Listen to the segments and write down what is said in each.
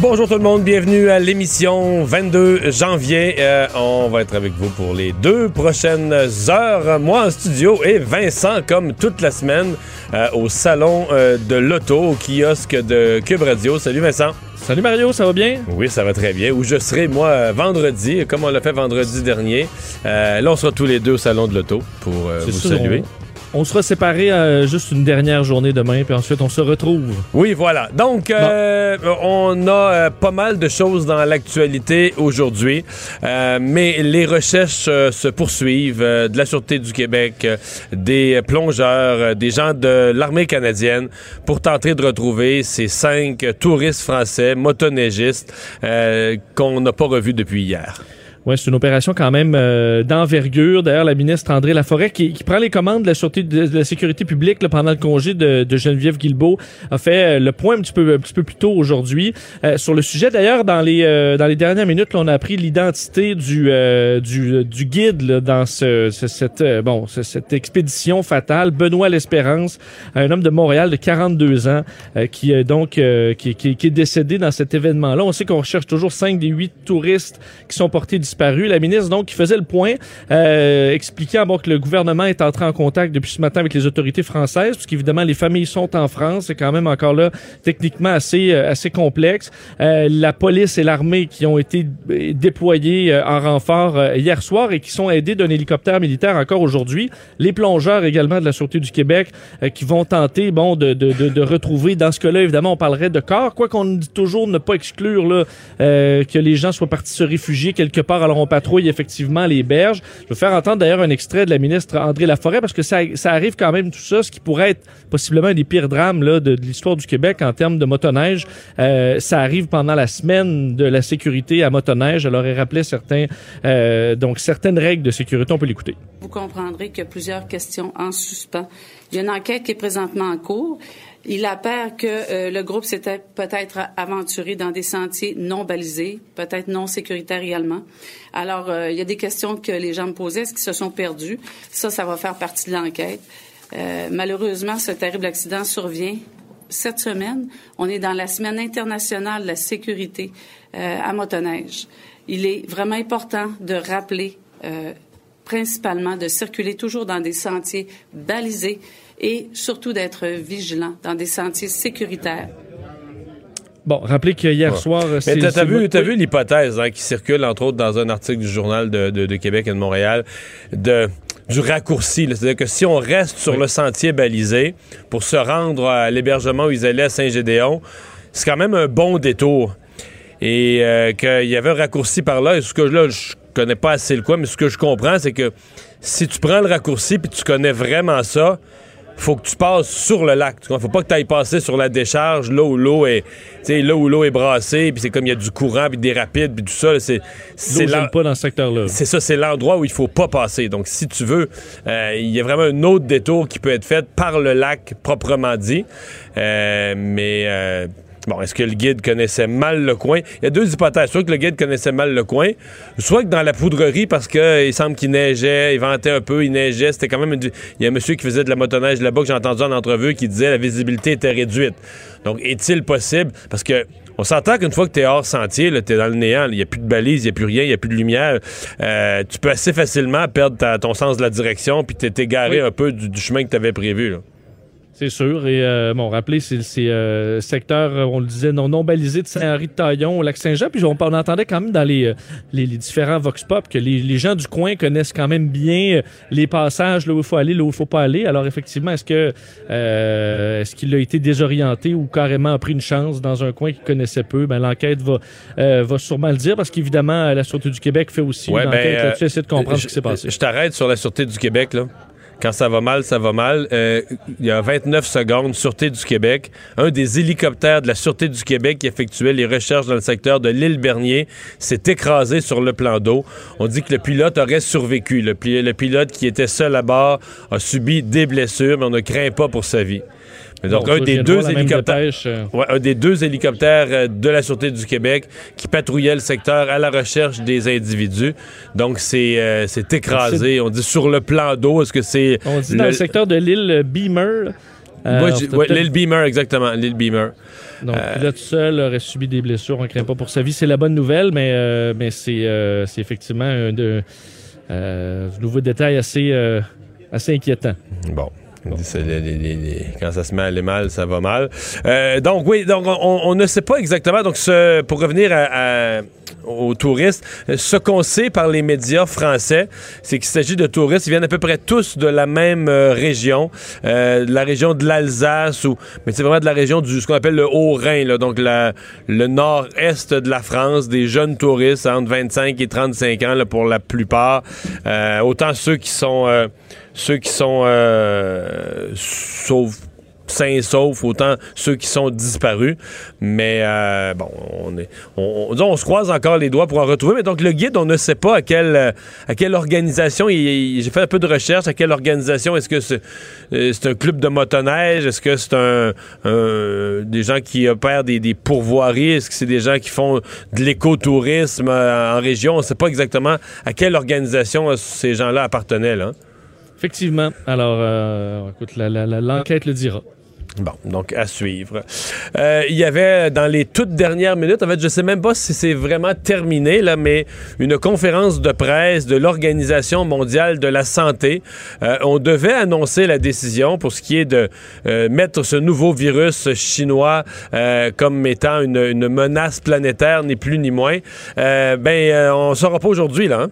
Bonjour tout le monde, bienvenue à l'émission 22 janvier. Euh, on va être avec vous pour les deux prochaines heures. Moi en studio et Vincent comme toute la semaine euh, au salon euh, de l'auto au kiosque de Cube Radio. Salut Vincent. Salut Mario, ça va bien? Oui, ça va très bien. Où je serai, moi, vendredi, comme on l'a fait vendredi dernier. là, on sera tous les deux au Salon de l'Auto pour vous saluer. On sera séparés euh, juste une dernière journée demain, puis ensuite on se retrouve. Oui, voilà. Donc, euh, on a euh, pas mal de choses dans l'actualité aujourd'hui, euh, mais les recherches euh, se poursuivent de la Sûreté du Québec, des plongeurs, des gens de l'armée canadienne pour tenter de retrouver ces cinq touristes français motoneigistes qu'on n'a pas revus depuis hier. Oui, c'est une opération quand même euh, d'envergure. D'ailleurs, la ministre André Laforêt, qui, qui prend les commandes de la Sûreté de, la sécurité publique là, pendant le congé de, de, Geneviève Guilbeault, a fait euh, le point un petit peu, un petit peu plus tôt aujourd'hui euh, sur le sujet. D'ailleurs, dans les euh, dans les dernières minutes, là, on a appris l'identité du, euh, du, du guide là, dans ce, ce cette bon cette expédition fatale. Benoît L'Espérance, un homme de Montréal de 42 ans, qui est donc qui, qui, qui, est décédé dans cet événement-là. On sait qu'on recherche toujours cinq des huit touristes qui sont portés disparu. La ministre, donc, qui faisait le point, euh, expliquant bon, que le gouvernement est entré en contact depuis ce matin avec les autorités françaises, parce qu'évidemment, les familles sont en France. C'est quand même encore là, techniquement, assez, euh, assez complexe. Euh, la police et l'armée qui ont été déployés euh, en renfort hier soir et qui sont aidés d'un hélicoptère militaire encore aujourd'hui. Les plongeurs également de la Sûreté du Québec qui vont tenter, bon, de, de, de, de retrouver, dans ce cas-là, évidemment, on parlerait de corps, quoi qu'on dit toujours ne pas exclure là, que les gens soient partis se réfugier quelque part alors on patrouille effectivement les berges. Je vais faire entendre d'ailleurs un extrait de la ministre André Laforêt parce que ça, arrive quand même tout ça, ce qui pourrait être possiblement un des pires drames là, de, l'histoire du Québec en termes de motoneige. Euh, ça arrive pendant la semaine de la sécurité à motoneige. Elle aurait rappelé certains, euh, certaines règles de sécurité. On peut l'écouter. Vous comprendrez qu'il y a plusieurs questions en suspens. Il y a une enquête qui est présentement en cours. Il apparaît que euh, le groupe s'était peut-être aventuré dans des sentiers non balisés, peut-être non sécuritaires également. Alors, euh, il y a des questions que les gens me posaient, est-ce qu'ils se sont perdus? Ça, ça va faire partie de l'enquête. Euh, malheureusement, ce terrible accident survient cette semaine. On est dans la semaine internationale de la sécurité à motoneige. Il est vraiment important de rappeler principalement de circuler toujours dans des sentiers balisés et surtout d'être vigilant dans des sentiers sécuritaires. Bon, rappelez que hier ouais. soir... Mais t'as vu, as vu l'hypothèse hein, qui circule, entre autres, dans un article du Journal de, de, de Québec et de Montréal, de du raccourci. C'est-à-dire que si on reste sur oui. le sentier balisé pour se rendre à l'hébergement où ils allaient à Saint-Gédéon, c'est quand même un bon détour. Et euh, qu'il y avait un raccourci par là, et ce que là, je connais pas assez le quoi, mais ce que je comprends, c'est que si tu prends le raccourci puis tu connais vraiment ça, faut que tu passes sur le lac. Faut pas que tu ailles passer sur la décharge, là où l'eau est, là où l'eau est brassée, puis c'est comme il y a du courant, puis des rapides, puis tout ça. C'est, c'est pas dans ce secteur-là. C'est ça, c'est l'endroit où il faut pas passer. Donc, si tu veux, euh, il y a vraiment un autre détour qui peut être fait par le lac proprement dit. Euh, mais euh, Bon, est-ce que le guide connaissait mal le coin? Il y a deux hypothèses. Soit que le guide connaissait mal le coin, soit que dans la poudrerie, parce qu'il semble qu'il neigeait, il ventait un peu, il neigeait. C'était quand même. Une... Il y a un monsieur qui faisait de la motoneige là-bas que j'ai entendu en entrevue qui disait la visibilité était réduite. Donc, est-il possible? Parce que. On s'entend qu'une fois que tu es hors sentier, tu es dans le néant, il n'y a plus de balises, il n'y a plus rien, il n'y a plus de lumière, euh, tu peux assez facilement perdre ta, ton sens de la direction puis t'es égaré oui. un peu du, du, chemin que tu avais prévu. Là. C'est sûr. Et euh, bon, rappelez, c'est euh, secteur, on le disait, non, non balisé de Saint-Henri-de-Taillon au lac Saint-Jean. Puis on, on, entendait quand même dans les, les, les différents Vox Pop que les, les, gens du coin connaissent quand même bien les passages là où il faut aller, là où il faut pas aller. Alors effectivement, est-ce que euh, est-ce qu'il a été désorienté ou carrément a pris une chance dans un coin qu'il connaissait peu? Ben, l'enquête va, euh, va sûrement le dire parce qu'évidemment, la Sûreté du Québec fait aussi ouais, une enquête ben, là-dessus, essayer de comprendre je, ce qui s'est passé. Je t'arrête sur la Sûreté du Québec, là quand ça va mal, ça va mal. Euh, il y a 29 secondes, Sûreté du Québec, un des hélicoptères de la Sûreté du Québec qui effectuait les recherches dans le secteur de l'île Bernier s'est écrasé sur le plan d'eau. On dit que le pilote aurait survécu. Le, pi- le pilote qui était seul à bord a subi des blessures, mais on ne craint pas pour sa vie. Donc, Bon, un des deux hélicoptères. euh, Ouais, un des deux hélicoptères euh, de la Sûreté du Québec qui patrouillait le secteur à la recherche des individus. Donc, c'est euh, écrasé. On dit sur le plan d'eau. Est-ce que c'est. On dit dans le secteur de l'île Beamer. euh, ouais, l'île Beamer, exactement. L'île Beamer. Donc, le pilote seul aurait subi des blessures. On ne craint pas pour sa vie. C'est la bonne nouvelle, mais, euh, mais c'est euh, effectivement un de, euh, nouveau détail assez, euh, assez inquiétant. Bon. Quand ça se met à aller mal, ça va mal. Euh, donc oui, donc on, ne sait pas exactement. Donc pour revenir aux touristes, ce qu'on sait par les médias français, c'est qu'il s'agit de touristes. Ils viennent à peu près tous de la même euh, région, euh, de la région de l'Alsace ou, mais c'est vraiment de la région du ce qu'on appelle le Haut-Rhin, donc le nord-est de la France, des jeunes touristes entre 25 et 35 ans pour la plupart. Autant ceux qui sont ceux qui sont euh, sauf sains saufs, autant ceux qui sont disparus. Mais euh, bon, on, est, on, on- se croise encore les doigts pour en retrouver. Mais donc le guide, on ne sait pas à quelle, à quelle organisation. J'ai fait un peu de recherche. À quelle organisation Est-ce que c'est euh, c'est un club de motoneige? Est-ce que c'est un, des gens qui opèrent des, pourvoiries? Est-ce que c'est des gens qui font de l'écotourisme euh, en région? On ne sait pas exactement à quelle organisation ces gens-là appartenaient. Effectivement. Alors, euh, écoute, l'enquête le dira. Bon, donc à suivre. Euh, Il y avait dans les toutes dernières minutes, en fait, je sais même pas si c'est vraiment terminé, là, mais une conférence de presse de l'Organisation mondiale de la santé. Euh, on devait annoncer la décision pour ce qui est de mettre ce nouveau virus chinois comme étant une, menace planétaire, ni plus ni moins. Ben, on ne saura pas aujourd'hui, là. hein?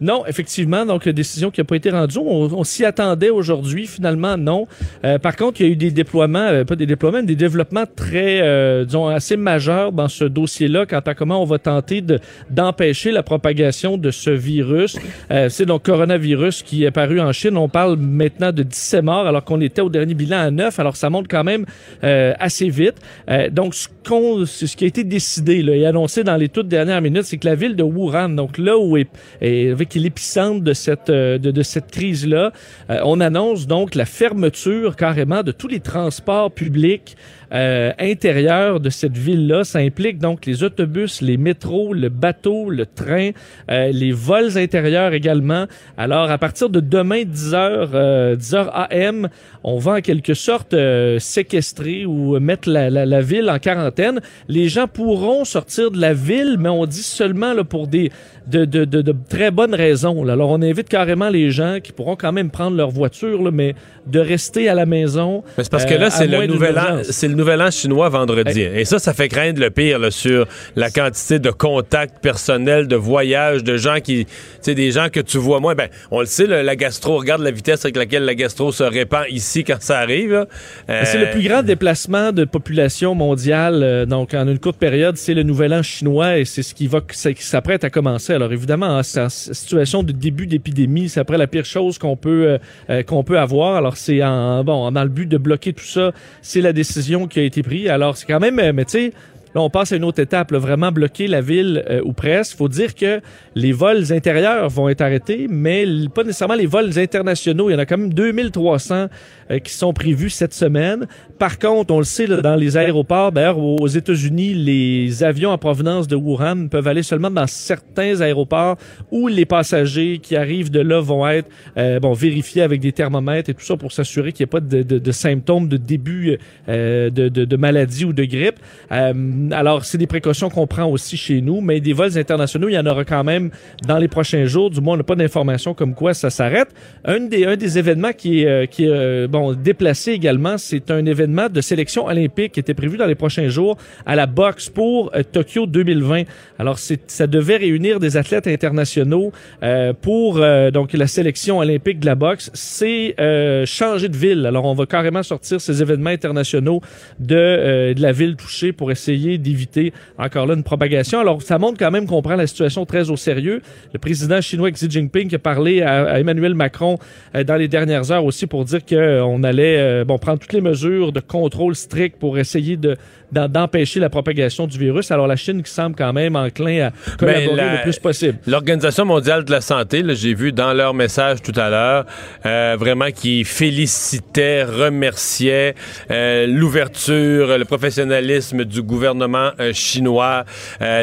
Non, effectivement, donc décision qui n'a pas été rendue. On, s'y attendait aujourd'hui, finalement, non. Euh, par contre, il y a eu des déploiements, euh, pas des déploiements, mais des développements très, euh, disons, assez majeurs dans ce dossier-là quant à comment on va tenter de, d'empêcher la propagation de ce virus. Euh, c'est donc coronavirus qui est paru en Chine. On parle maintenant de 17 morts alors qu'on était au dernier bilan à 9. Alors ça monte quand même euh, assez vite. Euh, donc ce, ce qui a été décidé là, et annoncé dans les toutes dernières minutes, c'est que la ville de Wuhan, donc là où est, est avec l'épicentre de cette euh, de, de cette crise là, on annonce donc la fermeture carrément de tous les transports publics euh, intérieurs de cette ville-là. Ça implique donc les autobus, les métros, le bateau, le train, euh, les vols intérieurs également. Alors, à partir de demain, 10h, euh, 10h AM, on va en quelque sorte euh, séquestrer ou mettre la, la, la ville en quarantaine. Les gens pourront sortir de la ville, mais on dit seulement là, pour des de, de, de, de très bonnes raisons. là. Alors, on invite carrément les gens qui pourront quand même prendre leur voiture, là, mais de rester à la maison. Mais c'est parce que euh, là, c'est le nouvel an, c'est le nouvel an chinois vendredi. Et ça, ça fait craindre le pire là, sur la quantité de contacts personnels, de voyages, de gens qui, tu sais, des gens que tu vois moins. Ben, on le sait, le- la gastro, regarde la vitesse avec laquelle la gastro se répand ici quand ça arrive. là. Euh, C'est le plus grand déplacement de population mondiale. euh, donc, en une courte période, c'est le nouvel an chinois et c'est ce qui va, qui s'apprête à commencer. Alors, évidemment, en, situation de début d'épidémie, c'est après la pire chose qu'on peut, euh, euh, qu'on peut avoir. Alors, c'est en, bon, dans le but de bloquer tout ça, c'est la décision qui a été prise. Alors, c'est quand même, euh, mais tu sais, Là, on passe à une autre étape, là, vraiment bloquer la ville ou presque. faut dire que les vols intérieurs vont être arrêtés, mais pas nécessairement les vols internationaux. Il y en a quand même 2300 euh, qui sont prévus cette semaine. Par contre, on le sait, là, dans les aéroports, d'ailleurs, aux États-Unis, les avions en provenance de Wuhan peuvent aller seulement dans certains aéroports où les passagers qui arrivent de là vont être euh, bon vérifiés avec des thermomètres et tout ça pour s'assurer qu'il n'y a pas de, de- de symptômes de début euh, de, de- maladie ou de grippe. Euh, alors, c'est des précautions qu'on prend aussi chez nous, mais des vols internationaux, il y en aura quand même dans les prochains jours. Du moins, on n'a pas d'informations comme quoi ça s'arrête. Un des, un des événements qui est, euh, qui est, bon, déplacé également. C'est un événement de sélection olympique qui était prévu dans les prochains jours à la boxe pour euh, Tokyo 2020. Alors, ça devait réunir des athlètes internationaux euh, pour euh, donc la sélection olympique de la boxe. C'est euh, changer de ville. Alors, on va carrément sortir ces événements internationaux de, de la ville touchée pour essayer d'éviter encore là une propagation. Alors, ça montre quand même qu'on prend la situation très au sérieux. Le président chinois Xi Jinping a parlé à, à Emmanuel Macron dans les dernières heures aussi pour dire qu'on allait euh, bon prendre toutes les mesures de contrôle strict pour essayer de d'empêcher la propagation du virus. Alors la Chine qui semble quand même enclin à collaborer la- le plus possible. L'Organisation mondiale de la santé, j'ai vu dans leur message tout à l'heure, euh, vraiment qui félicitait, remerciait euh, l'ouverture, le professionnalisme du gouvernement euh, chinois.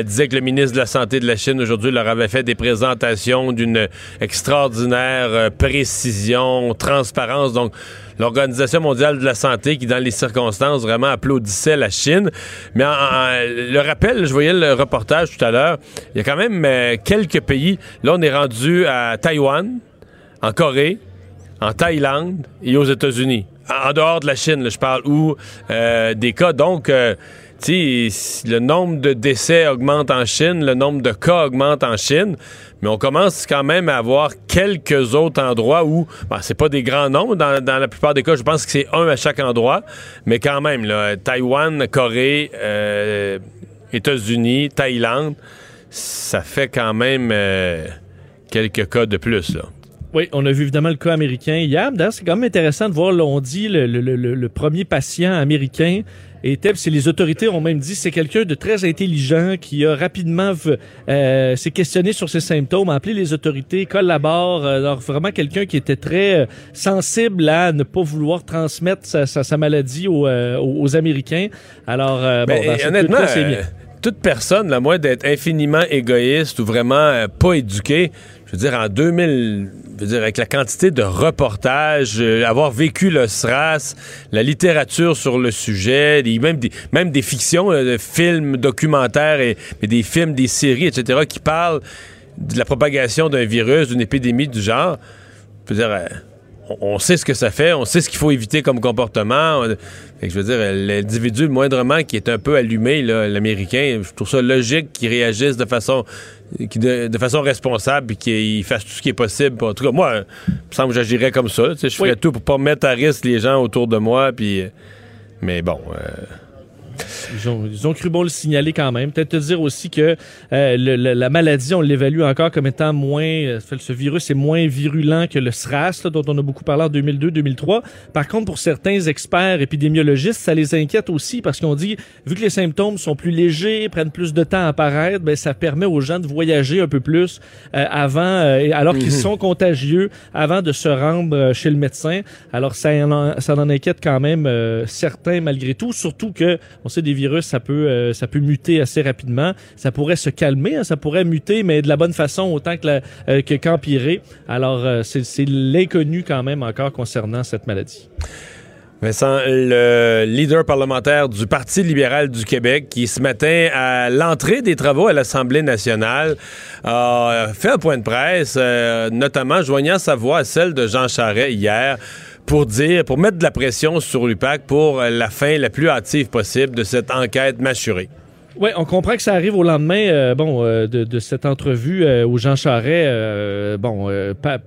Disait que le ministre de la Santé de la Chine aujourd'hui leur avait fait des présentations d'une extraordinaire précision, transparence. Donc, l'Organisation mondiale de la santé qui, dans les circonstances, vraiment applaudissait la Chine. Mais en- le rappel, je voyais le reportage tout à l'heure, il y a quand même euh, quelques pays. Là, on est rendu à Taïwan, en Corée, en Thaïlande et aux États-Unis. En, dehors de la Chine, je parle, où euh, des cas. Donc, le nombre de décès augmente en Chine, le nombre de cas augmente en Chine, mais on commence quand même à avoir quelques autres endroits où, ben, c'est pas des grands nombres dans, la plupart des cas, je pense que c'est un à chaque endroit, mais quand même, Taïwan, Corée, euh, États-Unis, Thaïlande, ça fait quand même euh, quelques cas de plus. Oui, on a vu évidemment le cas américain hier. C'est quand même intéressant de voir, on dit, le premier patient américain était, puis c'est les autorités ont même dit, c'est quelqu'un de très intelligent qui a rapidement euh, s'est questionné sur ses symptômes, a appelé les autorités, collabore. euh, Alors vraiment quelqu'un qui était très euh, sensible à ne pas vouloir transmettre sa, sa- sa maladie aux, aux aux Américains. Alors, euh, bon, dans ce honnêtement, toute personne, la moins d'être infiniment égoïste ou vraiment euh, pas éduquée, je veux dire, en 2000, je veux dire, avec la quantité de reportages, euh, avoir vécu le SRAS, la littérature sur le sujet, même, des, même des fictions, euh, films, documentaires, et, mais des films, des séries, etc., qui parlent de la propagation d'un virus, d'une épidémie du genre, je veux dire, euh, on, sait ce que ça fait, on sait ce qu'il faut éviter comme comportement. On- fait que je veux dire, l'individu moindrement qui est un peu allumé, l'Américain, je trouve ça logique qu'il réagisse de façon de, de façon responsable et qu'il fasse tout ce qui est possible. En tout cas, moi, il me semble que j'agirais comme ça. Je ferais Oui. tout pour pas mettre à risque les gens autour de moi. Puis, mais bon, euh, Ils ont, ils ont cru bon le signaler quand même. Peut-être te dire aussi que euh, le- le- la maladie, on l'évalue encore comme étant moins... euh, ce virus est moins virulent que le SRAS, là, dont on a beaucoup parlé en 2002-2003. Par contre, pour certains experts épidémiologistes, ça les inquiète aussi parce qu'on dit, vu que les symptômes sont plus légers, prennent plus de temps à apparaître, ben, ça permet aux gens de voyager un peu plus euh, avant, euh, alors qu'ils sont contagieux, avant de se rendre euh, chez le médecin. Alors, ça en, ça en inquiète quand même euh, certains malgré tout, surtout que on sait des virus, ça peut, euh, ça peut muter assez rapidement. Ça pourrait se calmer, hein, ça pourrait muter, mais de la bonne façon autant que, euh, que qu'empirer. Alors, euh, c'est, l'inconnu quand même encore concernant cette maladie. Vincent, le leader parlementaire du Parti libéral du Québec, qui ce matin, à l'entrée des travaux à l'Assemblée nationale, a fait un point de presse, notamment joignant sa voix à celle de Jean Charest hier, pour dire, pour mettre de la pression sur l'UPAC pour la fin la plus hâtive possible de cette enquête mâchurée. Oui, on comprend que ça arrive au lendemain euh, bon, euh, de, de cette entrevue euh, où Jean Charest euh, bon, euh, pa-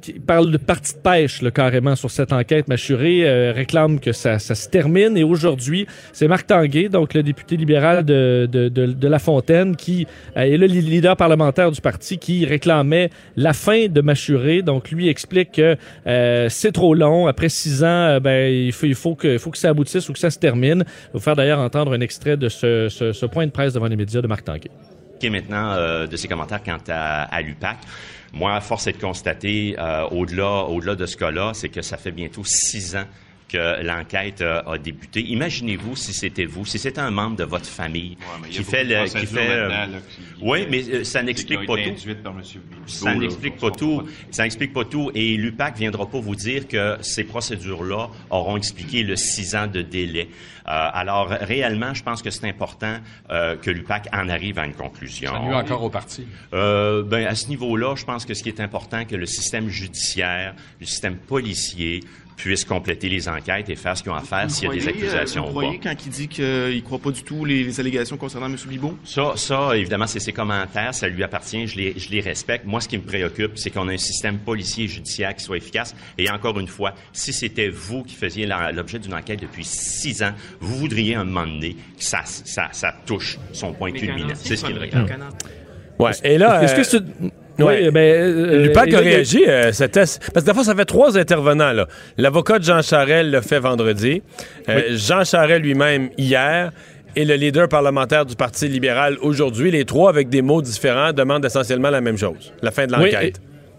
qui parle de partie de pêche là, carrément sur cette enquête mâchurée, euh, réclame que ça, ça se termine. Et aujourd'hui, c'est Marc Tanguay, donc le député libéral de, de, de, de La Fontaine, qui est le leader parlementaire du parti, qui réclamait la fin de mâchurée. Donc lui explique que c'est trop long. Après six ans, ben, il faut, il faut, que, il faut que ça aboutisse ou que ça se termine. Je vais vous faire d'ailleurs entendre un extrait de ce, ce, ce point de presse devant les médias de Marc Tanguay. est maintenant euh, de ses commentaires quant à, à l'UPAC. Moi, force est de constater, euh, au-delà, au-delà de ce cas-là, c'est que ça fait bientôt six ans que l'enquête euh, a débuté. Imaginez-vous si c'était vous, si c'était un membre de votre famille qui fait le, qui fait. euh, là-dedans, là, qui- oui, mais euh, ça n'explique pas tout. induites par M. Ça n'explique pas tout. Ça n'explique pas tout. Et l'UPAC viendra pas vous dire que ces procédures-là auront expliqué le six ans de délai. Euh, alors, réellement, je pense que c'est important euh, que l'UPAC en arrive à une conclusion. Ça nuit encore au parti. Euh, ben, à ce niveau-là, je pense que ce qui est important, que le système judiciaire, le système policier puissent compléter les enquêtes et faire ce qu'ils ont à faire s'il y a des euh, accusations Vous ou pas. croyez quand il dit qu'il ne croit pas du tout les, les allégations concernant M. Bibo? Ça, ça, évidemment, c'est ses commentaires, ça lui appartient, je les, je les respecte. Moi, ce qui me préoccupe, c'est qu'on a un système policier et judiciaire qui soit efficace. Et encore une fois, si c'était vous qui faisiez l'objet d'une enquête depuis six ans, vous voudriez un moment donné que ça, ça, ça touche son point culminant. C'est ce qu'il regarde. Ouais. Et là, Est-ce que euh, c'est... ouais. Oui, ben, euh, Lupac et a réagi. euh, c'était- Parce que des fois, ça fait trois intervenants. là. L'avocat de Jean Charest le fait vendredi. Euh, Jean Charest lui-même hier. Et le leader parlementaire du Parti libéral aujourd'hui. Les trois, avec des mots différents, demandent essentiellement la même chose. La fin de Oui, l'enquête.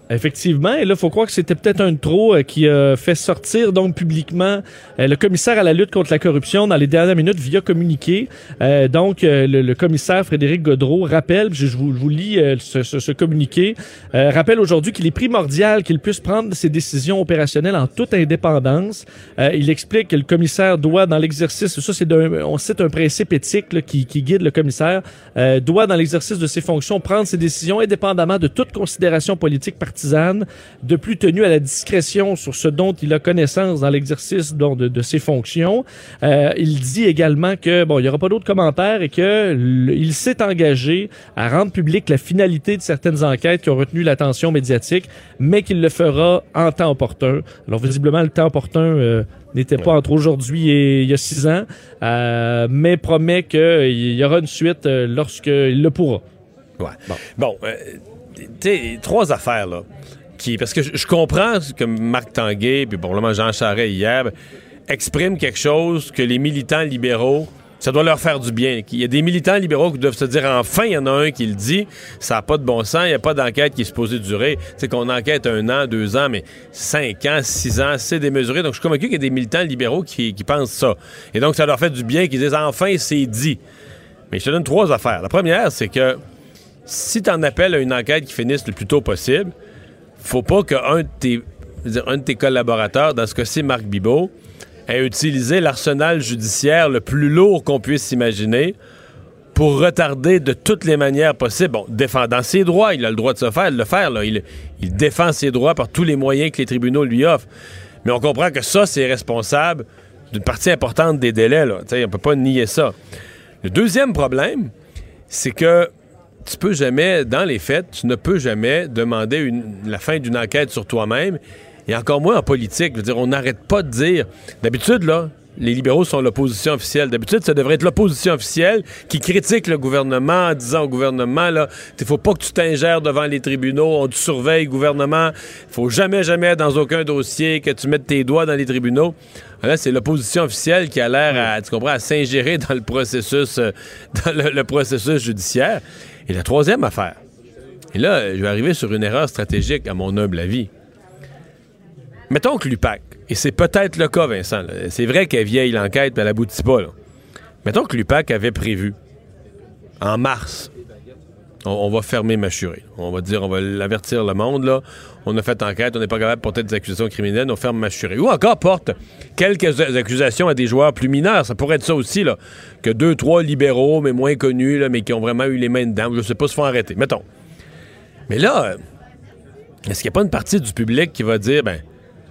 Effectivement, et là, faut croire que c'était peut-être un de trop euh, qui a fait sortir donc publiquement euh, le commissaire à la lutte contre la corruption dans les dernières minutes via communiqué. Euh, donc, euh, le, le commissaire Frédéric Godreau rappelle, je, vous, je vous lis euh, ce, ce- ce communiqué, rappelle aujourd'hui qu'il est primordial qu'il puisse prendre ses décisions opérationnelles en toute indépendance. Il explique que le commissaire doit, dans l'exercice, ça c'est on cite un principe éthique là, qui, qui guide le commissaire, doit, dans l'exercice de ses fonctions, prendre ses décisions indépendamment de toute considération politique partisane, de plus tenu à la discrétion sur ce dont il a connaissance dans l'exercice de, de ses fonctions. Euh, il dit également que bon, il n'y aura pas d'autres commentaires et que le- il s'est engagé à rendre public la finalité de certaines enquêtes qui ont retenu l'attention médiatique, mais qu'il le fera en temps opportun. Alors visiblement, le temps opportun euh, n'était pas entre aujourd'hui et il y a six ans, euh, mais promet qu'il y aura une suite euh, lorsqu'il le pourra. Ouais. Bon, euh, tu sais, trois affaires, là. Qui, parce que je, comprends que Marc Tanguay, puis probablement Jean Charest hier, expriment quelque chose que les militants libéraux, ça doit leur faire du bien. Il y a des militants libéraux qui doivent se dire enfin, il y en a un qui le dit, ça n'a pas de bon sens, il n'y a pas d'enquête qui est supposée durer. C'est qu'on enquête un an, deux ans, mais cinq ans, six ans, c'est démesuré. Donc, je suis convaincu qu'il y a des militants libéraux qui, qui pensent ça. Et donc, ça leur fait du bien qu'ils disent enfin, c'est dit. Mais je te donne trois affaires. La première, c'est que si tu en appelles à une enquête qui finisse le plus tôt possible, faut pas qu'un de tes, un de tes collaborateurs, dans ce cas-ci Marc Bibot, ait utilisé l'arsenal judiciaire le plus lourd qu'on puisse imaginer pour retarder de toutes les manières possibles. Bon, défendant ses droits, il a le droit de se faire, de le faire. Il, défend ses droits par tous les moyens que les tribunaux lui offrent. Mais on comprend que ça, c'est responsable d'une partie importante des délais. Là. Tu sais, on peut pas nier ça. Le deuxième problème, c'est que tu peux jamais, dans les faits, tu ne peux jamais demander la fin d'une enquête sur toi-même, et encore moins en politique. Je veux dire, on n'arrête pas de dire. D'habitude, là, les libéraux sont l'opposition officielle. D'habitude, ça devrait être l'opposition officielle qui critique le gouvernement en disant au gouvernement, là, il faut pas que tu t'ingères devant les tribunaux, on te surveille, gouvernement. Il faut jamais, jamais, dans aucun dossier, que tu mettes tes doigts dans les tribunaux. Là, c'est l'opposition officielle qui a l'air à, tu comprends, à s'ingérer dans le processus, euh, le processus judiciaire. Et la troisième affaire, et là, je vais arriver sur une erreur stratégique à mon humble avis. Mettons que l'UPAC, et c'est peut-être le cas, Vincent, c'est vrai qu'elle vieille l'enquête, mais elle aboutit pas. Mettons que l'UPAC avait prévu, en mars, on, va fermer Machuré. On va dire, on va l'avertir le monde, là. On a fait enquête, on n'est pas capable de porter des accusations criminelles, on ferme Machuré. Ou encore porte quelques accusations à des joueurs plus mineurs. Ça pourrait être ça aussi, là. Que deux, trois libéraux, mais moins connus, là, mais qui ont vraiment eu les mains dedans, je sais pas, se font arrêter. Mettons. Mais là, euh, est-ce qu'il n'y a pas une partie du public qui va dire, ben,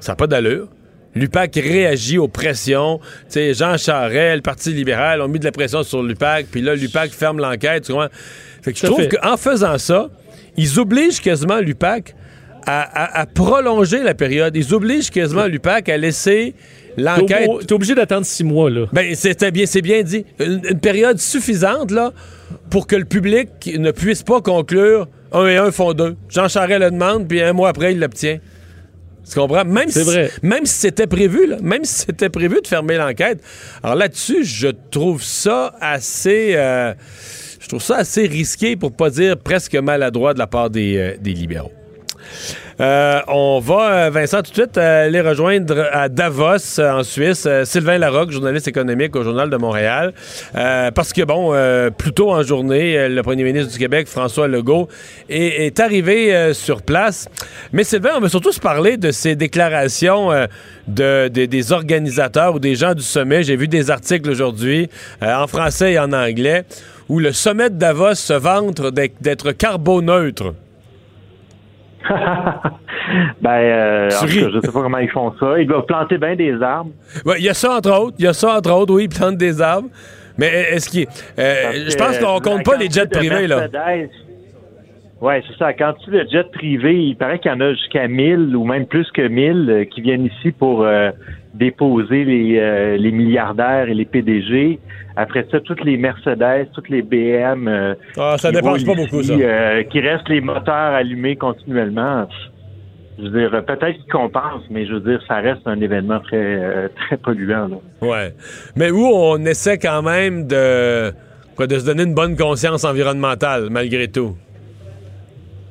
ça n'a pas d'allure? L'UPAC réagit aux pressions. Tu sais, Jean Charest, le Parti libéral ont mis de la pression sur l'UPAC, puis là, l'UPAC ferme l'enquête. Fait que je trouve qu'en faisant ça, ils obligent quasiment l'UPAC à, à- à prolonger la période. Ils obligent quasiment l'UPAC à laisser l'enquête. t'es obligé d'attendre six mois, là. Ben, bien, c'est bien dit. Une, une période suffisante, là, pour que le public ne puisse pas conclure un et un font deux. Jean Charest le demande, puis un mois après, il l'obtient. Tu comprends? Même C'est si, vrai. Même si c'était prévu, là, même si c'était prévu de fermer l'enquête. Alors là-dessus, je trouve ça assez. euh, je trouve ça assez risqué, pour pas dire presque maladroit de la part des, euh, des libéraux. Euh, on va, euh, Vincent, tout de suite euh, aller rejoindre à Davos, en Suisse, Sylvain Larocque, journaliste économique au Journal de Montréal. Parce que, bon, plus tôt en journée, le premier ministre du Québec, François Legault, est, arrivé sur place. Mais Sylvain, on veut surtout se parler de ces déclarations de, de- des organisateurs ou des gens du sommet. J'ai vu des articles aujourd'hui, en français et en anglais, où le sommet de Davos se vante d'être carboneutre. ben, euh, en tout cas, je sais pas comment ils font ça. Ils doivent planter bien des arbres. Ouais, Il y a ça entre autres. Il y a ça entre autres, oui, ils plantent des arbres. Mais est-ce qu'il. euh, je pense qu'on la compte pas les jets privés, là. Ouais, c'est ça. Quand tu le jet privé, il paraît qu'il y en a jusqu'à 1000 ou même plus que 1000 euh, qui viennent ici pour euh, déposer les, euh, les milliardaires et les PDG. Après ça, toutes les Mercedes, toutes les BM. euh, Ah, ça qui dépense pas beaucoup, ça. euh, qui restent les moteurs allumés continuellement. Je veux dire, peut-être qu'ils compensent, mais je veux dire, ça reste un événement très, euh, très polluant. Là. Ouais. Mais où on essaie quand même de, quoi, de se donner une bonne conscience environnementale, malgré tout?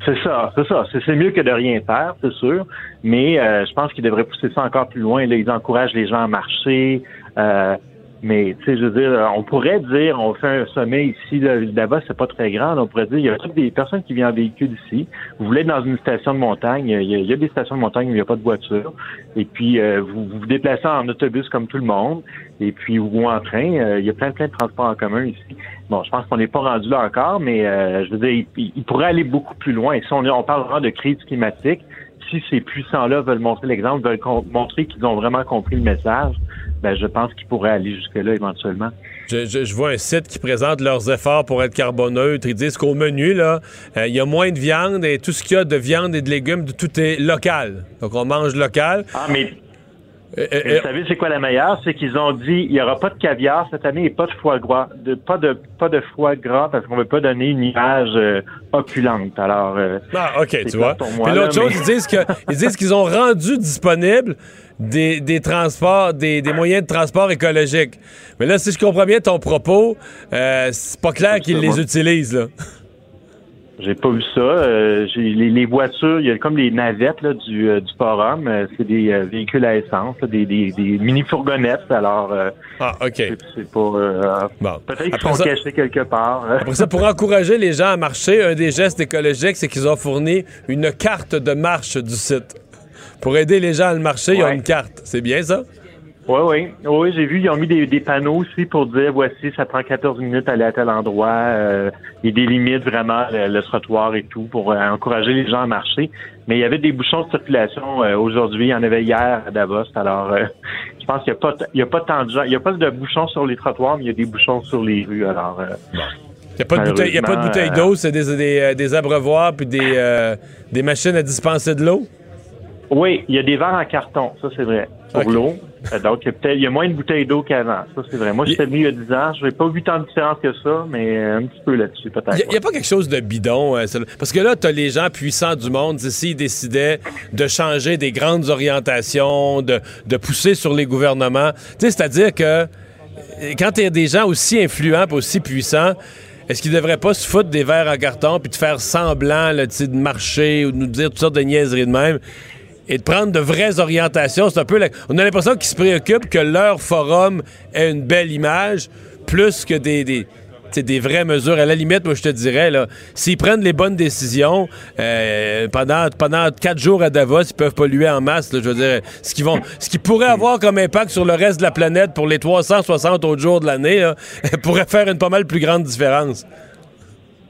C'est ça, c'est ça. C'est, mieux que de rien faire, c'est sûr. Mais euh, je pense qu'ils devraient pousser ça encore plus loin. Là, ils encouragent les gens à marcher. euh, mais tu sais, je veux dire, on pourrait dire, on fait un sommet ici, là, là-bas, c'est pas très grand. on pourrait dire, il y a toutes des personnes qui viennent en véhicule ici. Vous voulez être dans une station de montagne, il y a, des stations de montagne où il n'y a pas de voiture. Et puis euh, vous, vous vous déplacez en autobus comme tout le monde. Et puis ou en train, euh, il y a plein plein de transports en commun ici. Bon, je pense qu'on n'est pas rendu là encore, mais euh, je veux dire, il, il pourrait aller beaucoup plus loin. Si on, on parle vraiment de crise climatique, si ces puissants-là veulent montrer l'exemple, veulent montrer qu'ils ont vraiment compris le message, ben je pense qu'ils pourraient aller jusque-là éventuellement. Je, je- je vois un site qui présente leurs efforts pour être carboneutre. Ils disent qu'au menu, là, euh, il y a moins de viande et tout ce qu'il y a de viande et de légumes, tout est local. Donc on mange local. Ah, mais Euh, euh, vous savez, c'est quoi la meilleure? C'est qu'ils ont dit il n'y aura pas de caviar cette année et pas de foie gras. De, pas de pas de foie gras parce qu'on veut pas donner une image euh, opulente. Alors euh, Ah, OK, tu vois. moi, Puis l'autre chose, mais- ils disent que ils disent qu'ils ont rendu disponibles des, des transports, des, des moyens de transport écologiques. Mais là, si je comprends bien ton propos, euh, c'est pas clair qu'ils les utilisent, là. J'ai pas vu ça. Euh, les, les voitures, il y a comme les navettes là, du, euh, du forum. euh, c'est des véhicules à essence, là, des, des, des mini fourgonnettes. Alors, Ah, OK. c'est, pas. euh, Bon. peut-être qu'ils sont ça- cachés quelque part. Après ça, pour encourager les gens à marcher, un des gestes écologiques, c'est qu'ils ont fourni une carte de marche du site. Pour aider les gens à le marcher, ils ont Ouais. une carte. C'est bien ça? Oui, oui. Oui, j'ai vu, ils ont mis des, des panneaux aussi pour dire voici, ça prend 14 minutes à aller à tel endroit. Euh, il y a des limites vraiment, le, le trottoir et tout, pour euh, encourager les gens à marcher. Mais il y avait des bouchons de circulation euh, aujourd'hui, il y en avait hier à Davos. Alors, je pense qu'il n'y a, pas t- il y a pas tant de gens. Il n'y a pas de bouchons sur les trottoirs, mais il y a des bouchons sur les rues. Alors, Il n'y a pas de bouteille, d'eau, c'est des, des, des abreuvoirs puis des, des machines à dispenser de l'eau? oui, il y a des verres en carton, ça c'est vrai, pour l'eau. Euh, Donc, il y a peut-être il y a moins de bouteilles d'eau qu'avant, ça c'est vrai. Moi, j'étais venu il y a 10 ans, je n'ai pas vu tant de différence que ça, mais euh, un petit peu là-dessus peut-être. Il n'y a, pas quelque chose de bidon. euh, parce que là, tu as les gens puissants du monde, s'ils décidaient de changer des grandes orientations, de, de pousser sur les gouvernements. C'est-à-dire que quand tu as des gens aussi influents aussi puissants, est-ce qu'ils devraient pas se foutre des verres en carton puis de faire semblant là, de marcher ou de nous dire toutes sortes de niaiseries de même? Et de prendre de vraies orientations. C'est un peu la- On a l'impression qu'ils se préoccupent que leur forum ait une belle image plus que des, des, vraies mesures. À la limite, moi, je te dirais, là, s'ils prennent les bonnes décisions euh, pendant, pendant quatre jours à Davos, ils peuvent polluer en masse. là, je veux dire, ce qui, vont, ce qui pourrait avoir comme impact sur le reste de la planète pour les 360 autres jours de l'année là, pourrait faire une pas mal plus grande différence.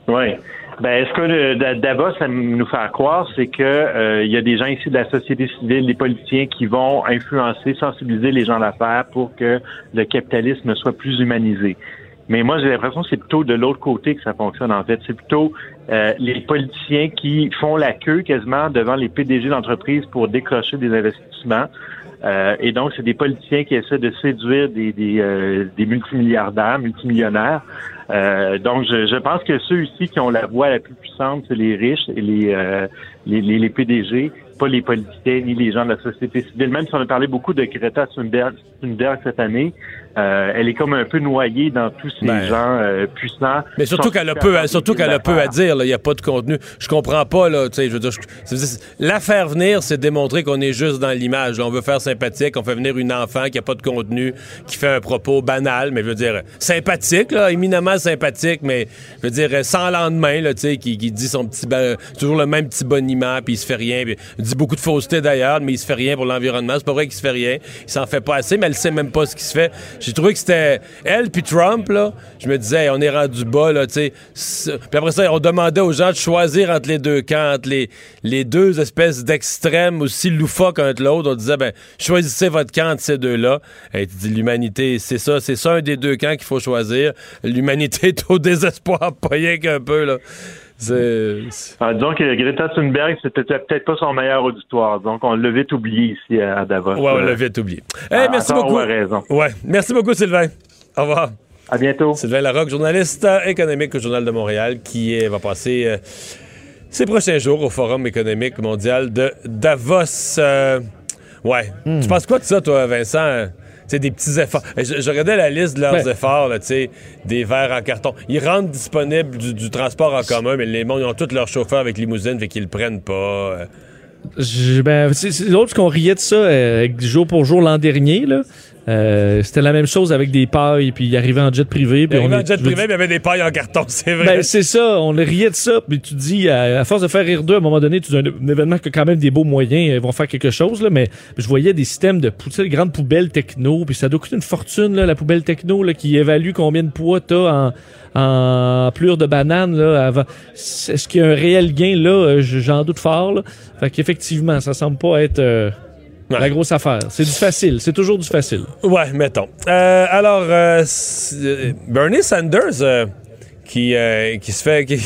Oui. Ben, ce que Da- Davos ça nous fait croire, c'est que euh, il y a des gens ici de la société civile, des politiciens qui vont influencer, sensibiliser les gens d'affaires pour que le capitalisme soit plus humanisé. Mais moi, j'ai l'impression que c'est plutôt de l'autre côté que ça fonctionne, en fait. C'est plutôt euh, les politiciens qui font la queue quasiment devant les PDG d'entreprises pour décrocher des investissements. Euh, et donc, c'est des politiciens qui essaient de séduire des, des, euh, des multimilliardaires, multimillionnaires. Euh, donc, je, je pense que ceux ici qui ont la voix la plus puissante, c'est les riches et les, euh, les, les, les PDG, pas les politiciens ni les gens de la société civile. Même si on a parlé beaucoup de Greta Thunberg, Thunberg cette année, euh, elle est comme un peu noyée dans tous ces Ben, gens euh, puissants. Mais surtout qu'elle a peu, capables surtout qu'elle a peu à dire. Il n'y a pas de contenu. Je comprends pas. Là, je veux dire, je- c'est- c'est- la faire venir, c'est démontrer qu'on est juste dans l'image. On veut faire sympathique. On fait venir une enfant qui a pas de contenu, qui fait un propos banal, mais je veux dire sympathique, là, éminemment sympathique, mais je veux dire, sans lendemain, là, tu sais, qui, qui dit son petit, ba- toujours le même petit boniment, puis il se fait rien. il dit beaucoup de fausseté d'ailleurs, mais il se fait rien pour l'environnement. C'est pas vrai qu'il se fait rien. Il s'en fait pas assez, mais elle sait même pas ce qui se fait. J'ai trouvé que c'était elle puis Trump, là. Je me disais, on est rendu bas, là, tu Puis après ça, on demandait aux gens de choisir entre les deux camps, entre les, les deux espèces d'extrêmes aussi loufoques un de l'autre. On disait, ben, choisissez votre camp entre ces deux-là. Et tu dis, l'humanité, c'est ça, c'est ça un des deux camps qu'il faut choisir. L'humanité est au désespoir, pas rien qu'un peu, là. Ah, disons que Greta Thunberg, c'était peut-être pas son meilleur auditoire. Donc, on l'a vite oublié ici à Davos. Ouais, on Euh, l'a vite oublié. Eh, à merci beaucoup. raison. Ouais, merci beaucoup, Sylvain. Au revoir. À bientôt. Sylvain Larocque, journaliste euh, économique au Journal de Montréal, qui euh, va passer euh, ces prochains jours au Forum économique mondial de Davos. Euh, ouais. Tu penses quoi de ça, toi, Vincent? Euh, sais, des petits efforts. Eh, Je, je regardais la liste de leurs efforts, là, tu sais, des verres en carton. Ils rendent disponible du, du transport en commun, mais les mondes, ils ont tous leurs chauffeurs avec limousine, fait qu'ils le prennent pas. euh. Je- ben, l'autre qu'on riait de ça euh, jour pour jour l'an dernier. Là. Euh, C'était la même chose avec des pailles, puis il arrivait en jet privé. Il Puis on un est- jet privé, mais il y avait des pailles en carton, c'est vrai. Ben, c'est ça, on riait de ça, puis tu dis, à, à force de faire rire d'eux, à un moment donné, tu dis un, un événement qui a quand même des beaux moyens, ils vont faire quelque chose, là, mais je voyais des systèmes de tu grandes poubelles techno, puis ça doit coûter une fortune, là, la poubelle techno, là, qui évalue combien de poids t'as en, en plure de banane, là, avant. Est-ce qu'il y a un réel gain, là? Euh, J'en doute fort, là. Fait qu'effectivement, ça semble pas être euh, Ouais. la grosse affaire. C'est du facile, c'est toujours du facile. Ouais, mettons. Euh, alors, euh, euh, Bernie Sanders, euh, qui, qui se fait qui,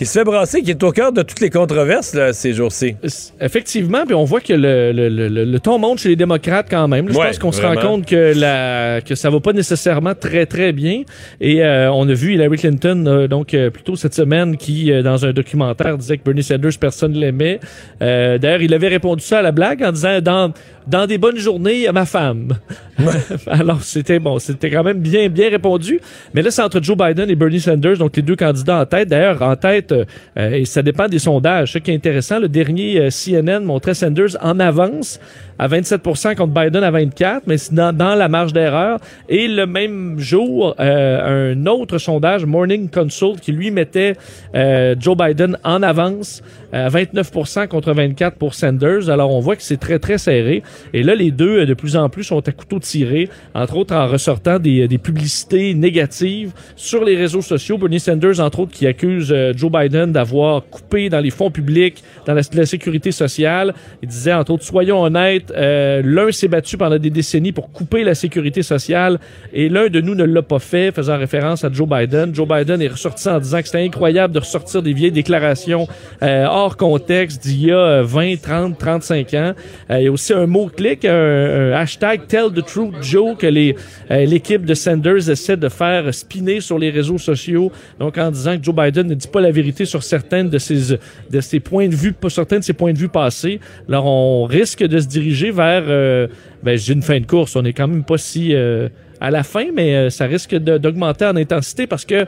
qui se fait brasser, qui est au cœur de toutes les controverses là, ces jours-ci. Effectivement, puis on voit que le, le, le, le- le ton monte chez les démocrates quand même. Là, je Ouais, pense qu'on se rend compte que la que ça va pas nécessairement très très bien. Et euh, on a vu Hillary Clinton euh, donc euh, plus tôt cette semaine qui euh, dans un documentaire disait que Bernie Sanders personne l'aimait. Euh, D'ailleurs, il avait répondu ça à la blague en disant dans dans des bonnes journées, ma femme. Alors c'était bon, c'était quand même bien bien répondu. Mais là, c'est entre Joe Biden et Bernie Sanders, donc les deux candidats en tête. D'ailleurs, en tête, euh, et ça dépend des sondages. Ce qui est intéressant, le dernier euh, CNN montrait Sanders en avance à 27% contre Biden à 24, mais c'est dans, la marge d'erreur. Et le même jour, euh, un autre sondage, Morning Consult, qui lui mettait euh, Joe Biden en avance à 29% contre 24 pour Sanders. Alors on voit que c'est très très serré. Et là, les deux, euh, de plus en plus, sont à couteau tiré, entre autres en ressortant des, des publicités négatives sur les réseaux sociaux. Bernie Sanders, entre autres, qui accuse euh, Joe Biden d'avoir coupé dans les fonds publics, dans la sécurité sociale. Il disait, entre autres, soyons honnêtes, euh, l'un s'est battu pendant des décennies pour couper la sécurité sociale et l'un de nous ne l'a pas fait, faisant référence à Joe Biden. Joe Biden est ressorti en disant que c'était incroyable de ressortir des vieilles déclarations euh, hors contexte d'il y a euh, 20, 30, 35 ans. Euh, il y a aussi un mot-clic, un, un hashtag Tell the Truth Joe que les euh, l'équipe de Sanders essaie de faire spinner sur les réseaux sociaux, donc en disant que Joe Biden ne dit pas la vérité sur certaines de ses de ses points de vue, pas certains de ses points de vue passés. Alors on risque de se diriger vers euh, ben j'ai une fin de course, on est quand même pas si euh, à la fin, mais euh, ça risque d'augmenter en intensité parce que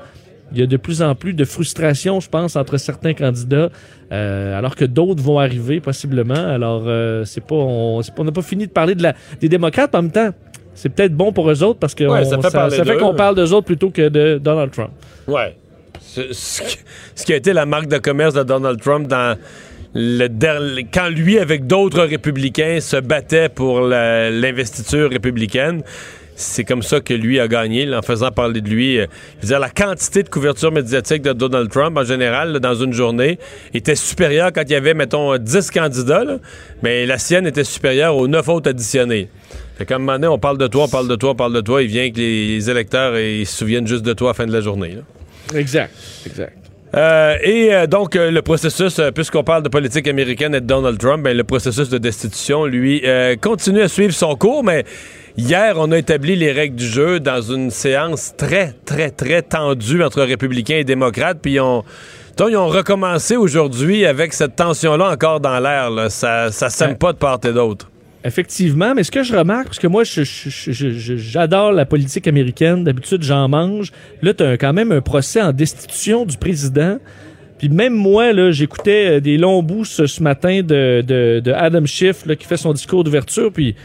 il y a de plus en plus de frustration, je pense, entre certains candidats, alors que d'autres vont arriver possiblement. Alors, c'est pas, on, n'a pas fini de parler de la, des démocrates en même temps. C'est peut-être bon pour eux autres parce que Ouais, on- ça fait ça qu'on parle d'eux autres plutôt que de Donald Trump. Ouais. Ce, ce qui a été la marque de commerce de Donald Trump dans quand lui, avec d'autres républicains, se battait pour l'investiture républicaine. C'est comme ça que lui a gagné, en faisant parler de lui. Euh, la quantité de couverture médiatique de Donald Trump, en général, dans une journée, était supérieure quand il y avait, mettons, 10 candidats, là, mais la sienne était supérieure aux 9 autres additionnés. Fait qu'à un moment donné, on parle de toi, on parle de toi, on parle de toi, il vient que les, électeurs euh, se souviennent juste de toi à la fin de la journée. Exact. Exact. Euh, et euh, donc, euh, le processus, euh, puisqu'on parle de politique américaine et de Donald Trump, ben, le processus de destitution, lui, euh, continue à suivre son cours, mais hier, on a établi les règles du jeu dans une séance très, très, très tendue entre républicains et démocrates, puis on... donc, ils ont recommencé aujourd'hui avec cette tension-là encore dans l'air. Ça ça sème Ouais. pas de part et d'autre. Effectivement, mais ce que je remarque, parce que moi, j'adore la politique américaine, d'habitude, j'en mange. Là, tu quand même un procès en destitution du président. Puis même moi, là, j'écoutais euh, des longs bouts ce, ce matin de, de, de Adam Schiff là, qui fait son discours d'ouverture. Puis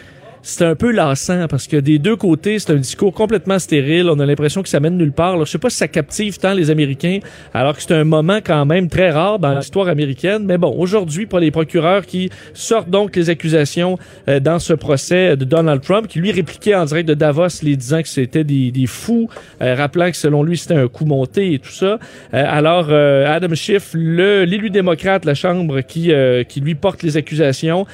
c'est un peu lassant parce que des deux côtés, c'est un discours complètement stérile. On a l'impression que ça mène nulle part. Alors, je sais pas si ça captive tant les Américains, alors que c'est un moment quand même très rare dans l'histoire américaine. Mais bon, aujourd'hui, pour les procureurs qui sortent donc les accusations euh, dans ce procès de Donald Trump, qui lui répliquait en direct de Davos, les disant que c'était des, des fous, euh, rappelant que selon lui, c'était un coup monté et tout ça. Euh, alors, Adam Schiff, l'élu démocrate, la Chambre qui, qui lui porte les accusations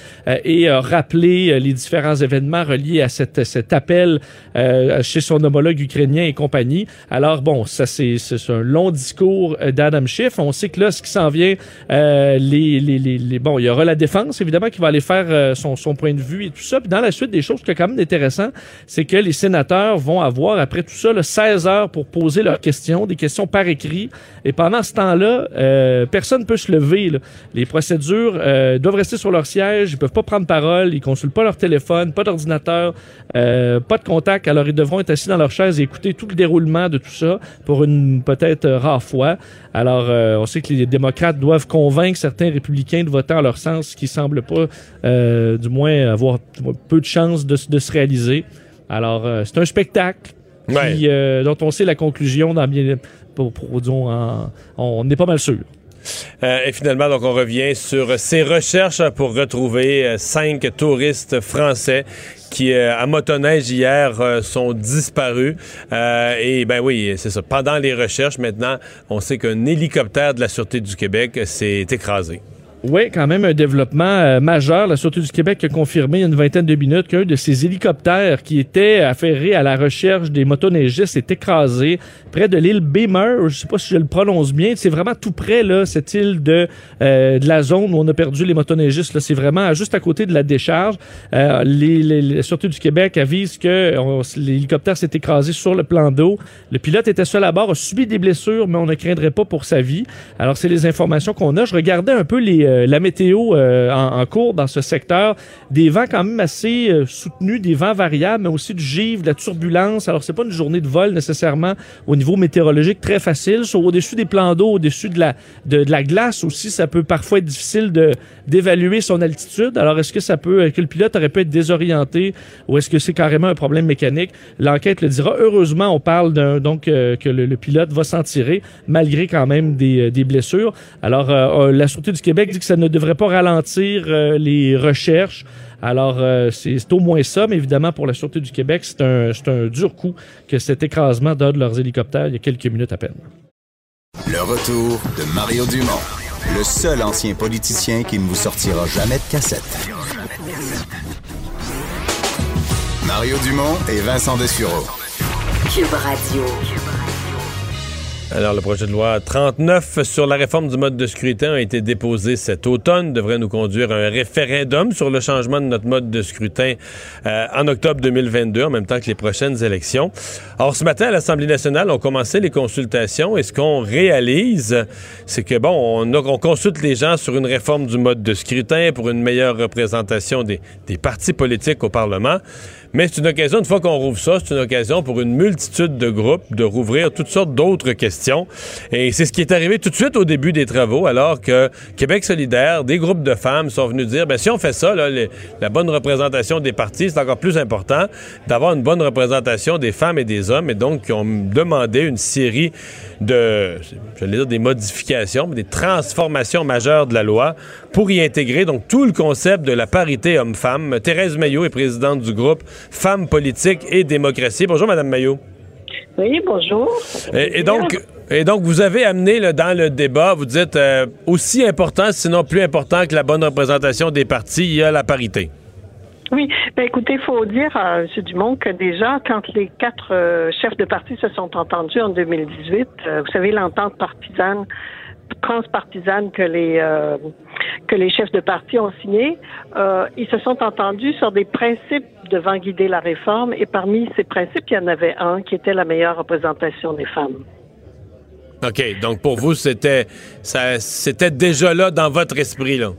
et a rappelé les différents événements reliés à cette, cet appel euh, chez son homologue ukrainien et compagnie. Alors, bon, ça, c'est un long discours euh, d'Adam Schiff. On sait que là, ce qui s'en vient, euh, les, les, les, les- bon, il y aura la défense, évidemment, qui va aller faire euh, son, son point de vue et tout ça. Puis dans la suite des choses, ce qui est quand même intéressant, c'est que les sénateurs vont avoir, après tout ça, là, 16 heures pour poser leurs questions, des questions par écrit. Et pendant ce temps-là, euh, personne ne peut se lever. là. Les procédures euh, doivent rester sur leur siège, ils peuvent pas prendre parole, ils consultent pas leur téléphone, pas d'ordinateur, euh, pas de contact. Alors ils devront être assis dans leur chaise et écouter tout le déroulement de tout ça pour une peut-être rare fois. Alors euh, on sait que les démocrates doivent convaincre certains républicains de voter en leur sens, ce qui semble pas, euh, du moins, avoir peu de chances de, se réaliser. Alors c'est un spectacle qui, Ouais. dont on sait la conclusion dans bien, pour, pour, disons, en- on est pas mal sûr. Euh, et finalement, donc, on revient sur ses recherches pour retrouver euh, cinq touristes français qui, euh, à motoneige hier, sont disparus. Et ben oui, c'est ça. Pendant les recherches, maintenant, on sait qu'un hélicoptère de la Sûreté du Québec s'est écrasé. Oui, quand même un développement euh, majeur. La Sûreté du Québec a confirmé il y a une vingtaine de minutes qu'un de ces hélicoptères qui était affairé à la recherche des motoneigistes est écrasé près de l'île Beamer. Je sais pas si je le prononce bien. C'est vraiment tout près, là, cette île de, euh, de la zone où on a perdu les motoneigistes. C'est vraiment juste à côté de la décharge. Euh, les, les- la Sûreté du Québec avise que l'hélicoptère s'est écrasé sur le plan d'eau. Le pilote était seul à bord, a subi des blessures, mais on ne craindrait pas pour sa vie. Alors, c'est les informations qu'on a. Je regardais un peu les, euh, la météo euh, en, cours dans ce secteur. Des vents quand même assez euh, soutenus, des vents variables, mais aussi du givre, de la turbulence. Alors, c'est pas une journée de vol nécessairement au niveau météorologique très facile. Au-dessus des plans d'eau, au-dessus de la, de, la glace aussi, ça peut parfois être difficile de d'évaluer son altitude. Alors, est-ce que ça peut, que le pilote aurait pu être désorienté ou est-ce que c'est carrément un problème mécanique? L'enquête le dira. Heureusement, on parle d'un, donc, que le, pilote va s'en tirer malgré quand même des, des blessures. Alors, la Sûreté du Québec dit que ça ne devrait pas ralentir euh, les recherches. Alors, euh, c'est au moins ça, mais évidemment, pour la Sûreté du Québec, c'est un, c'est un dur coup que cet écrasement d'un de leurs hélicoptères il y a quelques minutes à peine. Le retour de Mario Dumont, le seul ancien politicien qui ne vous sortira jamais de cassette. Mario Dumont et Vincent Dessureau. Cube Radio. Alors, le projet de loi 39 sur la réforme du mode de scrutin a été déposé cet automne, devrait nous conduire à un référendum sur le changement de notre mode de scrutin euh, en octobre 2022, en même temps que les prochaines élections. Or, ce matin, à l'Assemblée nationale, on commençait les consultations et ce qu'on réalise, c'est que, bon, on, a- on consulte les gens sur une réforme du mode de scrutin pour une meilleure représentation des partis politiques au Parlement. Mais c'est une occasion, une fois qu'on rouvre ça, c'est une occasion pour une multitude de groupes de rouvrir toutes sortes d'autres questions. Et c'est ce qui est arrivé tout de suite au début des travaux, alors que Québec solidaire, des groupes de femmes sont venus dire, ben si on fait ça, la bonne représentation des partis, c'est encore plus important d'avoir une bonne représentation des femmes et des hommes. Et donc, ils ont demandé une série de, j'allais dire des modifications, mais des transformations majeures de la loi pour y intégrer donc tout le concept de la parité homme-femme. Thérèse Maillot est présidente du groupe Femmes politiques et démocratie. Bonjour, Madame Maillot. Oui, bonjour. Et, et donc, et donc, vous avez amené là, dans le débat, vous dites euh, aussi important, sinon plus important que la bonne représentation des partis, il y a la parité. Oui, ben écoutez, il faut dire à M. Dumont que déjà, quand les quatre euh, chefs de parti se sont entendus en 2018, euh, vous savez, l'entente partisane, transpartisane que les euh, que les chefs de parti ont signée, euh, ils se sont entendus sur des principes devant guider la réforme, et parmi ces principes, il y en avait un qui était la meilleure représentation des femmes. OK. Donc, pour vous, c'était, ça, c'était déjà là dans votre esprit, là?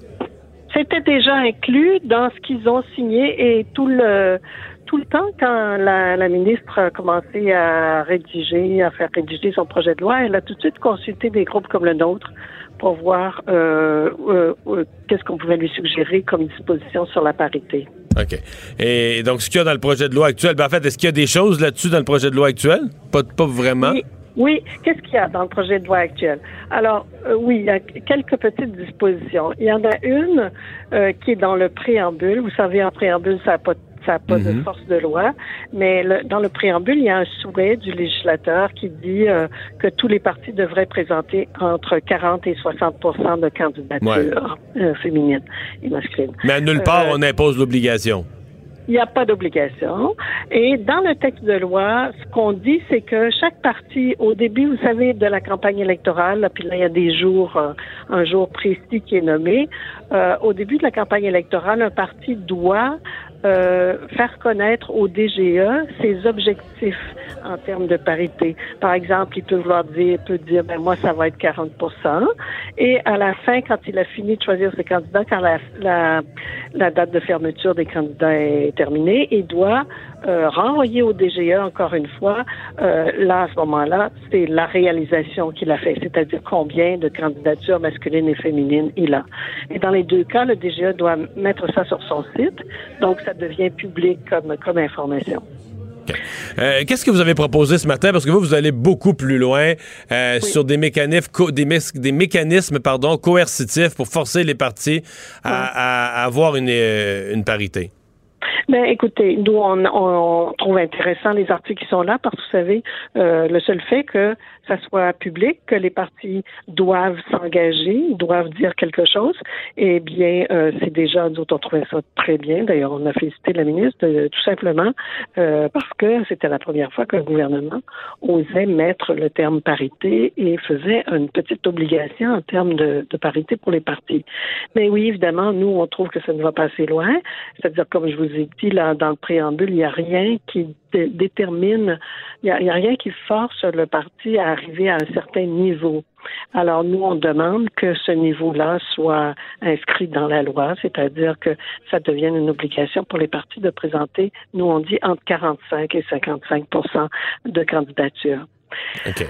C'était déjà inclus dans ce qu'ils ont signé et tout le tout le temps quand la, la ministre a commencé à rédiger, à faire rédiger son projet de loi, elle a tout de suite consulté des groupes comme le nôtre pour voir euh, euh, euh, qu'est-ce qu'on pouvait lui suggérer comme disposition sur la parité. OK. Et donc, ce qu'il y a dans le projet de loi actuel, ben, en fait, est-ce qu'il y a des choses là-dessus dans le projet de loi actuel? Pas, pas vraiment. Oui. Oui, qu'est-ce qu'il y a dans le projet de loi actuel? Alors, euh, oui, il y a quelques petites dispositions. Il y en a une euh, qui est dans le préambule. Vous savez, en préambule, ça n'a pas, ça n'a pas de Mhm. force de loi, mais le- dans le préambule, il y a un souhait du législateur qui dit euh, que tous les partis devraient présenter entre 40 et 60 de candidatures euh, féminines et masculines. Mais à nulle part, Euh, on impose l'obligation. il n'y a pas d'obligation. Et dans le texte de loi, ce qu'on dit, c'est que chaque parti, au début, vous savez, de la campagne électorale, là, puis là, il y a des jours, euh, un jour précis qui est nommé, euh, au début de la campagne électorale, un parti doit euh, faire connaître au DGE ses objectifs en termes de parité. Par exemple, il peut vouloir dire, peut dire, ben moi, ça va être 40% Et à la fin, quand il a fini de choisir ses candidats, quand la, la, la date de fermeture des candidats est terminée, il doit euh, renvoyer au DGE encore une fois. Euh, là, à ce moment-là, c'est la réalisation qu'il a fait, c'est-à-dire combien de candidatures masculines et féminines il a. Et dans les deux cas, le DGE doit mettre ça sur son site, donc ça devient public comme, comme information. Euh, Qu'est-ce que vous avez proposé ce matin? Parce que vous, vous allez beaucoup plus loin euh, sur des mécanismes, co- des, mes- des mécanismes pardon, coercitifs pour forcer les partis à, à- à avoir une, euh, une parité. Ben, écoutez, nous, on, on trouve intéressant les articles qui sont là parce que, vous savez, euh, le seul fait que ça soit public, que les partis doivent s'engager, doivent dire quelque chose, eh bien, euh, c'est déjà, nous on trouvait ça très bien. D'ailleurs, on a félicité la ministre euh, tout simplement euh, parce que c'était la première fois le gouvernement osait mettre le terme parité et faisait une petite obligation en termes de, de parité pour les partis. Mais oui, évidemment, nous, on trouve que ça ne va pas assez loin. C'est-à-dire, comme je vous ai dit, là, dans le préambule, il n'y a rien qui dé- détermine, il n'y a, il y a rien qui force le parti à arriver à un certain niveau. Alors, nous, on demande que ce niveau-là soit inscrit dans la loi, c'est-à-dire que ça devienne une obligation pour les partis de présenter, nous, on dit entre 45 et 55% de candidatures. OK.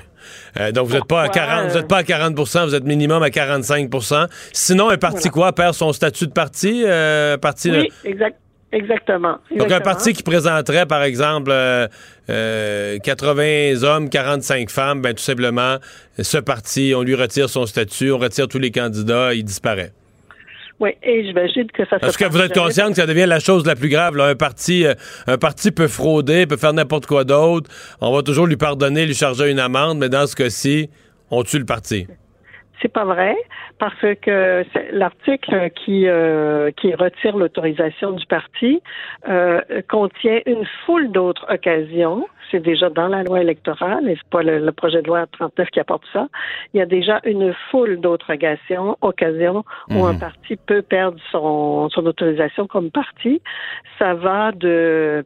Euh, donc, vous n'êtes pas, à Pourquoi, 40 vous euh, êtes pas à 40% vous êtes minimum à 45% Sinon, un parti quoi perd son statut de parti? euh, parti Oui, exact, exactement. Donc, un parti qui présenterait, par exemple, euh, euh, 80 hommes, 45 femmes, ben, tout simplement, ce parti, on lui retire son statut, on retire tous les candidats, il disparaît. Oui, et j'imagine que ça Est-ce que vous êtes jamais conscient que ça devient la chose la plus grave? là? Un, parti, euh, un parti peut frauder, peut faire n'importe quoi d'autre. On va toujours lui pardonner, lui charger une amende, mais dans ce cas-ci, on tue le parti. C'est pas vrai parce que l'article qui euh, qui retire l'autorisation du parti euh, contient une foule d'autres occasions. C'est déjà dans la loi électorale et c'est pas le, le projet de loi 39 qui apporte ça. Il y a déjà une foule d'autres occasions, occasions où un parti peut perdre son son autorisation comme parti. Ça va de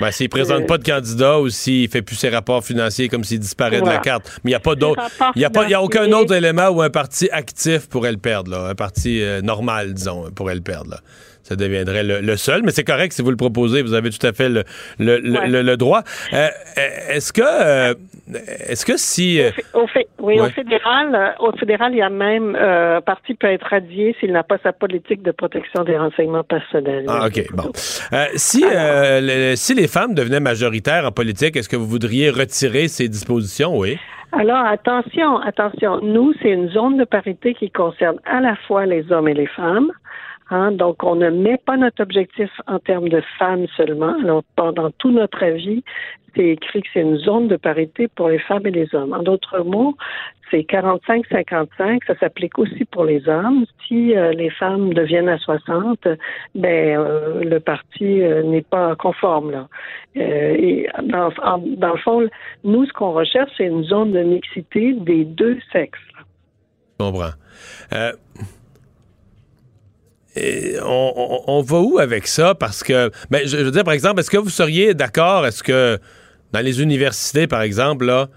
Ben, s'il présente Euh, pas de candidat ou s'il fait plus ses rapports financiers comme s'il disparaît de la carte. Mais il n'y a pas d'autre. Il n'y a, pas- y a aucun autre élément où un parti actif pourrait le perdre. Là. Un parti euh, normal, disons, pourrait le perdre. Là. Ça deviendrait le, le seul, mais c'est correct si vous le proposez, vous avez tout à fait le, le, le- Ouais. le- le droit. Euh, est-ce que euh, est-ce que si euh, Au fait, oui, Ouais. au fédéral, euh, au fédéral, il y a même euh, un parti peut être radié s'il n'a pas sa politique de protection des renseignements personnels. Ah, OK, bon. Euh, si, euh, le- si les femmes devenaient majoritaires en politique, est-ce que vous voudriez retirer ces dispositions? Oui. Alors, attention, attention. Nous, c'est une zone de parité qui concerne à la fois les hommes et les femmes. Hein, donc, on ne met pas notre objectif en termes de femmes seulement. Alors, pendant tout notre avis, c'est écrit que c'est une zone de parité pour les femmes et les hommes. En d'autres mots, c'est 45-55, ça s'applique aussi pour les hommes. Si euh, les femmes deviennent à 60, ben euh, le parti euh, n'est pas conforme là. Et dans le fond, nous ce qu'on recherche, c'est une zone de mixité des deux sexes. Je comprends. On, va où avec ça? Parce que, ben, je, veux dire, par exemple, est-ce que vous seriez d'accord, est-ce que dans les universités, par exemple,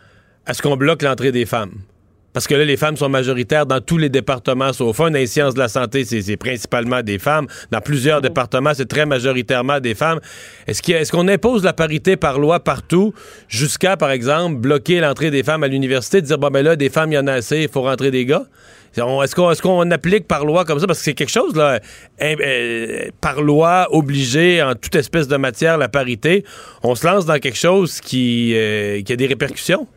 est-ce qu'on bloque l'entrée des femmes? Parce que là, les femmes sont majoritaires dans tous les départements, sauf un. Dans les sciences de la santé, c'est principalement des femmes. Dans plusieurs départements, c'est très majoritairement des femmes. Est-ce qu'on impose la parité par loi partout, jusqu'à, par exemple, bloquer l'entrée des femmes à l'université, dire, bon, ben là, des femmes, il y en a assez, il faut rentrer des gars? Est-ce qu'on applique par loi comme ça? Parce que c'est quelque chose, là, hein, euh, par loi, obligé en toute espèce de matière, la parité. On se lance dans quelque chose qui, euh, qui a des répercussions?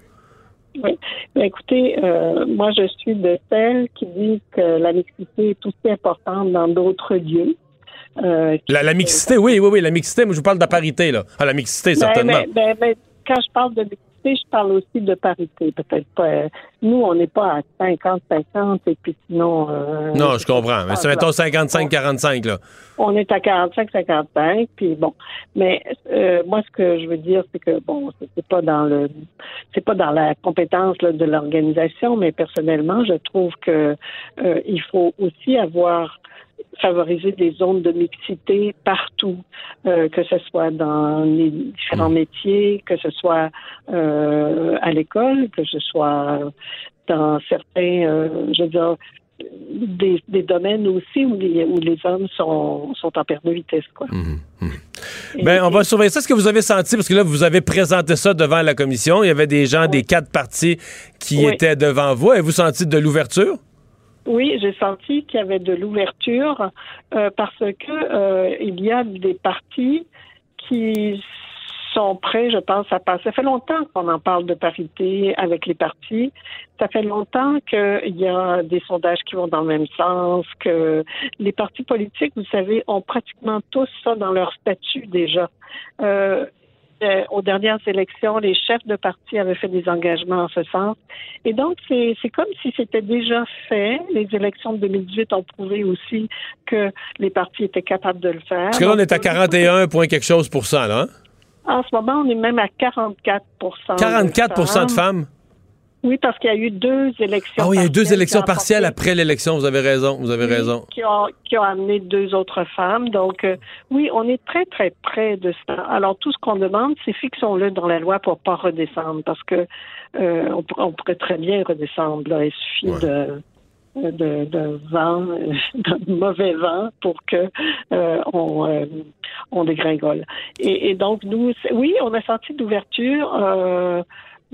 Oui. Ben, écoutez, euh, moi, je suis de celles qui disent que la mixité est aussi importante dans d'autres lieux. La, la mixité, oui, oui, oui, la mixité. Moi, je vous parle de la parité, là. Ah, la mixité, Ben, certainement. ben, ben, ben, quand je parle de mixité, je parle aussi de parité. Peut-être pas. euh, Nous, on n'est pas à 50-50 et puis sinon. euh, non, je comprends. Mais c'est, mettons, On- 55-45, là. on est à 45-55, puis bon. Mais euh, moi, ce que je veux dire, c'est que bon, c'est c'est pas dans le, c'est pas dans la compétence là, de l'organisation, mais personnellement, je trouve que euh, il faut aussi avoir favoriser des zones de mixité partout, euh, que ce soit dans les différents métiers, que ce soit euh, à l'école, que ce soit dans certains, euh, je veux dire, des, des domaines aussi où les, où les hommes sont, sont en perte de vitesse. Quoi. Et- Ben, on va surveiller ça. Est-ce que vous avez senti, parce que là, vous avez présenté ça devant la commission, il y avait des gens des quatre partis qui Oui. étaient devant vous. Avez-vous senti de l'ouverture? Oui, j'ai senti qu'il y avait de l'ouverture euh, parce que euh, il y a des partis qui sont prêts, je pense, à passer. Ça fait longtemps qu'on en parle de parité avec les partis. Ça fait longtemps qu'il y a des sondages qui vont dans le même sens, que les partis politiques, vous savez, ont pratiquement tous ça dans leur statut déjà. Euh, euh, aux dernières élections, les chefs de parti avaient fait des engagements en ce sens. Et donc, c'est comme si c'était déjà fait. Les élections de 2018 ont prouvé aussi que les partis étaient capables de le faire. Parce que là, on est à 41 points quelque chose pour cent, là. hein? En ce moment, on est même à 44 44 de femmes? Oui, parce qu'il y a eu deux élections Ah oui, il y a eu deux partielles élections partielles après l'élection. Vous avez raison. Vous avez Oui, raison. Qui ont, qui ont amené deux autres femmes. Donc, euh, oui, on est très, très près de ça. Alors, tout ce qu'on demande, c'est fixons-le dans la loi pour pas redescendre, parce que euh, on, pour- on pourrait très bien redescendre. Là. Il suffit de de, de vent, de mauvais vent pour que euh, on, euh, on dégringole. Et, et donc nous, oui, on a senti d'ouverture. euh,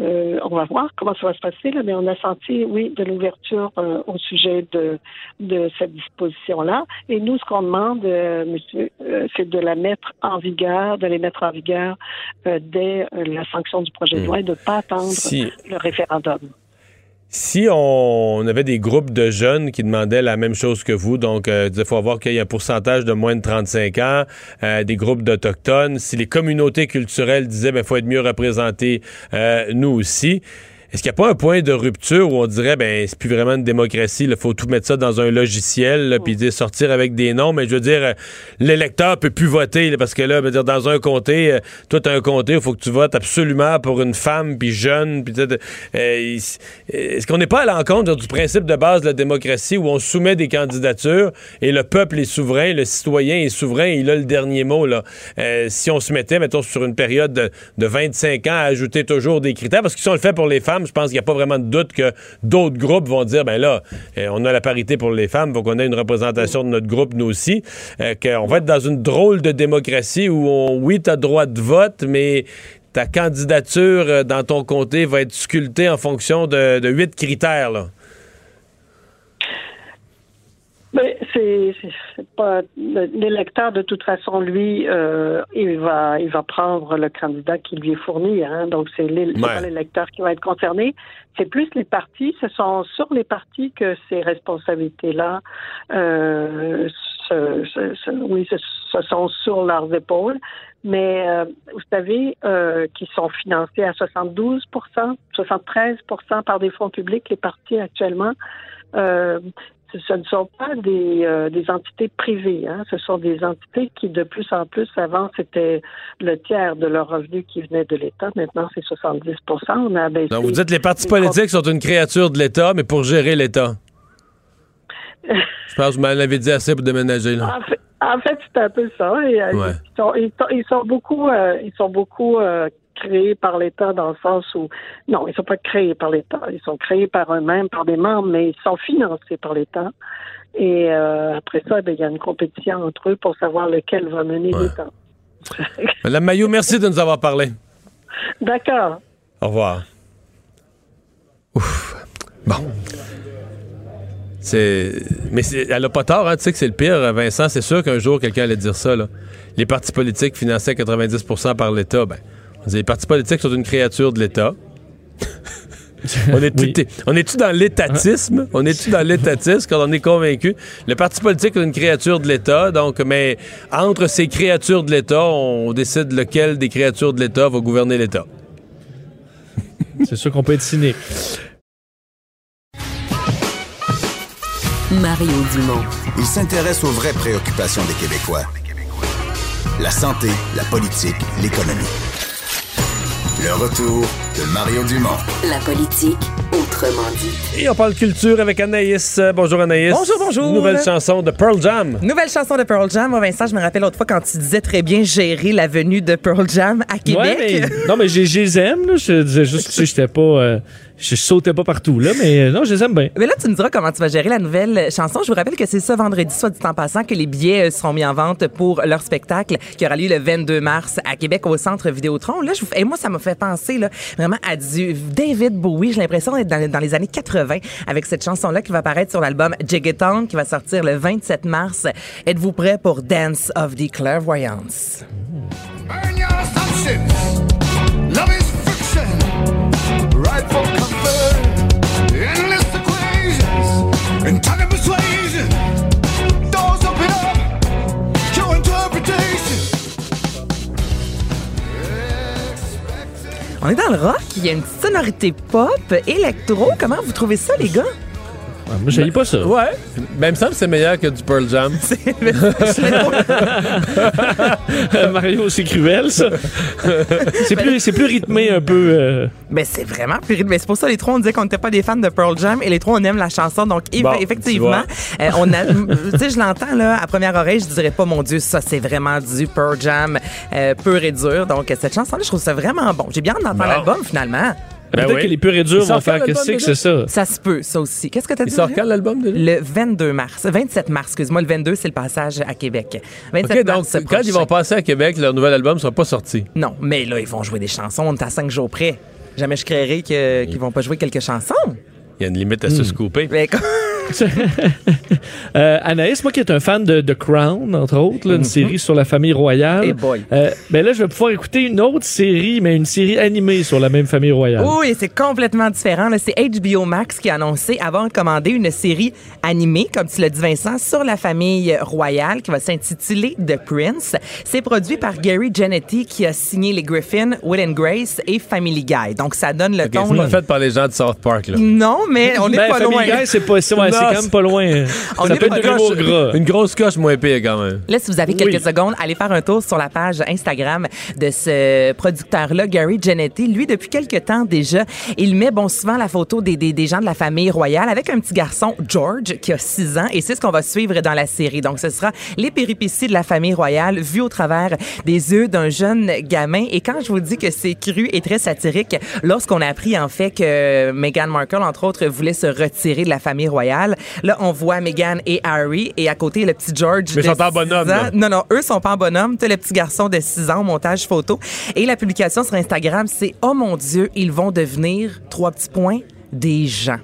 euh, on va voir comment ça va se passer, là, mais on a senti, oui, de l'ouverture euh, au sujet de, de cette disposition-là. Et nous, ce qu'on demande, euh, monsieur, euh, c'est de la mettre en vigueur, de les mettre en vigueur euh, dès la sanction du projet de loi et de ne pas attendre Si- le référendum. Si on avait des groupes de jeunes qui demandaient la même chose que vous, donc euh, il faut avoir qu'il y ait un pourcentage de moins de 35 ans, euh, des groupes d'Autochtones, si les communautés culturelles disaient ben faut être mieux représentés, euh, nous aussi. Est-ce qu'il n'y a pas un point de rupture où on dirait ben c'est plus vraiment une démocratie, il faut tout mettre ça dans un logiciel, puis sortir avec des noms, mais je veux dire euh, l'électeur peut plus voter là, parce que là, je dire dans un comté, euh, toi t'as un comté, il faut que tu votes absolument pour une femme puis jeune, puis euh, est-ce qu'on n'est pas à l'encontre du principe de base de la démocratie où on soumet des candidatures et le peuple est souverain, le citoyen est souverain il a le dernier mot là. Euh, si on se mettait mettons sur une période de, de 25 ans à ajouter toujours des critères parce que si on le fait pour les femmes, je pense qu'il n'y a pas vraiment de doute que d'autres groupes vont dire ben là, euh, on a la parité pour les femmes, faut qu'on ait une représentation de notre groupe nous aussi, euh, qu'on va être dans une drôle de démocratie où on, oui, tu as droit de vote mais ta candidature euh, dans ton comté va être sculptée en fonction de, huit critères. Mais c'est pas le- l'électeur de toute façon lui euh, il va il va prendre le candidat qui lui est fourni hein. Donc c'est Ouais. pas l'électeur qui va être concerné. C'est plus les partis ce sont sur les partis que ces responsabilités là euh, se- se- se- oui ce, ce sont sur leurs épaules. Mais euh, vous savez euh, qu'ils sont financés à 72% 73% par des fonds publics les partis actuellement euh, ce ne sont pas des, euh, des entités privées, hein. ce sont des entités qui de plus en plus, avant c'était le tiers de leurs revenus qui venait de l'État, maintenant c'est 70 On a abaissé Donc vous dites les partis politiques sont une créature de l'État, mais pour gérer l'État. Je pense que vous m'en avez dit assez pour déménager là. En fait, en fait, c'est un peu ça. Et, euh, Ouais. ils, sont, ils, sont, ils sont beaucoup, euh, ils sont beaucoup euh, créés par l'État dans le sens où, non, ils sont pas créés par l'État. Ils sont créés par eux-mêmes, par des membres, mais ils sont financés par l'État. Et euh, après ça, ben, il y a une compétition entre eux pour savoir lequel va mener l'État. Madame Maillot, merci de nous avoir parlé. D'accord. Au revoir. Ouf. Bon. C'est. Mais c'est- elle a pas tort, hein. Tu sais que c'est le pire, Vincent. C'est sûr qu'un jour, quelqu'un allait dire ça, là. Les partis politiques financés à 90% par l'État. Ben, les partis politiques sont une créature de l'État. on est-tu Oui. on est-tu dans l'étatisme? On est-tu dans l'étatisme quand on est convaincu? Le parti politique est une créature de l'État, donc, mais entre ces créatures de l'État, on décide lequel des créatures de l'État va gouverner l'État. C'est sûr qu'on peut être cynique. Mario Dumont. Il s'intéresse aux vraies préoccupations des Québécois. La santé, la politique, l'économie. Le retour de Mario Dumont. La politique, autrement dit. Et on parle culture avec Anaïs. Euh, bonjour Anaïs. Bonjour, bonjour. Nouvelle chanson de Pearl Jam. Nouvelle chanson de Pearl Jam. Moi, Vincent, je me rappelle l'autre fois quand tu disais très bien gérer la venue de Pearl Jam à Québec. Ouais, mais- non, mais les aime, là. Je disais juste que j'étais pas. euh, je sautais pas partout, là, mais euh, non, je les aime bien. Mais là, tu me diras comment tu vas gérer la nouvelle chanson. Je vous rappelle que c'est ce vendredi, soit dit en passant, que les billets euh, seront mis en vente pour leur spectacle qui aura lieu le 22 mars à Québec au Centre Vidéotron. Là, je vous... Et moi, ça m'a fait penser là, vraiment à du David Bowie. J'ai l'impression d'être dans, les années 80 avec cette chanson-là qui va apparaître sur l'album Jiggaton qui va sortir le 27 mars. Êtes-vous prêts pour Dance of the Clairvoyance? Dans le rock, il y a une sonorité pop, électro. Comment vous trouvez ça, les gars? Ah, moi, je pas ça. Ouais. Ben, il me semble que c'est meilleur que du Pearl Jam. Mario, c'est cruel, ça. c'est plus, c'est plus rythmé un peu. euh, Ben, c'est vraiment plus rythmé. C'est pour ça, les trois, on disait qu'on n'était pas des fans de Pearl Jam et les trois, on aime la chanson. Donc, Bon, effectivement, tu euh, on a, tu sais, je l'entends, là, à première oreille, je dirais pas, mon Dieu, ça, c'est vraiment du Pearl Jam euh, pur et dur. Donc, cette chanson-là, je trouve ça vraiment bon. J'ai bien hâte d'entendre l'album, finalement. Ben Peut-être oui. que les purs et durs vont faire que c'est que c'est ça. Ça se peut, ça aussi. Qu'est-ce que t'as dit? Il sort quand l'album déjà? Le 22 mars. 27 mars, excuse-moi. Le 22, c'est le passage à Québec. 27 OK, donc, mars quand prochain. ils vont passer à Québec, leur nouvel album sera pas sorti. Non, mais là, ils vont jouer des chansons. On est à cinq jours près. Jamais je créerais que- qu'ils vont pas jouer quelques chansons. Il y a une limite à se scooper. Mais comme- Euh, Anaïs, moi qui est un fan de The Crown, entre autres, là, une série sur la famille royale. Eh boy. Euh, ben là, je vais pouvoir écouter une autre série, mais une série animée sur la même famille royale. Oui, c'est complètement différent. C'est HBO Max qui a annoncé avoir commandé une série animée, comme tu l'as dit Vincent, sur la famille royale qui va s'intituler The Prince. C'est produit par Gary Janetti qui a signé les Griffin, Will and Grace et Family Guy. Donc ça donne le OK, ton. c'est pas fait par les gens de South Park, là. Non, mais on n'est Ben, pas Family loin. Guy, c'est pas, ouais, quand même pas loin. On ça peut être gras. Une grosse coche moins pire, quand même. Là, si vous avez quelques secondes, allez faire un tour sur la page Instagram de ce producteur-là, Gary Janetti. Lui, depuis quelques temps déjà, il met bon souvent la photo des, des, des gens de la famille royale avec un petit garçon, George, qui a 6 ans. Et c'est ce qu'on va suivre dans la série. Donc, ce sera les péripéties de la famille royale vues au travers des yeux d'un jeune gamin. Et quand je vous dis que c'est cru et très satirique, lorsqu'on a appris en fait que Meghan Markle, entre autres, voulait se retirer de la famille royale, là, on voit Meghan et Harry et à côté le petit George. Mais ils sont en 6 bonhomme, ans. Non, non, eux sont pas en bonhomme. T'as le petit garçon de 6 ans au montage photo. Et la publication sur Instagram, c'est Oh mon Dieu, ils vont devenir, trois petits points, des gens.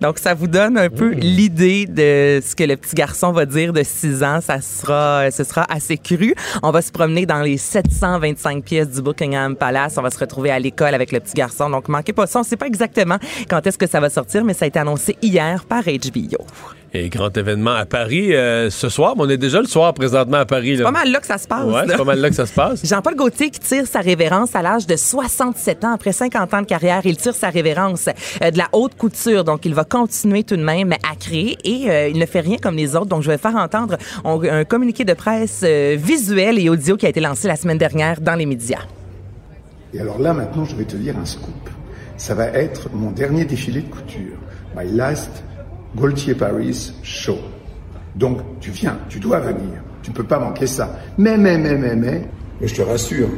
Donc, ça vous donne un peu l'idée de ce que le petit garçon va dire de 6 ans. Ça sera, ce sera assez cru. On va se promener dans les 725 pièces du Buckingham Palace. On va se retrouver à l'école avec le petit garçon. Donc, manquez pas ça. On sait pas exactement quand est-ce que ça va sortir, mais ça a été annoncé hier par HBO. Et grand événement à Paris euh, ce soir. Mais on est déjà le soir présentement à Paris. C'est pas mal là que ça se passe. Ouais, c'est pas mal là que ça se passe. Jean-Paul Gaultier qui tire sa révérence à l'âge de 67 ans. Après 50 ans de carrière, il tire sa révérence euh, de la haute couture. Donc, il va continuer tout de même à créer et euh, il ne fait rien comme les autres. Donc, je vais faire entendre on- un communiqué de presse euh, visuel et audio qui a été lancé la semaine dernière dans les médias. Et alors là, maintenant, je vais te dire un scoop. Ça va être mon dernier défilé de couture. My last Gaultier Paris show. Donc, tu viens, tu dois venir. Tu peux pas manquer ça. Mais, mais, mais, mais, mais, mais je te rassure,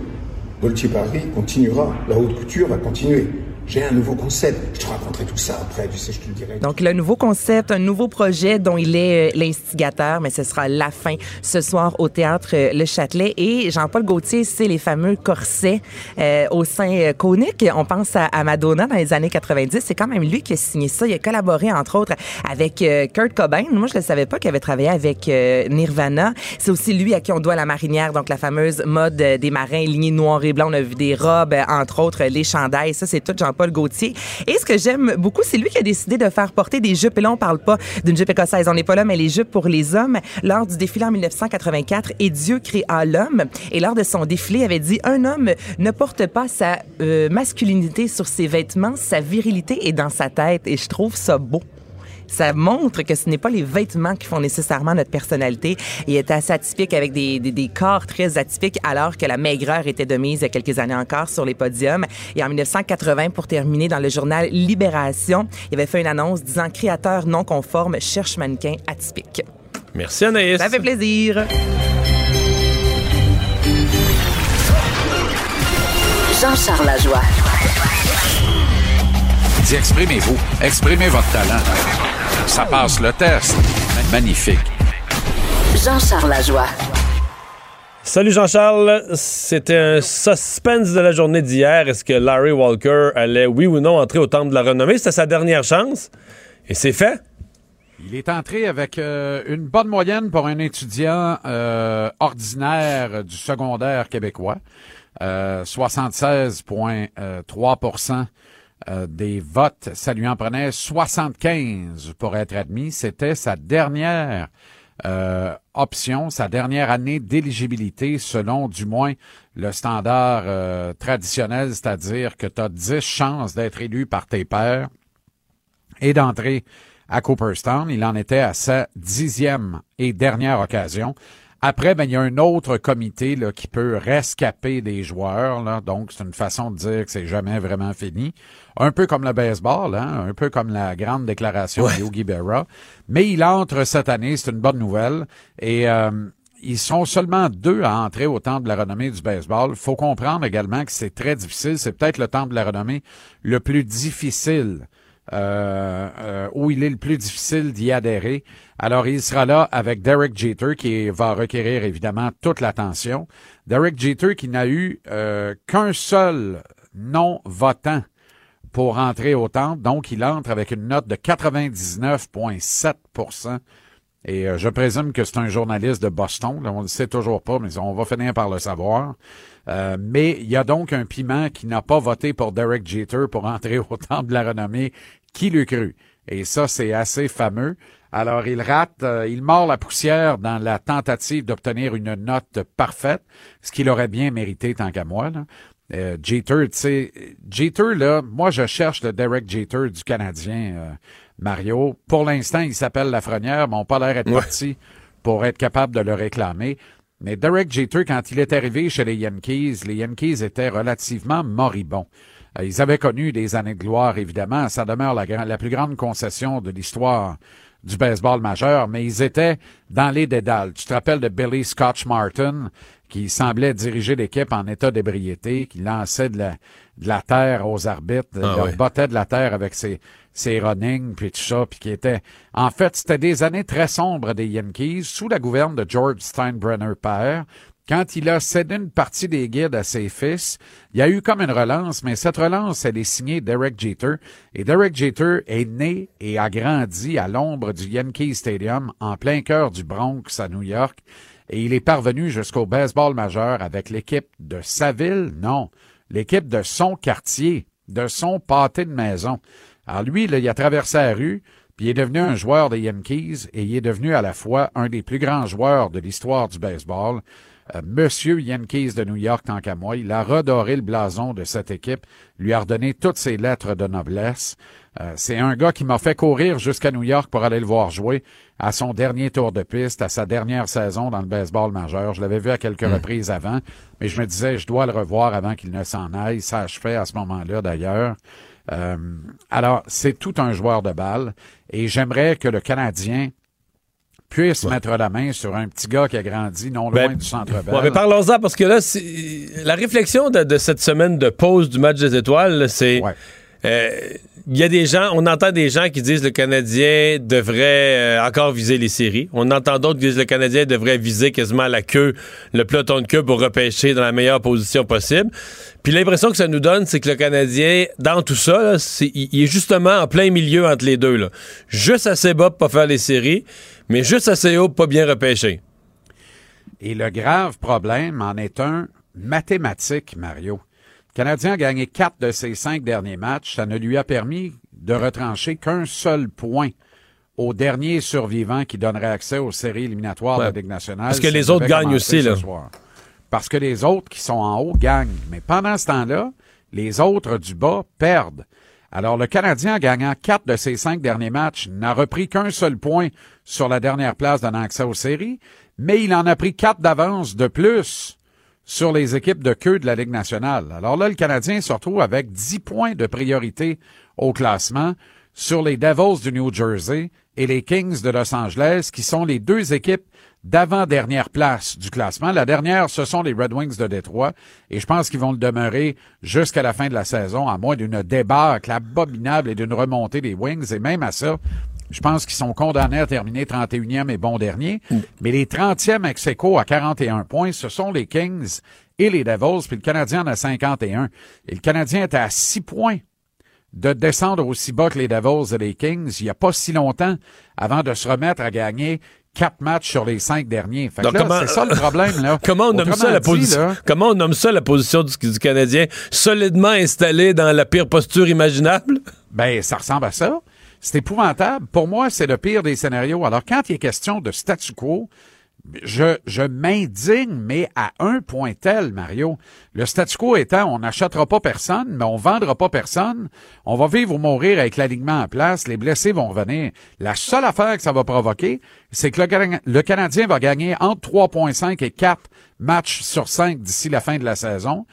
Gaultier Paris continuera, la haute couture va continuer. J'ai un nouveau concept. Je te raconterai tout ça après, tu sais, je te le dirai. Donc, le nouveau concept, un nouveau projet dont il est euh, l'instigateur, mais ce sera la fin ce soir au théâtre euh, Le Châtelet. Et Jean-Paul Gaultier, c'est les fameux corsets euh, au sein euh, conique. On pense à, Madonna dans les années 90. C'est quand même lui qui a signé ça. Il a collaboré, entre autres, avec Kurt Cobain. Moi, je ne savais pas qu'il avait travaillé avec Nirvana. C'est aussi lui à qui on doit la marinière, donc la fameuse mode des marins lignés noir et blanc. On a vu des robes, entre autres, les chandails. Ça, c'est tout Gaultier. Et ce que j'aime beaucoup, c'est lui qui a décidé de faire porter des jupes. Et là, on parle pas d'une jupe écossaise. On n'est pas là, mais les jupes pour les hommes. Lors du défilé en 1984, Et Dieu créa l'homme. Et lors de son défilé, il avait dit Un homme ne porte pas sa euh, masculinité sur ses vêtements, sa virilité est dans sa tête. Et je trouve ça beau. Ça montre que ce n'est pas les vêtements qui font nécessairement notre personnalité. Il était assez atypique avec des, des, des corps très atypiques alors que la maigreur était de mise il y a quelques années encore sur les podiums. Et en 1980, pour terminer, dans le journal Libération, il avait fait une annonce disant « Créateur non conforme cherche mannequin atypique ». Merci Anaïs. Ça fait plaisir. Jean-Charles Lajoie. Dis, exprimez-vous. Exprimez votre talent. Ça passe le test. Magnifique. Jean-Charles Lajoie. Salut Jean-Charles, c'était un suspense de la journée d'hier. Est-ce que Larry Walker allait, oui ou non, entrer au Temple de la Renommée? C'était sa dernière chance. Et c'est fait. Il est entré avec euh, une bonne moyenne pour un étudiant euh, ordinaire du secondaire québécois. Euh, 76,3 euh, des votes. Ça lui en prenait 75 pour être admis. C'était sa dernière euh, option, sa dernière année d'éligibilité selon du moins le standard euh, traditionnel, c'est-à-dire que tu as 10 chances d'être élu par tes pairs et d'entrer à Cooperstown. Il en était à sa dixième et dernière occasion. Après, ben, il y a un autre comité là, qui peut rescaper des joueurs. Là. Donc, c'est une façon de dire que c'est jamais vraiment fini. Un peu comme le baseball, hein? un peu comme la grande déclaration de Yogi Berra. Mais il entre cette année, c'est une bonne nouvelle. Et euh, ils sont seulement deux à entrer au temple de la renommée du baseball. faut comprendre également que c'est très difficile. C'est peut-être le temple de la renommée le plus difficile euh, euh, où il est le plus difficile d'y adhérer. Alors, il sera là avec Derek Jeter, qui va requérir évidemment toute l'attention. Derek Jeter qui n'a eu euh, qu'un seul non-votant pour entrer au temple, donc il entre avec une note de 99,7% et euh, je présume que c'est un journaliste de Boston. On ne le sait toujours pas, mais on va finir par le savoir. Euh, mais il y a donc un piment qui n'a pas voté pour Derek Jeter pour entrer au temple de la renommée. Qui l'eût cru? Et ça, c'est assez fameux. Alors, il rate, euh, il mord la poussière dans la tentative d'obtenir une note parfaite, ce qu'il aurait bien mérité tant qu'à moi. Là. Euh, Jeter, tu sais, Jeter, là, moi, je cherche le Derek Jeter du Canadien, euh, Mario. Pour l'instant, il s'appelle Lafrenière, mais on pas l'air Ouais. parti pour être capable de le réclamer. Mais Derek Jeter, quand il est arrivé chez les Yankees, les Yankees étaient relativement moribonds. Euh, Ils avaient connu des années de gloire, évidemment. Ça demeure la plus grande concession de l'histoire du baseball majeur, mais ils étaient dans les dédales. Tu te rappelles de Billy Scotch Martin, qui semblait diriger l'équipe en état d'ébriété, qui lançait de la, de la terre aux arbitres, Ah leur bottait de la terre avec ses, ses runnings, puis tout ça, puis qui était... En fait, c'était des années très sombres des Yankees, sous la gouverne de George Steinbrenner père, quand il a cédé une partie des guides à ses fils, il y a eu comme une relance, mais cette relance, elle est signée Derek Jeter. Et Derek Jeter est né et a grandi à l'ombre du Yankee Stadium, en plein cœur du Bronx à New York. Et il est parvenu jusqu'au baseball majeur avec l'équipe de sa ville, non, l'équipe de son quartier, de son pâté de maison. Alors lui, là, il a traversé la rue, puis il est devenu un joueur des Yankees et il est devenu à la fois un des plus grands joueurs de l'histoire du baseball. Euh, Monsieur Yankees de New York, tant qu'à moi, il a redoré le blason de cette équipe, lui a redonné toutes ses lettres de noblesse. Euh, c'est un gars qui m'a fait courir jusqu'à New York pour aller le voir jouer à son dernier tour de piste, à sa dernière saison dans le baseball majeur. Je l'avais vu à quelques reprises avant, mais je me disais, je dois le revoir avant qu'il ne s'en aille. Ça a fait à ce moment-là, d'ailleurs. Euh, alors, c'est tout un joueur de balle et j'aimerais que le Canadien puisse mettre la main sur un petit gars qui a grandi non loin Ben, du centre belle Ouais, mais parlons-en parce que là, la réflexion de, de cette semaine de pause du match des étoiles, c'est. euh, Il y a des gens, on entend des gens qui disent le Canadien devrait euh, encore viser les séries. On entend d'autres qui disent le Canadien devrait viser quasiment la queue, le peloton de queue pour repêcher dans la meilleure position possible. Puis l'impression que ça nous donne, c'est que le Canadien, dans tout ça, là, c'est- il, il est justement en plein milieu entre les deux. Là. Juste assez bas pour pas faire les séries, mais juste assez haut pour pas bien repêcher. Et le grave problème en est un mathématique, Mario. Le Canadien a gagné quatre de ses cinq derniers matchs. Ça ne lui a permis de retrancher qu'un seul point au dernier survivant qui donnerait accès aux séries éliminatoires de la Ligue nationale. Parce que les autres gagnent aussi, là. soir. Parce que les autres qui sont en haut gagnent. Mais pendant ce temps-là, les autres du bas perdent. Alors, le Canadien, en gagnant quatre de ses cinq derniers matchs, n'a repris qu'un seul point sur la dernière place donnant accès aux séries, mais il en a pris quatre d'avance de plus sur les équipes de queue de la Ligue nationale. Alors là, le Canadien se retrouve avec 10 points de priorité au classement sur les Devils du New Jersey et les Kings de Los Angeles, qui sont les deux équipes d'avant-dernière place du classement. La dernière, ce sont les Red Wings de Détroit, et je pense qu'ils vont le demeurer jusqu'à la fin de la saison, à moins d'une débâcle abominable et d'une remontée des Wings, et même à ça, je pense qu'ils sont condamnés à terminer 31e et bon dernier. Mais les 30e ex aequo à 41 points, ce sont les Kings et les Devils, puis le Canadien en a 51. Et le Canadien est à 6 points de descendre aussi bas que les Devils et les Kings il n'y a pas si longtemps avant de se remettre à gagner quatre matchs sur les cinq derniers. Fait que Donc, là, c'est ça le problème, là. Comment on nomme ça la dit, position là, Comment on nomme ça la position du, du Canadien solidement installé dans la pire posture imaginable? Ben, ça ressemble à ça. C'est épouvantable. Pour moi, c'est le pire des scénarios. Alors, quand il est question de statu quo, je, m'indigne, mais à un point tel, Mario. Le statu quo étant, on n'achètera pas personne, mais on vendra pas personne. On va vivre ou mourir avec l'alignement en place. Les blessés vont revenir. La seule affaire que ça va provoquer, c'est que le Canadien va gagner entre 3,5 et 4 matchs sur 5 d'ici la fin de la saison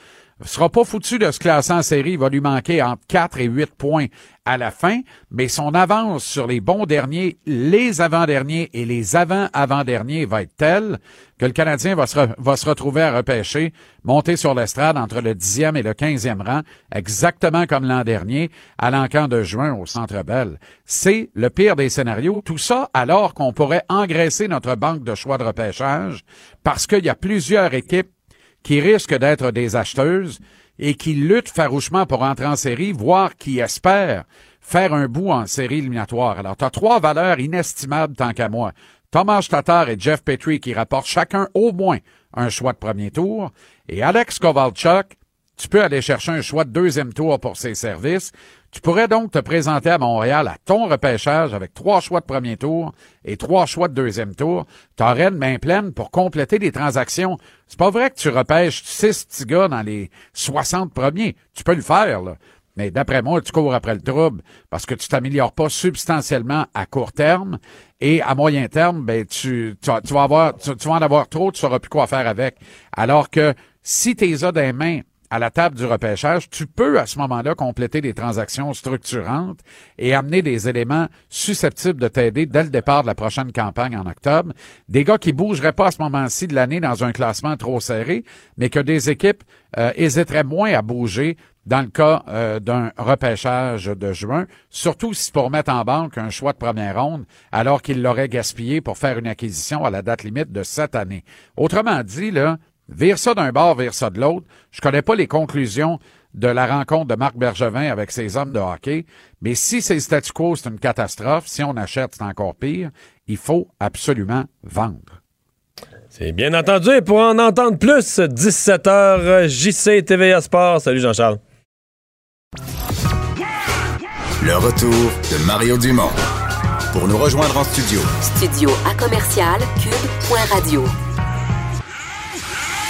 sera pas foutu de se classer en série. Il va lui manquer entre 4 et 8 points à la fin, mais son avance sur les bons derniers, les avant-derniers et les avant-avant-derniers va être telle que le Canadien va se, re- va se retrouver à repêcher, monter sur l'estrade entre le 10e et le 15e rang, exactement comme l'an dernier, à l'encan de juin au Centre Bell. C'est le pire des scénarios. Tout ça alors qu'on pourrait engraisser notre banque de choix de repêchage parce qu'il y a plusieurs équipes qui risquent d'être des acheteuses et qui luttent farouchement pour entrer en série, voire qui espèrent faire un bout en série éliminatoire. Alors, tu as trois valeurs inestimables tant qu'à moi. Thomas Tatar et Jeff Petrie qui rapportent chacun au moins un choix de premier tour. Et Alex Kovalchuk, tu peux aller chercher un choix de deuxième tour pour ses services. Tu pourrais donc te présenter à Montréal à ton repêchage avec trois choix de premier tour et trois choix de deuxième tour. T'aurais une main pleine pour compléter des transactions. C'est pas vrai que tu repêches six petits gars dans les 60 premiers. Tu peux le faire. Mais d'après moi, tu cours après le trouble parce que tu t'améliores pas substantiellement à court terme et à moyen terme, ben tu, tu, vas- tu avoir, tu, tu vas en avoir trop, tu sauras plus quoi faire avec. Alors que si tes as des mains à la table du repêchage, tu peux à ce moment-là compléter des transactions structurantes et amener des éléments susceptibles de t'aider dès le départ de la prochaine campagne en octobre. Des gars qui bougeraient pas à ce moment-ci de l'année dans un classement trop serré, mais que des équipes euh, hésiteraient moins à bouger dans le cas euh, d'un repêchage de juin, surtout si pour mettre en banque un choix de première ronde, alors qu'ils l'auraient gaspillé pour faire une acquisition à la date limite de cette année. Autrement dit, là, vire ça d'un bord, vire ça de l'autre. Je connais pas les conclusions de la rencontre de Marc Bergevin avec ses hommes de hockey, mais si c'est le statu quo, c'est une catastrophe. Si on achète, c'est encore pire. Il faut absolument vendre. C'est bien entendu. Et pour en entendre plus, 17h, JC TVA Sport. Salut Jean-Charles. Le retour de Mario Dumont. Pour nous rejoindre en studio, Studio à commercial cube.radio.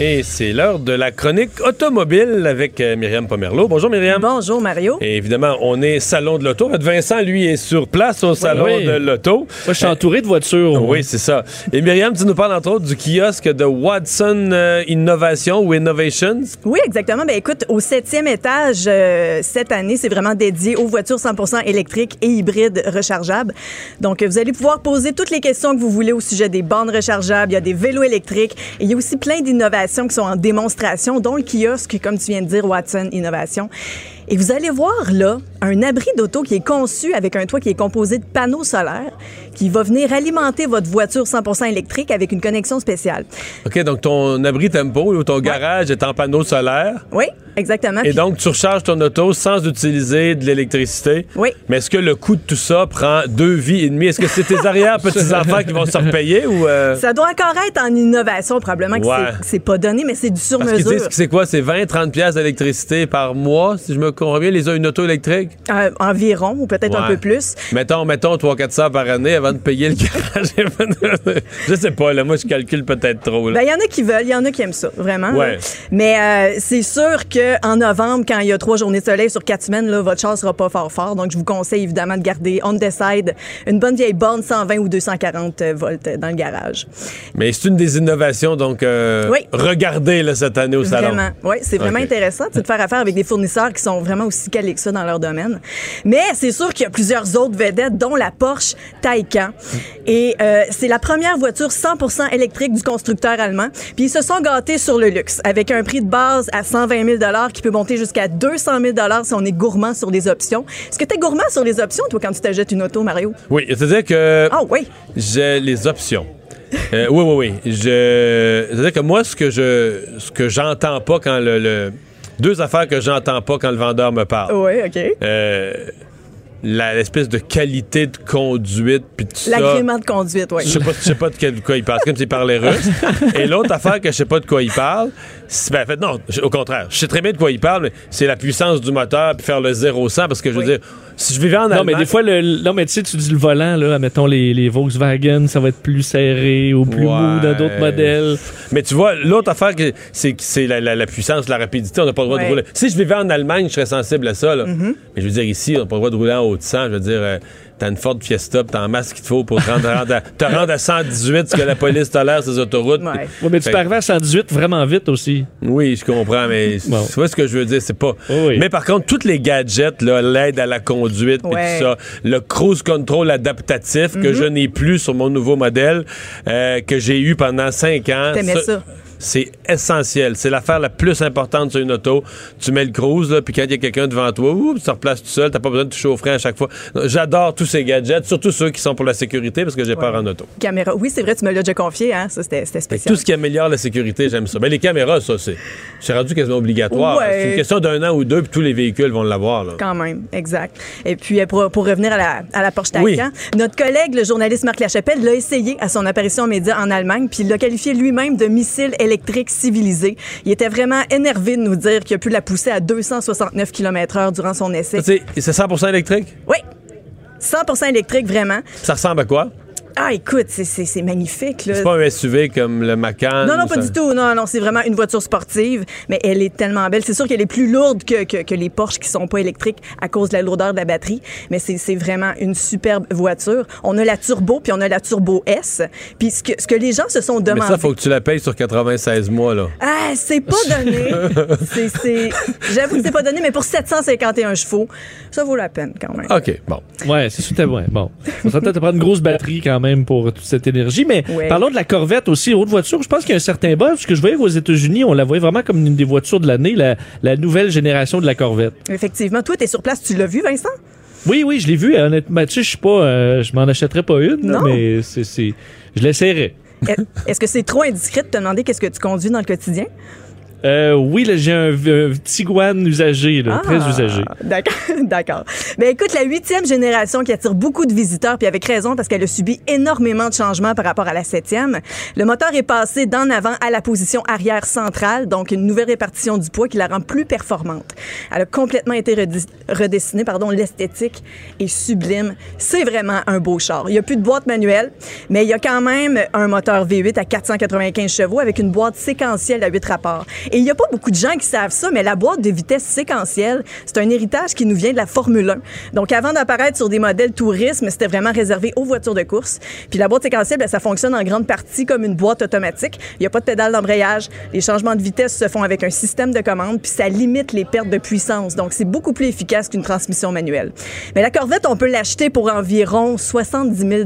Et c'est l'heure de la chronique automobile avec euh, Myriam Pomerleau. Bonjour Myriam. Bonjour Mario. Et évidemment, on est salon de l'auto. Vincent, lui, est sur place au salon oui. de l'auto. Moi, je suis entouré de voitures. Oui, c'est ça. Et Myriam, tu nous parles entre autres du kiosque de Watson euh, Innovation ou Innovations. Oui, exactement. Ben écoute, au septième étage euh, cette année, c'est vraiment dédié aux voitures 100% électriques et hybrides rechargeables. Donc, vous allez pouvoir poser toutes les questions que vous voulez au sujet des bornes rechargeables. Il y a des vélos électriques. Et il y a aussi plein d'innovations qui sont en démonstration, dont le kiosque, comme tu viens de dire, Watson Innovation. Et vous allez voir là un abri d'auto qui est conçu avec un toit qui est composé de panneaux solaires qui va venir alimenter votre voiture 100% électrique avec une connexion spéciale. OK, donc ton abri tempo ou ton garage est en panneau solaire. Oui, exactement. Et Puis- donc, tu recharges ton auto sans utiliser de l'électricité. Oui. Mais est-ce que le coût de tout ça prend deux vies et demie? Est-ce que c'est tes arrière-petits-enfants qui vont se repayer ou... euh, Ça doit encore être en innovation, probablement que Ouais. c'est- pas donné, mais c'est du sur Parce c'est quoi? C'est 20-30 pièces d'électricité par mois, si je me bien, les une auto électrique? Euh, environ, ou peut-être un peu plus. Mettons, mettons 300-400 par année avant de payer le garage. je sais pas, là, moi, je calcule peut-être trop. Ben, il y en a qui veulent, il y en a qui aiment ça, vraiment. Ouais. là. Mais euh, c'est sûr qu'en novembre, quand il y a trois journées de soleil sur quatre semaines, là, votre char sera pas fort fort. Donc, je vous conseille évidemment de garder on the side une bonne vieille borne 120 ou 240 volts dans le garage. Mais c'est une des innovations, donc, euh, Oui. regardez là, cette année au salon. Vraiment. Oui, c'est vraiment intéressant de faire affaire avec des fournisseurs qui sont vraiment aussi calés que ça dans leur domaine. Mais c'est sûr qu'il y a plusieurs autres vedettes, dont la Porsche Taycan. Et euh, c'est la première voiture 100% électrique du constructeur allemand. Puis ils se sont gâtés sur le luxe, avec un prix de base à 120 000 qui peut monter jusqu'à 200 000 si on est gourmand sur les options. Est-ce que tu es gourmand sur les options, toi, quand tu t'achètes une auto, Mario? Oui, c'est-à-dire que. Ah oui. J'ai les options. Euh, oui, oui, oui. Je... C'est-à-dire que moi, ce que je ce que j'entends pas quand le, le- Deux affaires que j'entends pas quand le vendeur me parle. Oui, OK. Euh, l'espèce de qualité de conduite, puis tout ça. L'agrément de conduite, oui. Je sais pas, je sais pas de, quel- de quoi il parle. C'est comme s'il parlait russe. Et l'autre affaire que je sais pas de quoi il parle, c'est, ben, en fait, non, je- au contraire. Je sais très bien de quoi il parle, mais c'est la puissance du moteur puis faire le 0-100 parce que je veux dire, si je vivais en Non, Allemagne. mais des fois, le, non, mais tu sais, tu dis le volant, là, mettons les, les Volkswagen, ça va être plus serré ou plus mou dans d'autres modèles. Mais tu vois, l'autre affaire, que- c'est la, la- la puissance, la rapidité. On n'a pas le droit Ouais. de rouler. Si je vivais en Allemagne, je serais sensible à ça. là. Mm-hmm. Mais je veux dire, ici, on n'a pas le droit de rouler en haut de 100. Je veux dire, euh, t'as une Ford Fiesta, puis t'as en masse qu'il te faut pour te rendre, rendre à, te rendre à 118, ce que la police tolère sur les autoroutes. Ouais, mais tu peux arriver à 118 vraiment vite aussi. Oui, je comprends, mais tu vois ce que je veux dire, c'est pas. oui. Mais par contre, tous les gadgets, l'aide à la conduite, Ouais. tout ça, le cruise control adaptatif que Mhm. je n'ai plus sur mon nouveau modèle, euh, que j'ai eu pendant cinq ans. T'aimais ça? C'est essentiel. C'est l'affaire la plus importante sur une auto. Tu mets le cruise, là, puis quand il y a quelqu'un devant toi, oups, tu te replaces tout seul, t'as pas besoin de toucher au frein à chaque fois. J'adore tous ces gadgets, surtout ceux qui sont pour la sécurité, parce que j'ai peur en auto. Caméra. Oui, c'est vrai, tu me l'as déjà confié, hein? Ça, c'était spécial. Tout ce qui améliore la sécurité, j'aime ça. Ben, les caméras, ça, c'est c'est rendu quasiment obligatoire. Ouais. C'est une question d'un an ou deux, puis tous les véhicules vont l'avoir. Quand même, exact. Et puis, euh, pour, pour revenir à la, à la Porsche Taycan, notre collègue, le journaliste Marc Lachapelle, l'a essayé à son apparition aux médias en Allemagne, puis il l'a qualifié lui-même de missile électrique civilisé. Il était vraiment énervé de nous dire qu'il a pu la pousser à 269 km/h durant son essai. C'est 100 électrique? Oui. 100% électrique, vraiment. Ça ressemble à quoi? Ah, écoute, c'est- magnifique. Là. C'est pas un SUV comme le Macan? Non, non, pas ça- du tout. Non, non, c'est vraiment une voiture sportive, mais elle est tellement belle. C'est sûr qu'elle est plus lourde que, que, que les Porsche qui sont pas électriques à cause de la lourdeur de la batterie, mais c'est c'est vraiment une superbe voiture. On a la Turbo, puis on a la Turbo S. Puis ce que, ce que les gens se sont Mais demandé... ça, faut que tu la payes sur 96 mois, là. Ah, c'est pas donné. C'est- c'est- J'avoue que c'est pas donné, mais pour 751 chevaux, ça vaut la peine quand même. OK, bon. Ouais, c'est super ouais. Bon. Ça peut-être prendre une grosse batterie quand même pour toute cette énergie. Mais Ouais. parlons de la Corvette aussi, haute voiture. Je pense qu'il y a un certain buzz. Parce que je voyais qu'aux États-Unis, on la voyait vraiment comme une des voitures de l'année, la, la nouvelle génération de la Corvette. Effectivement. Toi, t'es sur place, tu l'as vu, Vincent? Oui, oui, je l'ai vu. Honnêtement, tu sais, je suis pas, euh, je m'en achèterais pas une, là, Non. mais c'est, je l'essaierais. Est- Est-ce que c'est trop indiscret de te demander qu'est-ce que tu conduis dans le quotidien? Euh, oui, j'ai un, un Tiguan usagé, là, Ah, très usagé. D'accord, d'accord. Ben écoute, la huitième génération qui attire beaucoup de visiteurs, puis avec raison parce qu'elle a subi énormément de changements par rapport à la septième. Le moteur est passé d'en avant à la position arrière centrale, donc une nouvelle répartition du poids qui la rend plus performante. Elle a complètement été redessinée, pardon, l'esthétique est sublime. C'est vraiment un beau char. Il n'y a plus de boîte manuelle, mais il y a quand même un moteur V8 à 495 chevaux avec une boîte séquentielle à 8 rapports. Et il n'y a pas beaucoup de gens qui savent ça, mais la boîte de vitesse séquentielle, c'est un héritage qui nous vient de la Formule 1. Donc, avant d'apparaître sur des modèles tourisme, c'était vraiment réservé aux voitures de course. Puis la boîte séquentielle, ben, ça fonctionne en grande partie comme une boîte automatique. Il n'y a pas de pédale d'embrayage. Les changements de vitesse se font avec un système de commande, puis ça limite les pertes de puissance. Donc, c'est beaucoup plus efficace qu'une transmission manuelle. Mais la Corvette, on peut l'acheter pour environ 70 000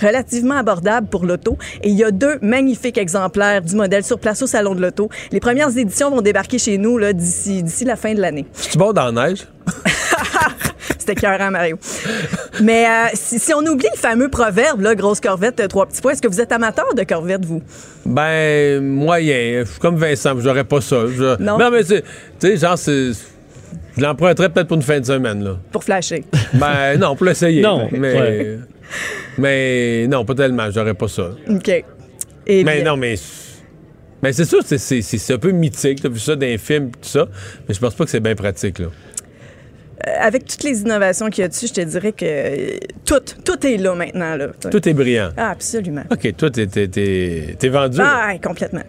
relativement abordable pour l'auto. Et il y a deux magnifiques exemplaires du modèle sur place au Salon de l'Auto. Les premières éditions vont débarquer chez nous là, d'ici, d'ici la fin de l'année. Tu bon dans la neige? C'était cœur Mario. Mais euh, si, si on oublie le fameux proverbe, là, grosse corvette, euh, trois petits points, est-ce que vous êtes amateur de corvette, vous? Ben, moyen. Je suis comme Vincent, j'aurais pas ça. Je- Non. mais c'est. Tu sais, genre, c'est. Je l'emprunterais peut-être pour une fin de semaine, là. Pour flasher. Ben, non, pour l'essayer. Non, Mais. ouais. Mais, non, pas tellement. J'aurais pas ça. OK. Eh mais bien- non, mais. Mais c'est sûr, c'est- un peu mythique. T'as vu ça dans les films, tout ça. Mais je pense pas que c'est bien pratique, là. Euh, avec toutes les innovations qu'il y a dessus, je te dirais que euh, tout, tout est là maintenant. Là. Tout est brillant. Ah, absolument. OK, toi, t'es- t'es vendu. Ah, ouais, complètement.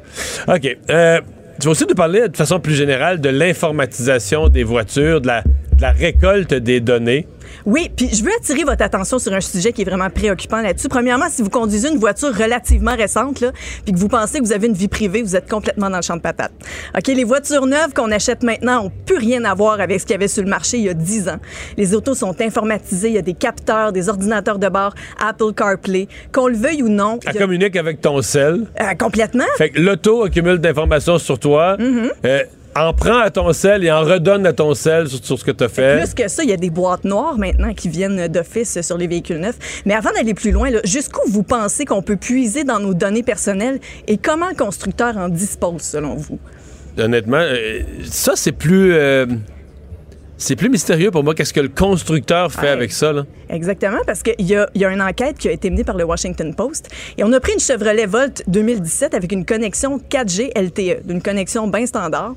OK. Euh, tu vas aussi nous parler de façon plus générale de l'informatisation des voitures, de la, de la récolte des données. Oui, puis je veux attirer votre attention sur un sujet qui est vraiment préoccupant là-dessus. Premièrement, si vous conduisez une voiture relativement récente, là, puis que vous pensez que vous avez une vie privée, vous êtes complètement dans le champ de patates. OK, les voitures neuves qu'on achète maintenant ont plus rien à voir avec ce qu'il y avait sur le marché il y a 10 ans. Les autos sont informatisées, il y a des capteurs, des ordinateurs de bord, Apple CarPlay, qu'on le veuille ou non. Elle a- communique avec ton sel. Euh, complètement. Fait que l'auto accumule d'informations sur toi, Mm-hmm. euh, en prend à ton sel et en redonne à ton sel sur, sur ce que tu as fait. Plus que ça, il y a des boîtes noires maintenant qui viennent d'office sur les véhicules neufs. Mais avant d'aller plus loin, jusqu'où vous pensez qu'on peut puiser dans nos données personnelles et comment le constructeur en dispose selon vous? Honnêtement, euh, ça, c'est plus. euh, c'est plus mystérieux pour moi. Qu'est-ce que le constructeur fait Ouais. avec ça, là? Exactement, parce qu'il y y a une enquête qui a été menée par le Washington Post et on a pris une Chevrolet Volt 2017 avec une connexion 4G LTE, d'une connexion bien standard.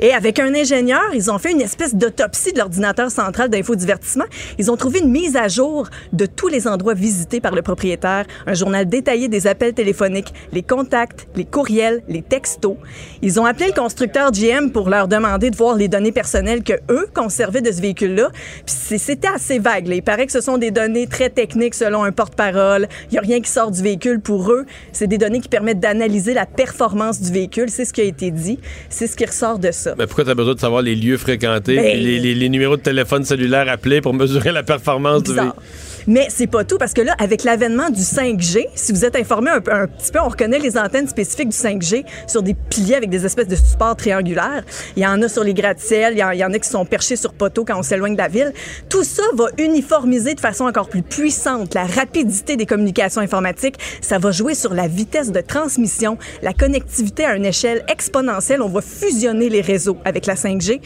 Et avec un ingénieur, ils ont fait une espèce d'autopsie de l'ordinateur central d'infodivertissement. Ils ont trouvé une mise à jour de tous les endroits visités par le propriétaire, un journal détaillé des appels téléphoniques, les contacts, les courriels, les textos. Ils ont appelé le constructeur GM pour leur demander de voir les données personnelles que eux conservaient de ce véhicule-là. Puis c'était assez vague. là. Il paraît que ce sont des données très techniques selon un porte-parole. Il n'y a rien qui sort du véhicule pour eux. C'est des données qui permettent d'analyser la performance du véhicule. C'est ce qui a été dit. C'est ce qui ressort de ça. Mais pourquoi tu as besoin de savoir les lieux fréquentés, Ben- les, les- les numéros de téléphone cellulaire appelés pour mesurer la performance du véhicule? Mais c'est pas tout parce que là, avec l'avènement du 5G, si vous êtes informé un, petit peu, on reconnaît les antennes spécifiques du 5G sur des piliers avec des espèces de supports triangulaires. Il y en a sur les gratte-ciels, il y, en a qui sont perchés sur poteaux quand on s'éloigne de la ville. Tout ça va uniformiser de façon encore plus puissante la rapidité des communications informatiques. Ça va jouer sur la vitesse de transmission, la connectivité à une échelle exponentielle. On va fusionner les réseaux avec la 5G.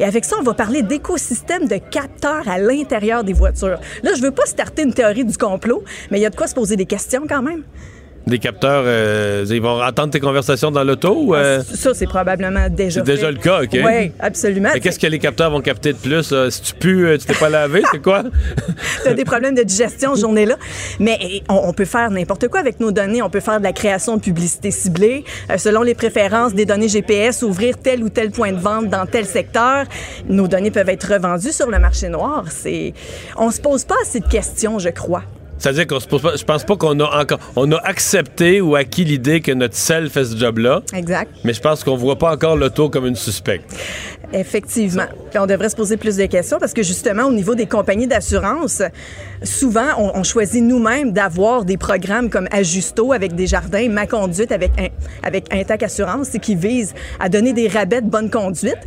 Et avec ça, on va parler d'écosystèmes de capteurs à l'intérieur des voitures. Là, je veux pas une théorie du complot, mais il y a de quoi se poser des questions quand même. Des capteurs, euh, ils vont entendre tes conversations dans l'auto? ou, euh, Ça, c'est probablement déjà C'est déjà le cas, OK. Oui, absolument. Mais qu'est-ce que les capteurs vont capter de plus? là? Si tu pues, euh, tu t'es pas lavé, c'est quoi? tu as des problèmes de digestion journée-là. Mais eh, on, on peut faire n'importe quoi avec nos données. On peut faire de la création de publicité ciblée, euh, selon les préférences des données GPS, ouvrir tel ou tel point de vente dans tel secteur. Nos données peuvent être revendues sur le marché noir. C'est, on se pose pas assez de questions, je crois. C'est-à-dire qu'on se pose pas. Je pense pas qu'on a encore. On a accepté ou acquis l'idée que notre sel fait ce job-là. Exact. Mais je pense qu'on voit pas encore l'auto comme une suspecte. Effectivement. Puis on devrait se poser plus de questions parce que justement, au niveau des compagnies d'assurance, souvent, on, on choisit nous-mêmes d'avoir des programmes comme Ajusto avec des jardins, Ma Conduite avec, avec Intac Assurance qui vise à donner des rabais de bonne conduite.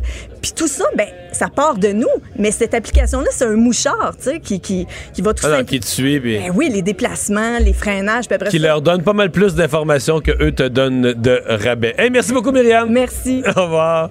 Puis tout ça, ben, ça part de nous. Mais cette application-là, c'est un mouchard, tu sais, qui, qui, qui va tout Ah non, simple- qui te suit, puis Ben oui, les déplacements, les freinages, puis après qui ça- leur donne pas mal plus d'informations que eux te donnent de rabais. Hey, merci beaucoup, Myriam. Merci. Au revoir.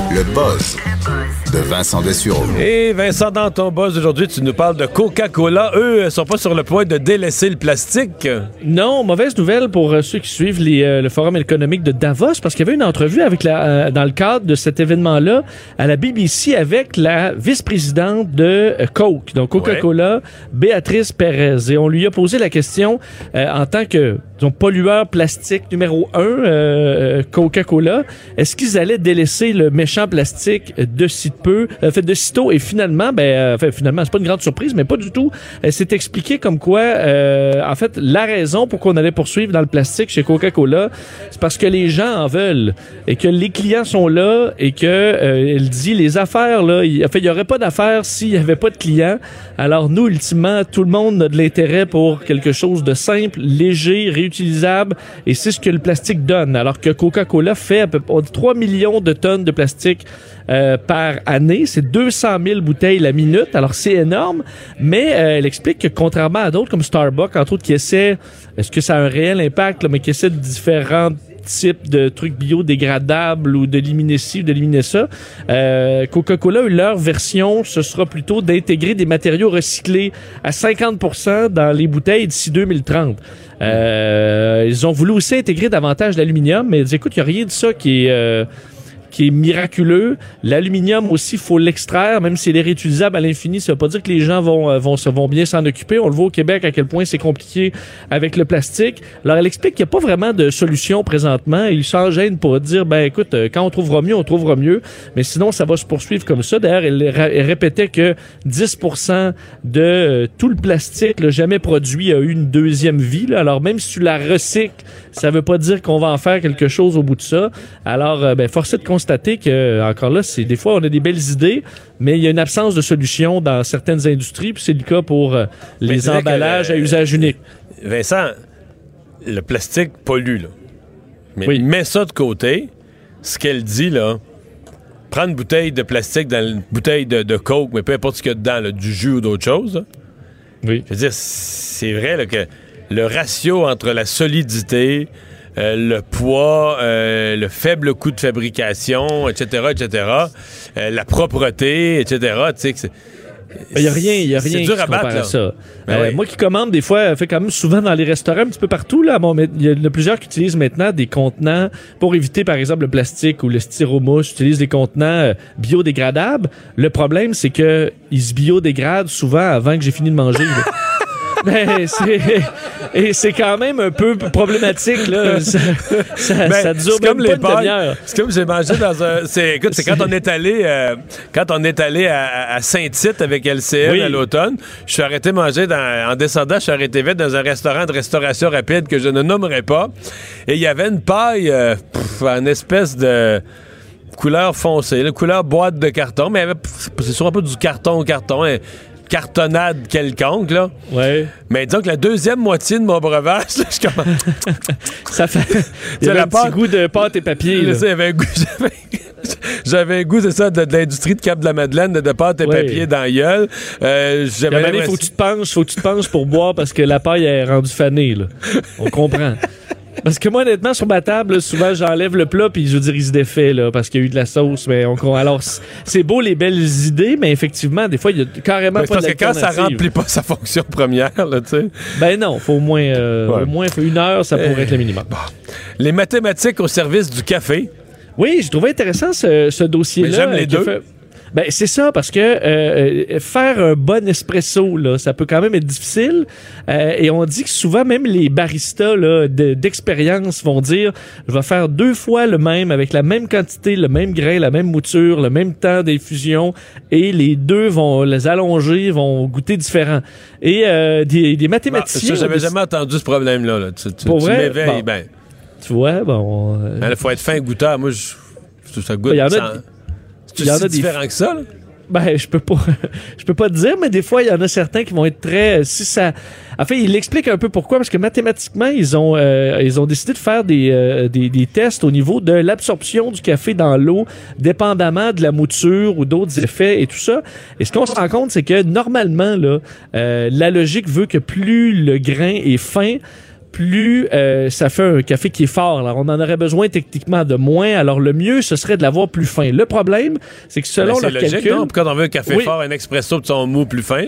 Le buzz de Vincent Dessureau. Et Vincent, dans ton buzz aujourd'hui, tu nous parles de Coca-Cola. Eux euh, sont pas sur le point de délaisser le plastique. Non, mauvaise nouvelle pour euh, ceux qui suivent les, euh, le Forum économique de Davos, parce qu'il y avait une entrevue avec la, euh, dans le cadre de cet événement-là à la BBC avec la vice-présidente de euh, Coke, donc Coca-Cola, Béatrice Pérez. Et on lui a posé la question euh, en tant que disons, pollueur plastique numéro un, euh, Coca-Cola, est-ce qu'ils allaient délaisser le méchant plastique de si peu, euh, fait de sitôt? Et finalement, ben, euh, enfin, finalement, c'est pas une grande surprise, mais pas du tout. Elle s'est expliqué comme quoi, euh, en fait, la raison pour qu'on allait poursuivre dans le plastique chez Coca-Cola, c'est parce que les gens en veulent et que les clients sont là et que euh, elle dit les affaires là, il, fait, il y aurait pas d'affaires s'il y avait pas de clients. Alors nous, ultimement, tout le monde a de l'intérêt pour quelque chose de simple, léger, réutilisable et c'est ce que le plastique donne. Alors que Coca-Cola fait à peu près 3 millions de tonnes de plastique euh, par année. C'est 200 000 bouteilles la minute. Alors, c'est énorme. Mais euh, elle explique que contrairement à d'autres comme Starbucks, entre autres, qui essaient, est-ce que ça a un réel impact, mais qui essaient de différents types de trucs biodégradables ou d'éliminer ci ou d'éliminer ça. Euh, Coca-Cola, leur version, ce sera plutôt d'intégrer des matériaux recyclés à 50% dans les bouteilles d'ici 2030. Euh, ils ont voulu aussi intégrer davantage d'aluminium, mais ils disent, écoute, il n'y a rien de ça qui est... qui est miraculeux. L'aluminium aussi, faut l'extraire, même s'il est réutilisable à l'infini. Ça veut pas dire que les gens vont, euh, vont, se- vont bien s'en occuper. On le voit au Québec à quel point c'est compliqué avec le plastique. Alors, elle explique qu'il n'y a pas vraiment de solution présentement. Il s'en gêne pour dire, ben écoute, euh, quand on trouvera mieux, on trouvera mieux. Mais sinon, ça va se poursuivre comme ça. D'ailleurs, elle répétait que 10% de euh, tout le plastique là, jamais produit a eu une deuxième vie. là. Alors, même si tu la recycles, ça veut pas dire qu'on va en faire quelque chose au bout de ça. Alors, euh, ben, force est de constater que, euh, encore là, c'est des fois, on a des belles idées, mais il y a une absence de solution dans certaines industries, puis c'est le cas pour euh, les que, emballages à euh, usage unique. Vincent, le plastique pollue, là. Mais mets ça de côté. Ce qu'elle dit, là, prends une bouteille de plastique dans une bouteille de, de Coke, mais peu importe ce qu'il y a dedans, là, du jus ou d'autre chose. là. Oui. Je veux dire, c'est vrai là, que le ratio entre la solidité, euh, le poids, euh, le faible coût de fabrication, etc., etc., euh, la propreté, etc., tu sais. Il n'y a rien, il y a rien dur qui à battre, à ça. Ben Euh, oui. Moi qui commande des fois, fait quand même souvent dans les restaurants, un petit peu partout là. Il y en a plusieurs qui utilisent maintenant des contenants pour éviter par exemple le plastique ou le styromousse. Utilisent des contenants euh, biodégradables. Le problème, c'est que ils se biodégradent souvent avant que j'ai fini de manger. là. Ben, c'est et c'est quand même un peu problématique là. Ça, ça, Ben, ça dure c'est comme pas les une. C'est comme j'ai mangé dans un. C'est, écoute, c'est quand on est allé, euh, quand on est allé à, à Saint-Tite avec Oui. à l'automne. Je suis arrêté manger dans, en descendant, je suis arrêté vite dans un restaurant de restauration rapide que je ne nommerai pas. Et il y avait une paille, euh, pff, en espèce de couleur foncée, là, couleur boîte de carton, mais c'est sûrement pas du carton au carton. hein, cartonnade quelconque, là. Ouais. Mais disons que la deuxième moitié de mon breuvage, là, je commence. Ça fait. Il y avait la un petit goût de pâte et papier. là. Ça, il y avait un goût- j'avais- un goût, c'est ça, de, de l'industrie de Cap-de-la-Madeleine, de, de pâte et papier dans la gueule. Euh, j'avais faut que tu te penches, faut que tu te penches pour boire parce que la paille est rendue fanée, là. On comprend. Parce que moi, honnêtement, sur ma table, là, souvent, j'enlève le plat puis je veux dire, il se défait, là, parce qu'il y a eu de la sauce. Mais on, alors, c'est beau les belles idées, mais effectivement, des fois, il y a carrément Ben, c'est pas parce que quand ça remplit pas sa fonction première, là, tu sais. Ben non, faut au moins, euh, Ouais. au moins faut une heure, ça pourrait Euh, être le minimum. Les mathématiques au service du café. Oui, j'ai trouvé intéressant ce, ce dossier-là. J'aime les deux. fait- Ben, c'est ça, parce que euh, faire un bon espresso, là, ça peut quand même être difficile. Euh, et on dit que souvent, même les baristas là, de- d'expérience vont dire je vais faire deux fois le même, avec la même quantité, le même grain, la même mouture, le même temps d'infusion, et les deux vont les allonger, vont goûter différent. Et euh, des, des Bon, mathématiciens... ça, j'avais jamais entendu ce problème-là. là. Tu, tu, Pour tu vrai? Bon. ben. Tu vois, bon... euh, Il faut être fin goûteur. Moi, je Ça, ça goûte. Ben, il y en a- ça- il y en C'est a des- différent que ça, là? Ben, je peux pas, je peux pas te dire, mais des fois, il y en a certains qui vont être très, si ça, en fait, il explique un peu pourquoi, parce que mathématiquement, ils ont, euh, ils ont décidé de faire des, euh, des, des tests au niveau de l'absorption du café dans l'eau, dépendamment de la mouture ou d'autres effets et tout ça. Et ce qu'on se rend compte, c'est que normalement, là, euh, la logique veut que plus le grain est fin, plus euh, ça fait un café qui est fort. Alors, on en aurait besoin techniquement de moins. Alors, le mieux, ce serait de l'avoir plus fin. Le problème, c'est que selon Ben, leur logique, calcul... non? Quand on veut un café Oui. fort, un expresso, puis son mou plus fin?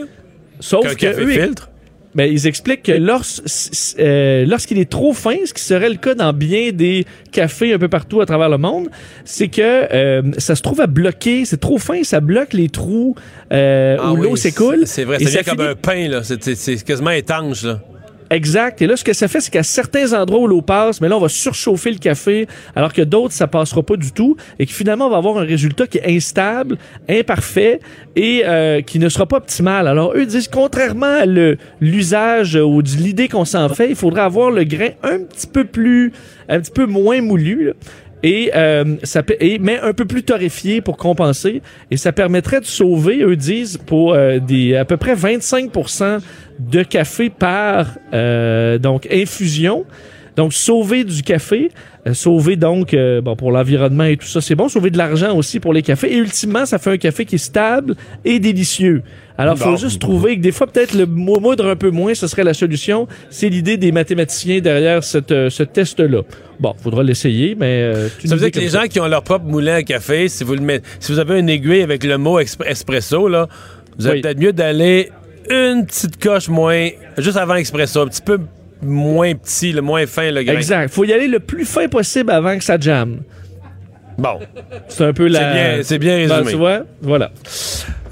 Sauf qu'un que café filtre? Ben, ils expliquent que euh, lorsqu'il est trop fin, ce qui serait le cas dans bien des cafés un peu partout à travers le monde, c'est que euh, ça se trouve à bloquer. C'est trop fin, ça bloque les trous euh, Ah où oui, l'eau s'écoule. C'est vrai, c'est comme finit- un pain, là. C'est quasiment étanche, là. Exact. Et là, ce que ça fait, c'est qu'à certains endroits où l'eau passe, mais là, on va surchauffer le café, alors que d'autres, ça passera pas du tout, et que finalement, on va avoir un résultat qui est instable, imparfait et euh, qui ne sera pas optimal. Alors, eux disent, contrairement à l'usage ou l'idée qu'on s'en fait, il faudrait avoir le grain un petit peu plus, un petit peu moins moulu. là. Et, euh, ça, et mais un peu plus torréfié pour compenser. Et ça permettrait de sauver eux disent pour euh, des à peu près 25% de café par euh, donc infusion donc sauver du café euh, sauver donc euh, bon pour l'environnement et tout ça c'est bon. Sauver de l'argent aussi pour les cafés. Et ultimement ça fait un café qui est stable et délicieux. Alors faut Bon. juste trouver que des fois peut-être le mou- moudre un peu moins ce serait la solution. C'est l'idée des mathématiciens derrière cette, euh, ce test là bon faudra l'essayer mais euh, Ça veut dire que les gens qui ont leur propre moulin à café, si vous, le mettez, si vous avez une aiguille avec le mot espresso, là, vous avez Oui. peut-être mieux d'aller une petite coche moins, juste avant espresso, un petit peu moins petit, le moins fin, le grain. exact faut y aller le plus fin possible avant que ça jamme Bon. c'est un peu la C'est bien- c'est bien Ben, résumé. tu vois voilà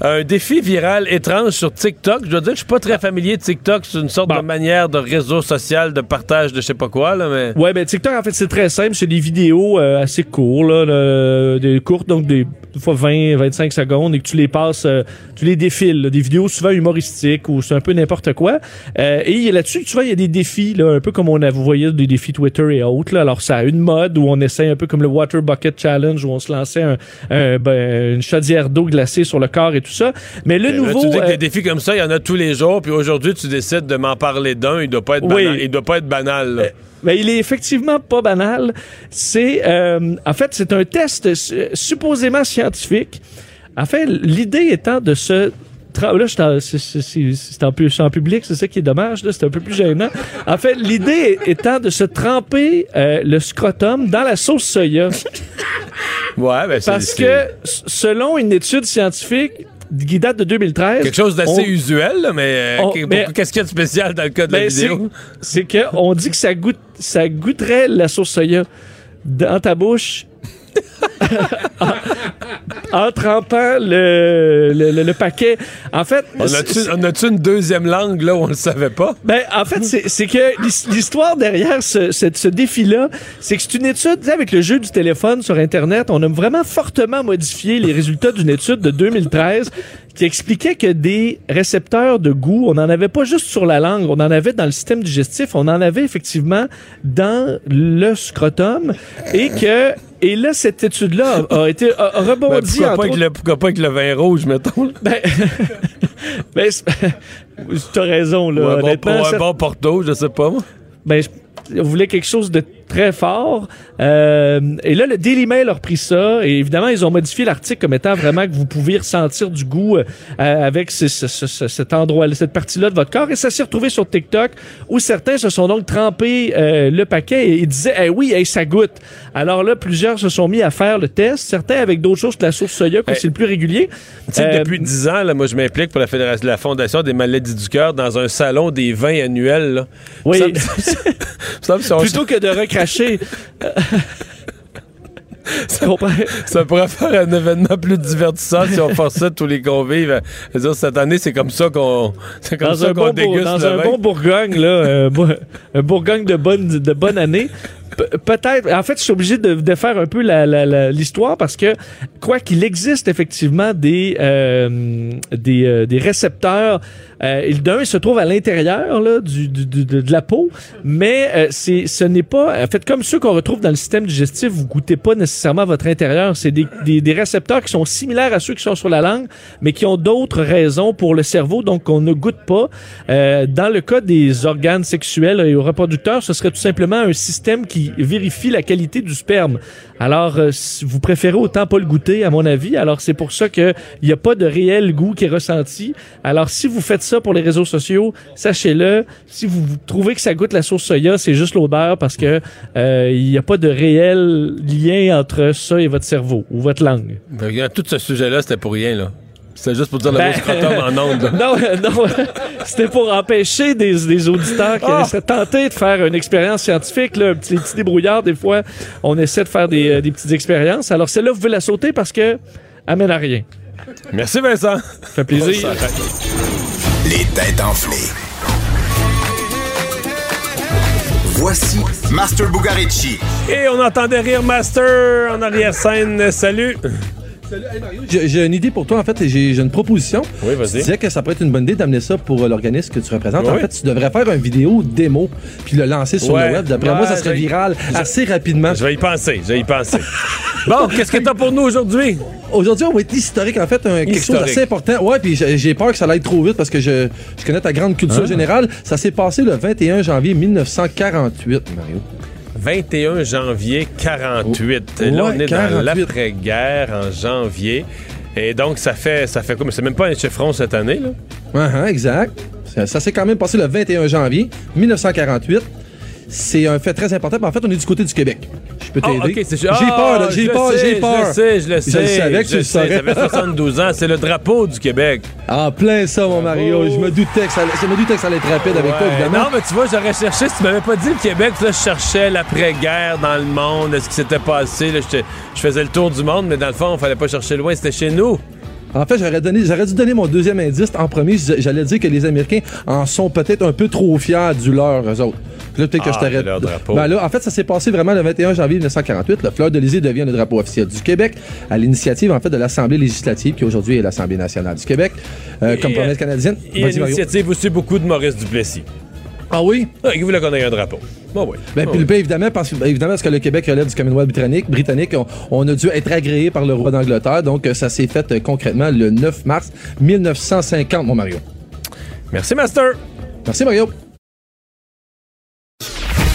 Un défi viral étrange sur TikTok. Je dois dire que je suis pas très familier de TikTok. C'est une sorte de manière de réseau social, de partage de je sais pas quoi, là, mais. Ouais, ben TikTok, en fait, c'est très simple. C'est des vidéos euh, assez courtes, là, de- des courtes, donc des, des fois 20, 25 secondes, et que tu les passes, euh, tu les défiles. là. des vidéos souvent humoristiques ou c'est un peu n'importe quoi. Euh, et là-dessus, tu vois, il y a des défis, là, un peu comme on a, vous voyez, des défis Twitter et autres. Là. Alors, ça a une mode où on essaie un peu comme le Water Bucket Challenge, où on se lançait un, un- ben, une chaudière d'eau glacée sur le corps et tout ça. Mais le Là, nouveau... tu dis que euh, des défis comme ça, il y en a tous les jours, puis aujourd'hui, tu décides de m'en parler d'un. Il doit pas être Oui. banal. Il doit pas être banal. là. Ben, il est effectivement pas banal. C'est, euh, en fait, c'est un test su- supposément scientifique. En fait, l'idée étant de se Là, c'est- en, public, c'est ça qui est dommage. là, C'est un peu plus gênant. En fait, l'idée étant de se tremper euh, le scrotum dans la sauce soya. Ouais, ben Parce que, selon une étude scientifique qui date de 2013... Quelque chose d'assez on- usuel, là, mais, euh, on- mais- qu'est-ce qu'il y a de spécial dans le cas de la Ben, vidéo? c'est- C'est que on dit que ça goûte, ça goûterait la sauce soya dans ta bouche. en, en trempant le, le, le- le paquet. En fait, On a-tu une deuxième langue là où on le savait pas? ben, en fait, c'est que l'his- l'histoire derrière ce, ce, ce défi-là, c'est que c'est une étude, avec le jeu du téléphone sur Internet, on a vraiment fortement modifié les résultats d'une étude de 2013 qui expliquait que des récepteurs de goût, on n'en avait pas juste sur la langue, on en avait dans le système digestif, on en avait effectivement dans le scrotum et que et là cette étude là a, a été a, a Ben, rebondi pourquoi, pas autres- le, pourquoi pas avec le vin rouge, mettons? là? ben, ben t'as raison là Ou un bon, honnêtement, pour un bon Porto, je sais pas. moi. ben, je- on voulait quelque chose de très fort. Euh, et là, le Daily Mail a repris ça. Et évidemment, ils ont modifié l'article comme étant vraiment que vous pouviez ressentir du goût euh, avec ce- ce- ce- ce- cet endroit, cette partie-là de votre corps. Et ça s'est retrouvé sur TikTok où certains se sont donc trempés euh, le paquet et, ils disaient Eh oui, ça goûte. Alors là, plusieurs se sont mis à faire le test. Certains avec d'autres choses que la sauce soya, Hey. c'est le plus régulier. Euh, depuis 10 ans, là, moi, je m'implique pour la, fédération, la Fondation des maladies du cœur dans un salon des vins annuels. là. Oui. Ça me- ça me semble si on- Plutôt que de recracher. Ça pourrait faire un événement plus divertissant si on forçait tous les convives. Dire, cette année, c'est comme ça qu'on c'est comme dans ça un, qu'on bon, déguste dans le un vin. bon Bourgogne, là, un Bourgogne de bonne, de bonne année. Pe- Peut-être, en fait, je suis obligé de, de faire un peu l'histoire parce que, quoi qu'il existe effectivement des, euh, des, euh, des récepteurs Euh, D'un, il se trouve à l'intérieur du, du- du- de, la peau, mais euh, c'est, ce n'est pas... En fait, comme ceux qu'on retrouve dans le système digestif, vous goûtez pas nécessairement votre intérieur. C'est des, des, récepteurs qui sont similaires à ceux qui sont sur la langue, mais qui ont d'autres raisons pour le cerveau, donc qu'on ne goûte pas. Euh, dans le cas des organes sexuels et reproducteurs, ce serait tout simplement un système qui vérifie la qualité du sperme. Alors, euh, vous préférez autant pas le goûter, à mon avis. Alors, c'est pour ça qu'il n'y a pas de réel goût qui est ressenti. Alors, si vous faites ça pour les réseaux sociaux, sachez-le. Si vous, vous trouvez que ça goûte la sauce soya, c'est juste l'odeur parce que euh, il n'y a pas de réel lien entre ça et votre cerveau ou votre langue. Ben, regarde, tout ce sujet-là, c'était pour rien, là. C'était juste pour dire le Ben, mot scrotum en ondes. non, non, c'était pour empêcher des, des auditeurs qui Ah! seraient tentés de faire une expérience scientifique. Là, un petit, les petits débrouillards, des fois, on essaie de faire des, euh, des petites expériences. Alors, celle-là, vous pouvez la sauter parce que amène à rien. Merci, Vincent. Ça fait plaisir. Les têtes enflées. Voici Master Bugarici. Et on entendait rire Master en arrière-scène. Salut. J'ai j'ai une idée pour toi, en fait, et j'ai une proposition. Oui, vas-y. Tu disais que ça pourrait être une bonne idée d'amener ça pour euh, l'organisme que tu représentes. En fait, tu devrais faire une vidéo démo puis le lancer sur Ouais. le web. D'après moi, ça serait viral assez rapidement. Je vais y penser, je vais y penser. bon, qu'est-ce que t'as pour nous aujourd'hui? Aujourd'hui, on va être historique, en fait, un- quelque chose d'assez important. Ouais, puis j'ai j'ai peur que ça aille trop vite parce que je, je connais ta grande culture Ah. générale. Ça s'est passé le 21 janvier 1948, Mario. 21 janvier 48. Oh, Et là, ouais, on est 48. dans l'après-guerre en janvier. Et donc, ça fait, ça fait quoi? Mais c'est même pas un chiffron cette année, là? Uh-huh, exact. Ça, ça s'est quand même passé le 21 janvier 1948. C'est un fait très important. mais En fait, on est du côté du Québec. Je peux Ah, t'aider. j'ai Ah, peur, j'ai peur, j'ai peur. Je le sais, je le sais. Je le savais que tu je le sais, saurais. Ça fait 72 ans, c'est le drapeau du Québec. Ah, plein ça, mon Mario. Je me doutais que ça, allait- je me doutais que ça allait être rapide avec toi, évidemment. Non, mais tu vois, j'aurais cherché. Si tu m'avais pas dit le Québec, là, je cherchais l'après-guerre dans le monde, ce qui s'était passé. Là, je faisais le tour du monde, mais dans le fond, il fallait pas chercher loin, c'était chez nous. En fait, j'aurais donné, j'aurais dû donner mon deuxième indice en premier. J'allais dire que les Américains en sont peut-être un peu trop fiers du leur, eux autres. Là, peut-être que Ah, je t'arrête. leur drapeau. Ben là, en fait, ça s'est passé vraiment le 21 janvier 1948. Le fleur de l'Élysée devient le drapeau officiel du Québec à l'initiative, en fait, de l'Assemblée législative, qui aujourd'hui est l'Assemblée nationale du Québec, euh, comme promesse canadienne. Et l'initiative aussi beaucoup de Maurice Duplessis. Ah oui? Ah, qui voulait qu'on ait un drapeau. Bon, oui. Ben, Ah puis, oui. ben, évidemment, parce, que- ben, évidemment, parce que le Québec relève du Commonwealth britannique, britannique on, on a dû être agréé par le roi d'Angleterre. Donc, euh, ça s'est fait euh, concrètement le 9 mars 1950, mon Mario. Merci, Master. Merci, Mario.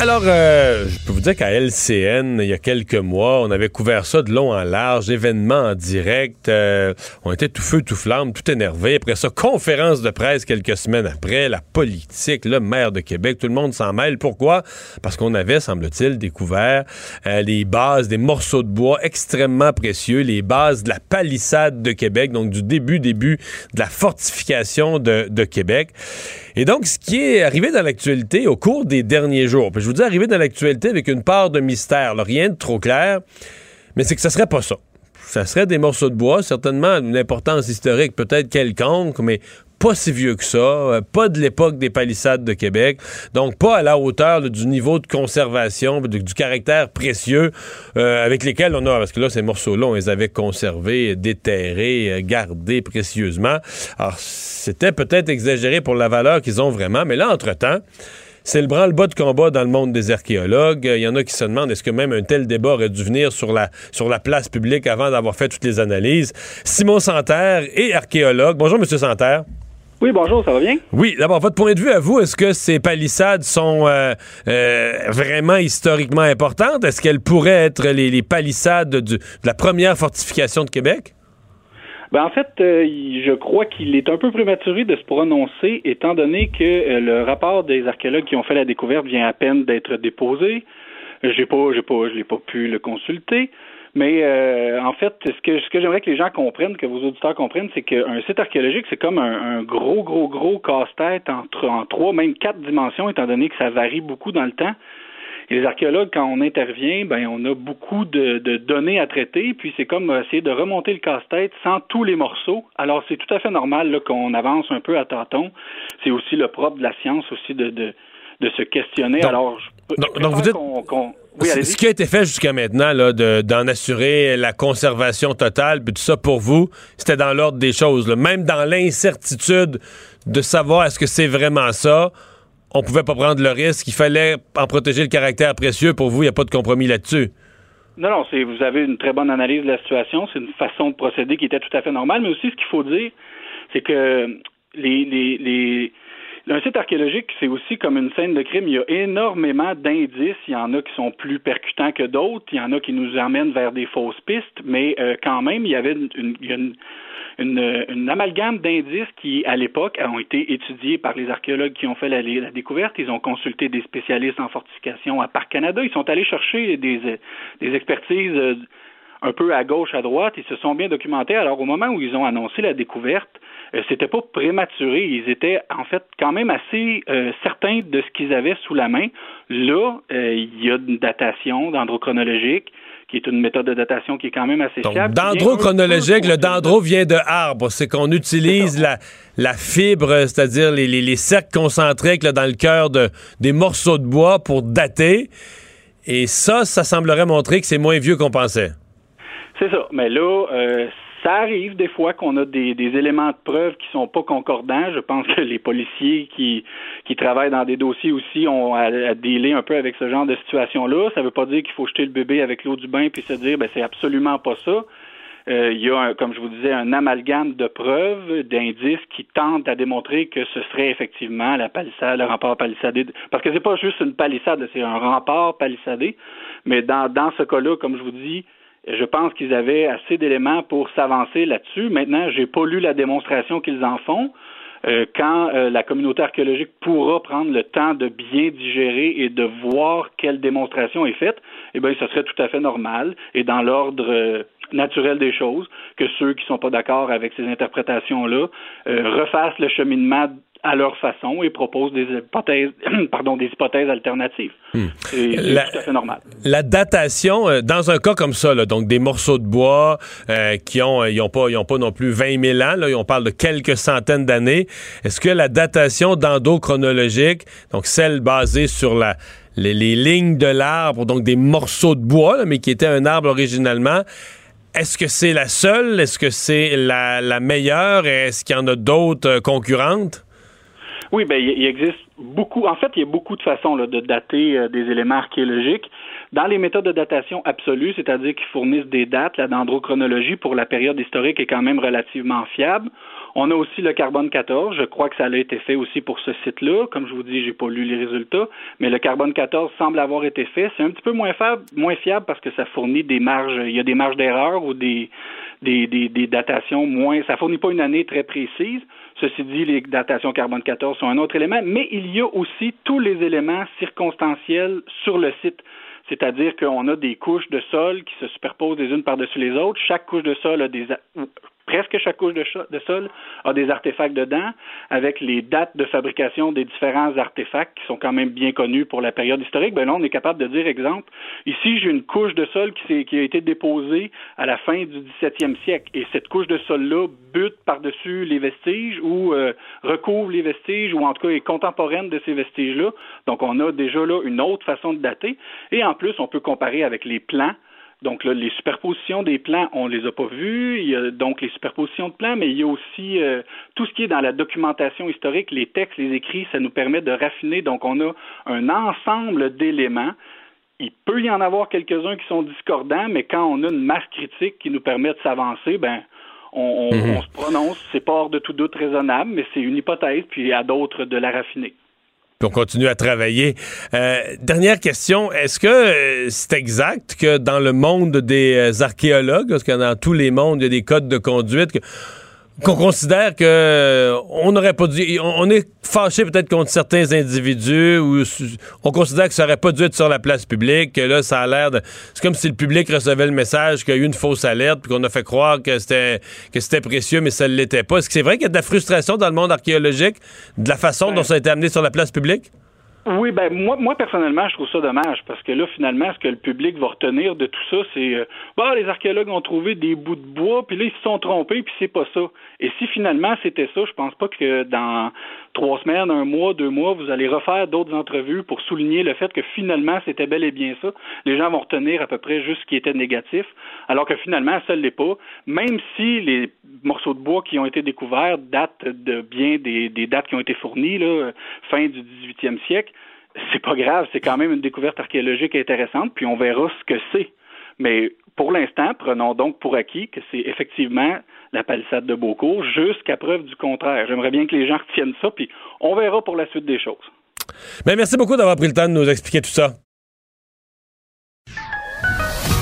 Alors, euh, je peux vous dire qu'à LCN, il y a quelques mois, on avait couvert ça de long en large, événements en direct. euh, on était tout feu, tout flamme, tout énervé. Après ça, conférence de presse quelques semaines après, la politique, le maire de Québec, tout le monde s'en mêle. Pourquoi? Parce qu'on avait, semble-t-il, découvert euh, les bases, des morceaux de bois extrêmement précieux, les bases de la palissade de Québec, donc du début, début de la fortification de, Québec. Et donc, ce qui est arrivé dans l'actualité au cours des derniers jours, vous dis arrivé dans l'actualité avec une part de mystère, rien de trop clair, mais c'est que ça serait pas ça. Ça serait des morceaux de bois, certainement d'une importance historique peut-être quelconque, mais pas si vieux que ça, euh, pas de l'époque des palissades de Québec, donc pas à la hauteur du niveau de conservation, du, du caractère précieux euh, avec lesquels on a, parce que là, ces morceaux-là, on les avait conservés, déterrés, euh, gardés précieusement. Alors, c'était peut-être exagéré pour la valeur qu'ils ont vraiment, mais là, entre-temps, c'est le branle-bas de combat dans le monde des archéologues. Il y en a qui se demandent est-ce que même un tel débat aurait dû venir sur la, sur la place publique avant d'avoir fait toutes les analyses? Simon Santerre est archéologue. Bonjour, Monsieur Santerre. Oui, bonjour, ça va bien? Oui, d'abord, votre point de vue à vous, est-ce que ces palissades sont euh, euh, vraiment historiquement importantes? Est-ce qu'elles pourraient être les, les palissades du- de la première fortification de Québec? Ben, en fait, euh, je crois qu'il est un peu prématuré de se prononcer, étant donné que euh, le rapport des archéologues qui ont fait la découverte vient à peine d'être déposé. J'ai pas, j'ai pas, je l'ai pas pu le consulter. Mais euh, en fait, ce que, ce que j'aimerais que les gens comprennent, que vos auditeurs comprennent, c'est qu'un site archéologique, c'est comme un, un gros, gros, gros casse-tête en, en trois, même quatre dimensions, étant donné que ça varie beaucoup dans le temps. Et les archéologues, quand on intervient, ben on a beaucoup de, de données à traiter, puis c'est comme essayer de remonter le casse-tête sans tous les morceaux. Alors c'est tout à fait normal qu'on avance un peu à tâtons. C'est aussi le propre de la science aussi de, de, de se questionner. Donc- Alors je, donc- je donc vous dites- Oui, ce qui a été fait jusqu'à maintenant, là, de- d'en assurer la conservation totale, puis tout ça pour vous, c'était dans l'ordre des choses. là. Même dans l'incertitude de savoir est-ce que c'est vraiment ça, on pouvait pas prendre le risque. Il fallait en protéger le caractère précieux. Pour vous, il n'y a pas de compromis là-dessus. Non, non, c'est, vous avez une très bonne analyse de la situation. C'est une façon de procéder qui était tout à fait normale. Mais aussi, ce qu'il faut dire, c'est que les, un site archéologique, c'est aussi comme une scène de crime. Il y a énormément d'indices. Il y en a qui sont plus percutants que d'autres. Il y en a qui nous emmènent vers des fausses pistes. Mais euh, quand même, il y avait une, une, amalgame d'indices qui, à l'époque, ont été étudiés par les archéologues qui ont fait la, découverte. Ils ont consulté des spécialistes en fortification à Parc Canada. Ils sont allés chercher des, expertises euh, un peu à gauche, à droite. Ils se sont bien documentés. Alors, au moment où ils ont annoncé la découverte, euh, c'était pas prématuré. Ils étaient en fait quand même assez euh, certains de ce qu'ils avaient sous la main. Là, il y a une datation dendrochronologique qui est une méthode de datation qui est quand même assez Donc, fiable. dendrochronologique, le dendro vient de arbre. C'est qu'on utilise la, la fibre, c'est-à-dire les, les, les cercles concentriques là, dans le cœur de, des morceaux de bois pour dater. Et ça, ça semblerait montrer que c'est moins vieux qu'on pensait. C'est ça. Mais là, euh, ça arrive des fois qu'on a des, des éléments de preuve qui sont pas concordants. Je pense que les policiers qui, qui travaillent dans des dossiers aussi ont à, à dealer un peu avec ce genre de situation-là. Ça veut pas dire qu'il faut jeter le bébé avec l'eau du bain puis se dire ben c'est absolument pas ça. Euh, il y a, un- comme je vous disais, un amalgame de preuves, d'indices qui tentent à démontrer que ce serait effectivement la palissade, le rempart palissadé. Parce que c'est pas juste une palissade, c'est un rempart palissadé. Mais dans, dans ce cas-là, comme je vous dis, je pense qu'ils avaient assez d'éléments pour s'avancer là-dessus. Maintenant, j'ai pas lu la démonstration qu'ils en font. Euh, quand euh, la communauté archéologique pourra prendre le temps de bien digérer et de voir quelle démonstration est faite, eh bien, ce serait tout à fait normal et dans l'ordre euh, naturel des choses que ceux qui sont pas d'accord avec ces interprétations-là refassent le cheminement à leur façon et proposent des hypothèses, pardon, des hypothèses alternatives. C'est c'est La- tout à fait normal. La datation, euh, dans un cas comme ça, là, donc des morceaux de bois euh, qui ont, euh, ils ont pas, ils ont pas non plus 20 000 ans, là, on parle de quelques centaines d'années. Est-ce que la datation d'endochronologique, donc celle basée sur la, les, les lignes de l'arbre, donc des morceaux de bois, là, mais qui étaient un arbre originalement, est-ce que c'est la seule? Est-ce que c'est la, la meilleure? Est-ce qu'il y en a d'autres euh, concurrentes? Oui, ben il existe beaucoup. En fait, il y a beaucoup de façons là, de dater euh, des éléments archéologiques. Dans les méthodes de datation absolue, c'est-à-dire qui fournissent des dates, la dendrochronologie pour la période historique est quand même relativement fiable. On a aussi le carbone 14. Je crois que ça a été fait aussi pour ce site-là. Comme je vous dis, j'ai pas lu les résultats, mais le carbone 14 semble avoir été fait. C'est un petit peu moins fiable, moins fiable parce que ça fournit des marges. Il y a des marges d'erreur ou des, des, des datations moins. Ça fournit pas une année très précise. Ceci dit, les datations carbone 14 sont un autre élément, mais il y a aussi tous les éléments circonstanciels sur le site. C'est-à-dire qu'on a des couches de sol qui se superposent les unes par-dessus les autres. Chaque couche de sol a des presque chaque couche de, sol a des artefacts dedans, avec les dates de fabrication des différents artefacts qui sont quand même bien connus pour la période historique. Ben là, on est capable de dire, exemple, ici j'ai une couche de sol qui a été déposée à la fin du 17e siècle, et cette couche de sol-là bute par-dessus les vestiges ou euh, recouvre les vestiges, ou en tout cas est contemporaine de ces vestiges-là. Donc on a déjà là une autre façon de dater, et en plus on peut comparer avec les plans donc là, les superpositions des plans, on les a pas vues. Il y a donc les superpositions de plans, mais il y a aussi euh, tout ce qui est dans la documentation historique, les textes, les écrits, ça nous permet de raffiner. Donc on a un ensemble d'éléments. Il peut y en avoir quelques-uns qui sont discordants, mais quand on a une masse critique qui nous permet de s'avancer, ben on, on- Mhm. on se prononce. C'est pas hors de tout doute raisonnable, mais c'est une hypothèse, puis à d'autres de la raffiner. Puis on continue à travailler. Euh, dernière question, est-ce que euh, c'est exact que dans le monde des euh, archéologues, parce que dans tous les mondes, il y a des codes de conduite, qu'on considère que euh, on n'aurait pas dû... On, est fâché peut-être contre certains individus ou on considère que ça aurait pas dû être sur la place publique, que là, ça a l'air de... C'est comme si le public recevait le message qu'il y a eu une fausse alerte puis qu'on a fait croire que c'était que c'était précieux, mais ça ne l'était pas. Est-ce que c'est vrai qu'il y a de la frustration dans le monde archéologique de la façon dont ça a été amené sur la place publique? Oui, ben moi, moi personnellement, je trouve ça dommage parce que là, finalement, ce que le public va retenir de tout ça, c'est euh, bah les archéologues ont trouvé des bouts de bois, puis là ils se sont trompés, puis c'est pas ça. Et si finalement c'était ça, je pense pas que dans trois semaines, un mois, deux mois, vous allez refaire d'autres entrevues pour souligner le fait que finalement, c'était bel et bien ça. Les gens vont retenir à peu près juste ce qui était négatif, alors que finalement, ça ne l'est pas. Même si les morceaux de bois qui ont été découverts datent de bien des, dates qui ont été fournies, fin du 18e siècle, c'est pas grave, c'est quand même une découverte archéologique intéressante, puis on verra ce que c'est. Mais pour l'instant, prenons donc pour acquis que c'est effectivement la palissade de Beaucourt, jusqu'à preuve du contraire. J'aimerais bien que les gens retiennent ça, puis on verra pour la suite des choses. Ben, merci beaucoup d'avoir pris le temps de nous expliquer tout ça.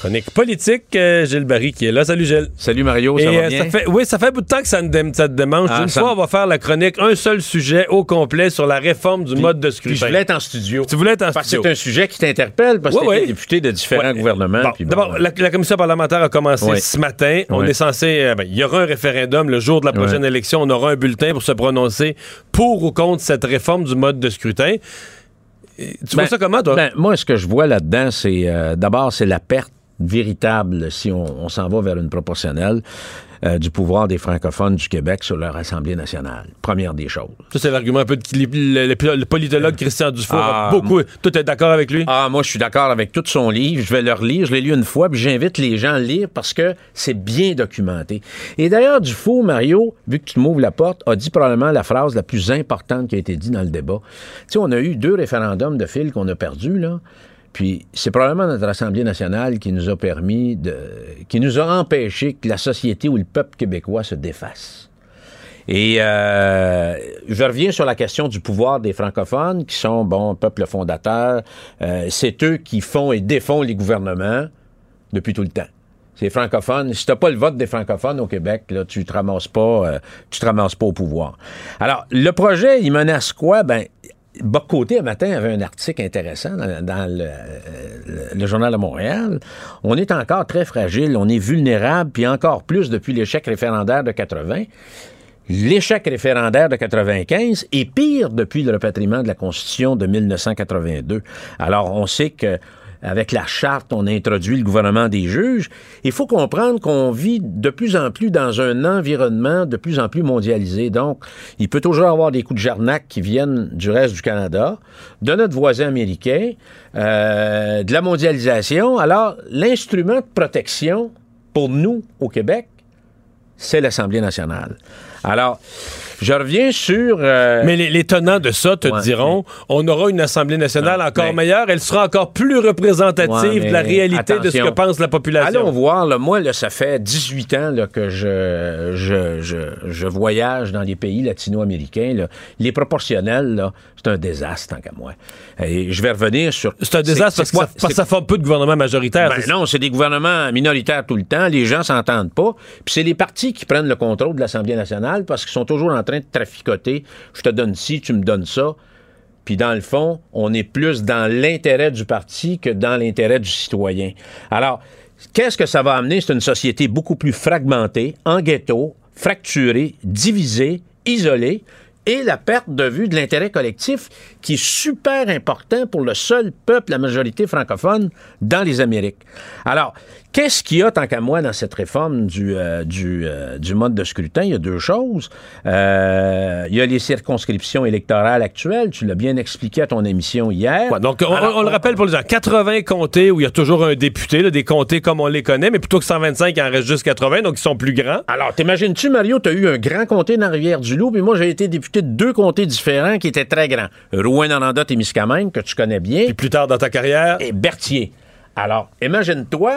Chronique politique, euh, Gilles Barry qui est là. Salut Gilles. Salut Mario, ça Et, va euh, bien? fait, oui, ça fait un bout de temps que ça, te démange. Ah, Une ça fois, on va faire la chronique, un seul sujet au complet sur la réforme du mode de scrutin. Puis je voulais être en studio. Tu voulais être en Parce que studio. c'est un sujet qui t'interpelle parce que tu ouais. député de différents Ouais. gouvernements. Bon, puis bon, D'abord, la, la commission parlementaire a commencé ce matin. On est censé. euh, ben, il y aura un référendum le jour de la prochaine élection. On aura un bulletin pour se prononcer pour ou contre cette réforme du mode de scrutin. Tu vois Ben, ça comment, toi? ben, moi, ce que je vois là-dedans, c'est euh, d'abord, c'est la perte véritable, si on, on s'en va vers une proportionnelle, euh, du pouvoir des francophones du Québec sur leur Assemblée nationale. Première des choses. Ça, c'est l'argument un peu de le, le- le politologue Christian Dufour. a Ah, beaucoup. Tout est d'accord avec lui? Ah, moi, je suis d'accord avec tout son livre. Je vais le relire. Je l'ai lu une fois, puis j'invite les gens à le lire parce que c'est bien documenté. Et d'ailleurs, Dufour, Mario, vu que tu m'ouvres la porte, a dit probablement la phrase la plus importante qui a été dite dans le débat. Tu sais, on a eu deux référendums de fil qu'on a perdus, là. Puis c'est probablement notre Assemblée nationale qui nous a permis de. qui nous a empêché que la société ou le peuple québécois se défasse. Et euh, je reviens sur la question du pouvoir des francophones, qui sont, bon, peuple fondateur. Euh, c'est eux qui font et défont les gouvernements depuis tout le temps. C'est les francophones. Si t'as pas le vote des francophones au Québec, là, tu te ramasses pas, euh, tu te ramasses pas au pouvoir. Alors, le projet, il menace quoi? Ben, Boc-Côté, un matin, avait un article intéressant dans, le- le Journal de Montréal. On est encore très fragile, on est vulnérable, puis encore plus depuis l'échec référendaire de 80. L'échec référendaire de 95 est pire depuis le repatriement de la Constitution de 1982. Alors, on sait que avec la charte, on a introduit le gouvernement des juges. Il faut comprendre qu'on vit de plus en plus dans un environnement de plus en plus mondialisé. Donc, il peut toujours avoir des coups de jarnac qui viennent du reste du Canada, de notre voisin américain, euh, de la mondialisation. Alors, l'instrument de protection pour nous au Québec, c'est l'Assemblée nationale. Alors, je reviens sur... euh, Mais les, les tenants de ça te Ouais, diront, on aura une Assemblée nationale encore meilleure, elle sera encore plus représentative de la réalité de ce que pense la population. Allons voir, là, moi, là, ça fait 18 ans là, que je, je, je, je voyage dans les pays latino-américains. Les proportionnels, c'est un désastre, tant qu'à moi. Et je vais revenir sur... C'est un désastre parce que ça- parce que ça forme peu de gouvernement majoritaire. Ben non, c'est des gouvernements minoritaires tout le temps. Les gens s'entendent pas. Puis c'est les partis qui prennent le contrôle de l'Assemblée nationale parce qu'ils sont toujours en train de traficoter. Je te donne ci, tu me donnes ça. Puis dans le fond, on est plus dans l'intérêt du parti que dans l'intérêt du citoyen. Alors, qu'est-ce que ça va amener? C'est une société beaucoup plus fragmentée, en ghetto, fracturée, divisée, isolée, et la perte de vue de l'intérêt collectif qui est super important pour le seul peuple, la majorité francophone, dans les Amériques. Alors, qu'est-ce qu'il y a, tant qu'à moi, dans cette réforme du, euh, du, euh, du mode de scrutin? Il y a deux choses. Euh, il y a les circonscriptions électorales actuelles. Tu l'as bien expliqué à ton émission hier. Ouais, donc, on, Alors, on le rappelle pour les gens, 80 comtés où il y a toujours un député, là, des comtés comme on les connaît, mais plutôt que 125, il en reste juste 80, donc ils sont plus grands. Alors, t'imagines-tu, Mario, t'as eu un grand comté dans la Rivière-du-Loup, puis moi, j'ai été député de deux comtés différents qui étaient très grands. Rouen-Noranda, Témiscamingue, que tu connais bien. Puis plus tard dans ta carrière? Et Berthier. Alors, imagine-toi,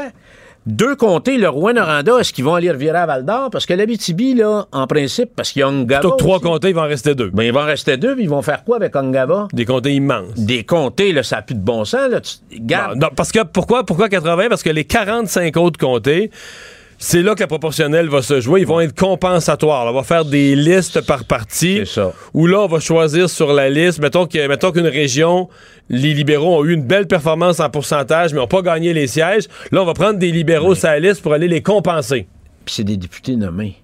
deux comtés, le Rouen-Noranda, est-ce qu'ils vont aller revirer à Val-d'Or? Parce que l'Abitibi, là, en principe, parce qu'il y a Ongava. Plutôt que trois aussi. comtés, il va en rester deux. Ben, il va en rester deux, puis ils vont faire quoi avec Ongava? Des comtés immenses. Des comtés, là, ça n'a plus de bon sens, là. Tu, garde. Non, non, parce que pourquoi, pourquoi 80? Parce que les 45 autres comtés, c'est là que la proportionnelle va se jouer. Ils vont être compensatoires. là. On va faire des listes par parti. C'est ça. Où là, on va choisir sur la liste. Mettons que- mettons qu'une région, les libéraux ont eu une belle performance en pourcentage, mais n'ont pas gagné les sièges. Là, on va prendre des libéraux sur la liste pour aller les compenser. Puis c'est des députés nommés.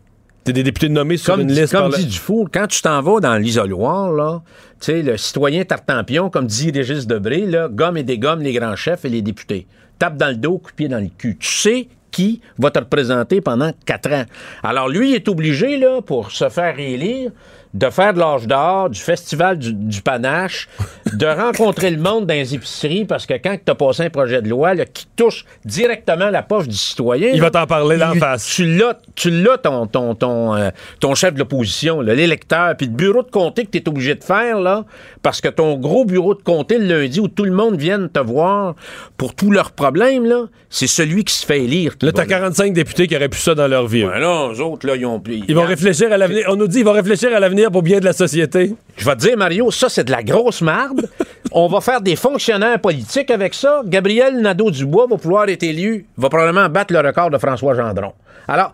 T'es des députés nommés sur comme une dit, liste comme par dit Dufour, quand tu t'en vas dans l'isoloir, là, tu sais, le citoyen tartampion, comme dit Régis Debré, là, gomme et dégomme les grands chefs et les députés. Tape dans le dos, coup de pied dans le cul. Tu sais qui va te représenter pendant quatre ans. Alors, lui, est obligé, là, pour se faire réélire, de faire de l'âge d'or, du festival du, du panache, de rencontrer le monde dans les épiceries, parce que quand tu as passé un projet de loi là, qui touche directement la poche du citoyen... Il va t'en parler d'en face. Tu l'as, tu l'as ton, ton, ton, euh, ton chef de l'opposition, l'électeur, puis le bureau de comté que tu es obligé de faire, là, parce que ton gros bureau de comté le lundi où tout le monde vient te voir pour tous leurs problèmes, là, c'est celui qui se fait élire. Là, t'as 45 députés qui auraient pu ça dans leur vie. Ben là, eux autres, là, ils ont... Ils vont réfléchir à l'avenir. On nous dit qu'ils vont réfléchir à l'avenir pour bien de la société. Je vais te dire, Mario, ça, c'est de la grosse marde. On va faire des fonctionnaires politiques avec ça. Gabriel Nadeau-Dubois va pouvoir être élu, va probablement battre le record de François Gendron. Alors,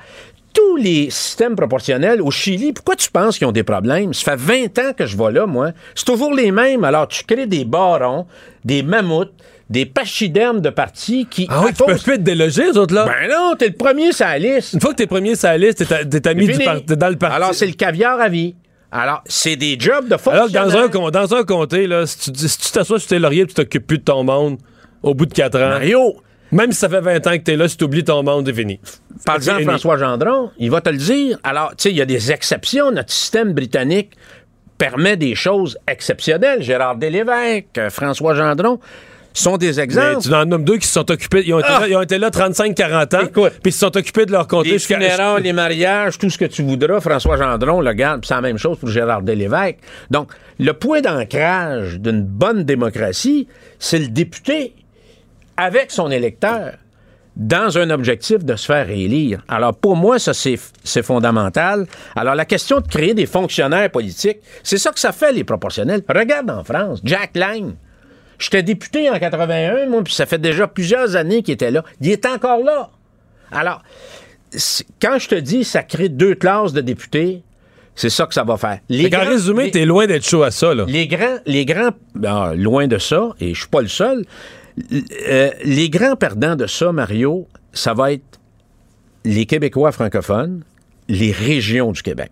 tous les systèmes proportionnels au Chili, pourquoi tu penses qu'ils ont des problèmes? Ça fait 20 ans que je vais là, moi. C'est toujours les mêmes. Alors, tu crées des barons, des mammouths, des pachydermes de partis qui... Ah oui, tu peux plus être délogé, eux autres, là. Ben non, t'es le premier sur la liste. Une fois que t'es premier sur la liste, t'es, t'es ami du par- dans le parti. Alors, c'est le caviar à vie. Alors, c'est des jobs de Alors que fonctionnaires. dans un, dans un comté, là, si tu, si tu t'assois sur tes lauriers et tu t'occupes plus de ton monde, au bout de 4 ans. Mario! Même si ça fait 20 ans que t'es là, si t'oublies ton monde, c'est fini. Par exemple. François Gendron, il va te le dire. Alors, tu sais, il y a des exceptions. Notre système britannique permet des choses exceptionnelles. Gérard Delévesque, euh, François Gendron sont des Mais exemples. tu en nommes deux qui se sont occupés. Ils ont été, Ah! là, ils ont été là 35-40 ans. Puis ils se sont occupés de leur comté Les funérailles, les mariages, tout ce que tu voudras, François Gendron le garde, puis c'est la même chose pour Gérard Delévesque. Donc, le point d'ancrage d'une bonne démocratie, c'est le député avec son électeur dans un objectif de se faire réélire. Alors, pour moi, ça, c'est fondamental. Alors, la question de créer des fonctionnaires politiques, c'est ça que ça fait, les proportionnels. Regarde en France, Jack Lang. J'étais député en 81, moi, puis ça fait déjà plusieurs années qu'il était là. Il est encore là. Alors, quand je te dis ça crée deux classes de députés, c'est ça que ça va faire. Qu'en grands- résumé, les- t'es loin d'être chaud à ça, là. les grands, les grands, ah, loin de ça, et je suis pas le seul. euh, les grands perdants de ça, Mario, ça va être les Québécois francophones, les régions du Québec.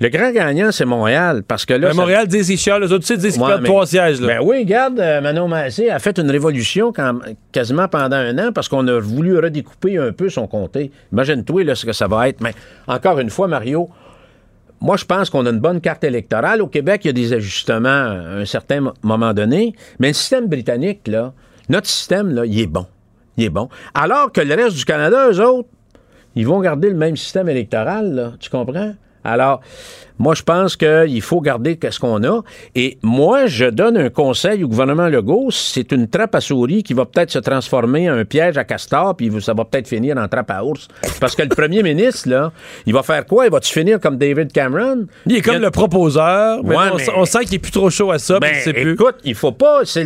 Le grand gagnant, c'est Montréal, parce que là. Mais ça- Montréal disent qu'ils chialent, les autres aussi disent qu'ils perdent mais- trois sièges, là. Ben oui, regarde, euh, Manon Massé a fait une révolution quand- quasiment pendant un an parce qu'on a voulu redécouper un peu son comté. Imagine-toi là, ce que ça va être. Mais encore une fois, Mario, moi, je pense qu'on a une bonne carte électorale. Au Québec, il y a des ajustements à un certain mo- moment donné. Mais le système britannique, là, notre système, là, il est bon. Il est bon. Alors que le reste du Canada, eux autres, ils vont garder le même système électoral, là. Tu comprends? Alors, moi, je pense qu'il faut garder ce qu'on a. Et moi, je donne un conseil au gouvernement Legault. C'est une trappe à souris qui va peut-être se transformer en un piège à castor, puis ça va peut-être finir en trappe à ours. Parce que le premier ministre, là, il va faire quoi? Il va-tu finir comme David Cameron? Il est comme Il y a- le proposeur, Ouais, on, mais- on sent qu'il est plus trop chaud à ça, Ben, il plus. écoute, il faut pas. C'est,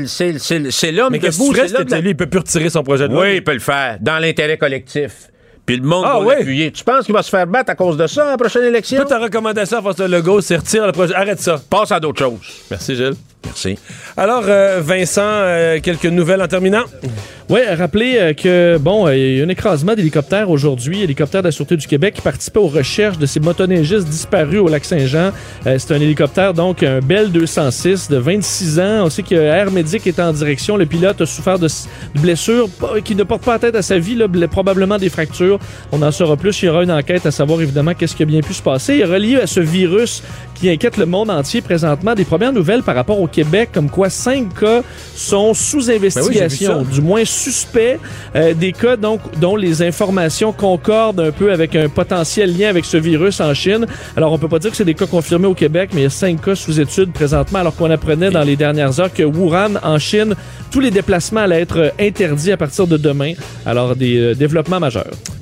l'homme Mais qu'est-ce que tu lui? Il peut plus retirer son projet de loi. Oui, il peut le faire, dans l'intérêt collectif. Puis le monde Ah, va oui? l'appuyer. Tu penses qu'il va se faire battre à cause de ça à la prochaine élection? Toute ta recommandation à François Legault, c'est retire le projet. Arrête ça. Passe à d'autres choses. Merci, Gilles. Merci. Alors, euh, Vincent, euh, quelques nouvelles en terminant? Oui, rappelez euh, que, bon, euh, il y a eu un écrasement d'hélicoptère aujourd'hui, hélicoptère de la Sûreté du Québec qui participait aux recherches de ces motoneigistes disparus au lac Saint-Jean. Euh, c'est un hélicoptère, donc, un Bell 206 de 26 ans. On sait que Air Médic est en direction. Le pilote a souffert de, s- de blessures qui ne portent pas à tête à sa vie, là, bl- probablement des fractures. On en saura plus. Il y aura une enquête à savoir, évidemment, qu'est-ce qui a bien pu se passer. Et relié à ce virus qui inquiète le monde entier présentement, des premières nouvelles par rapport au Québec, comme quoi cinq cas sont sous Ben oui, investigation, du moins suspects, euh, des cas donc dont les informations concordent un peu avec un potentiel lien avec ce virus en Chine. Alors on peut pas dire que c'est des cas confirmés au Québec, mais il y a cinq cas sous étude présentement, alors qu'on apprenait dans les dernières heures que Wuhan en Chine, tous les déplacements allaient être interdits à partir de demain. Alors des euh, développements majeurs.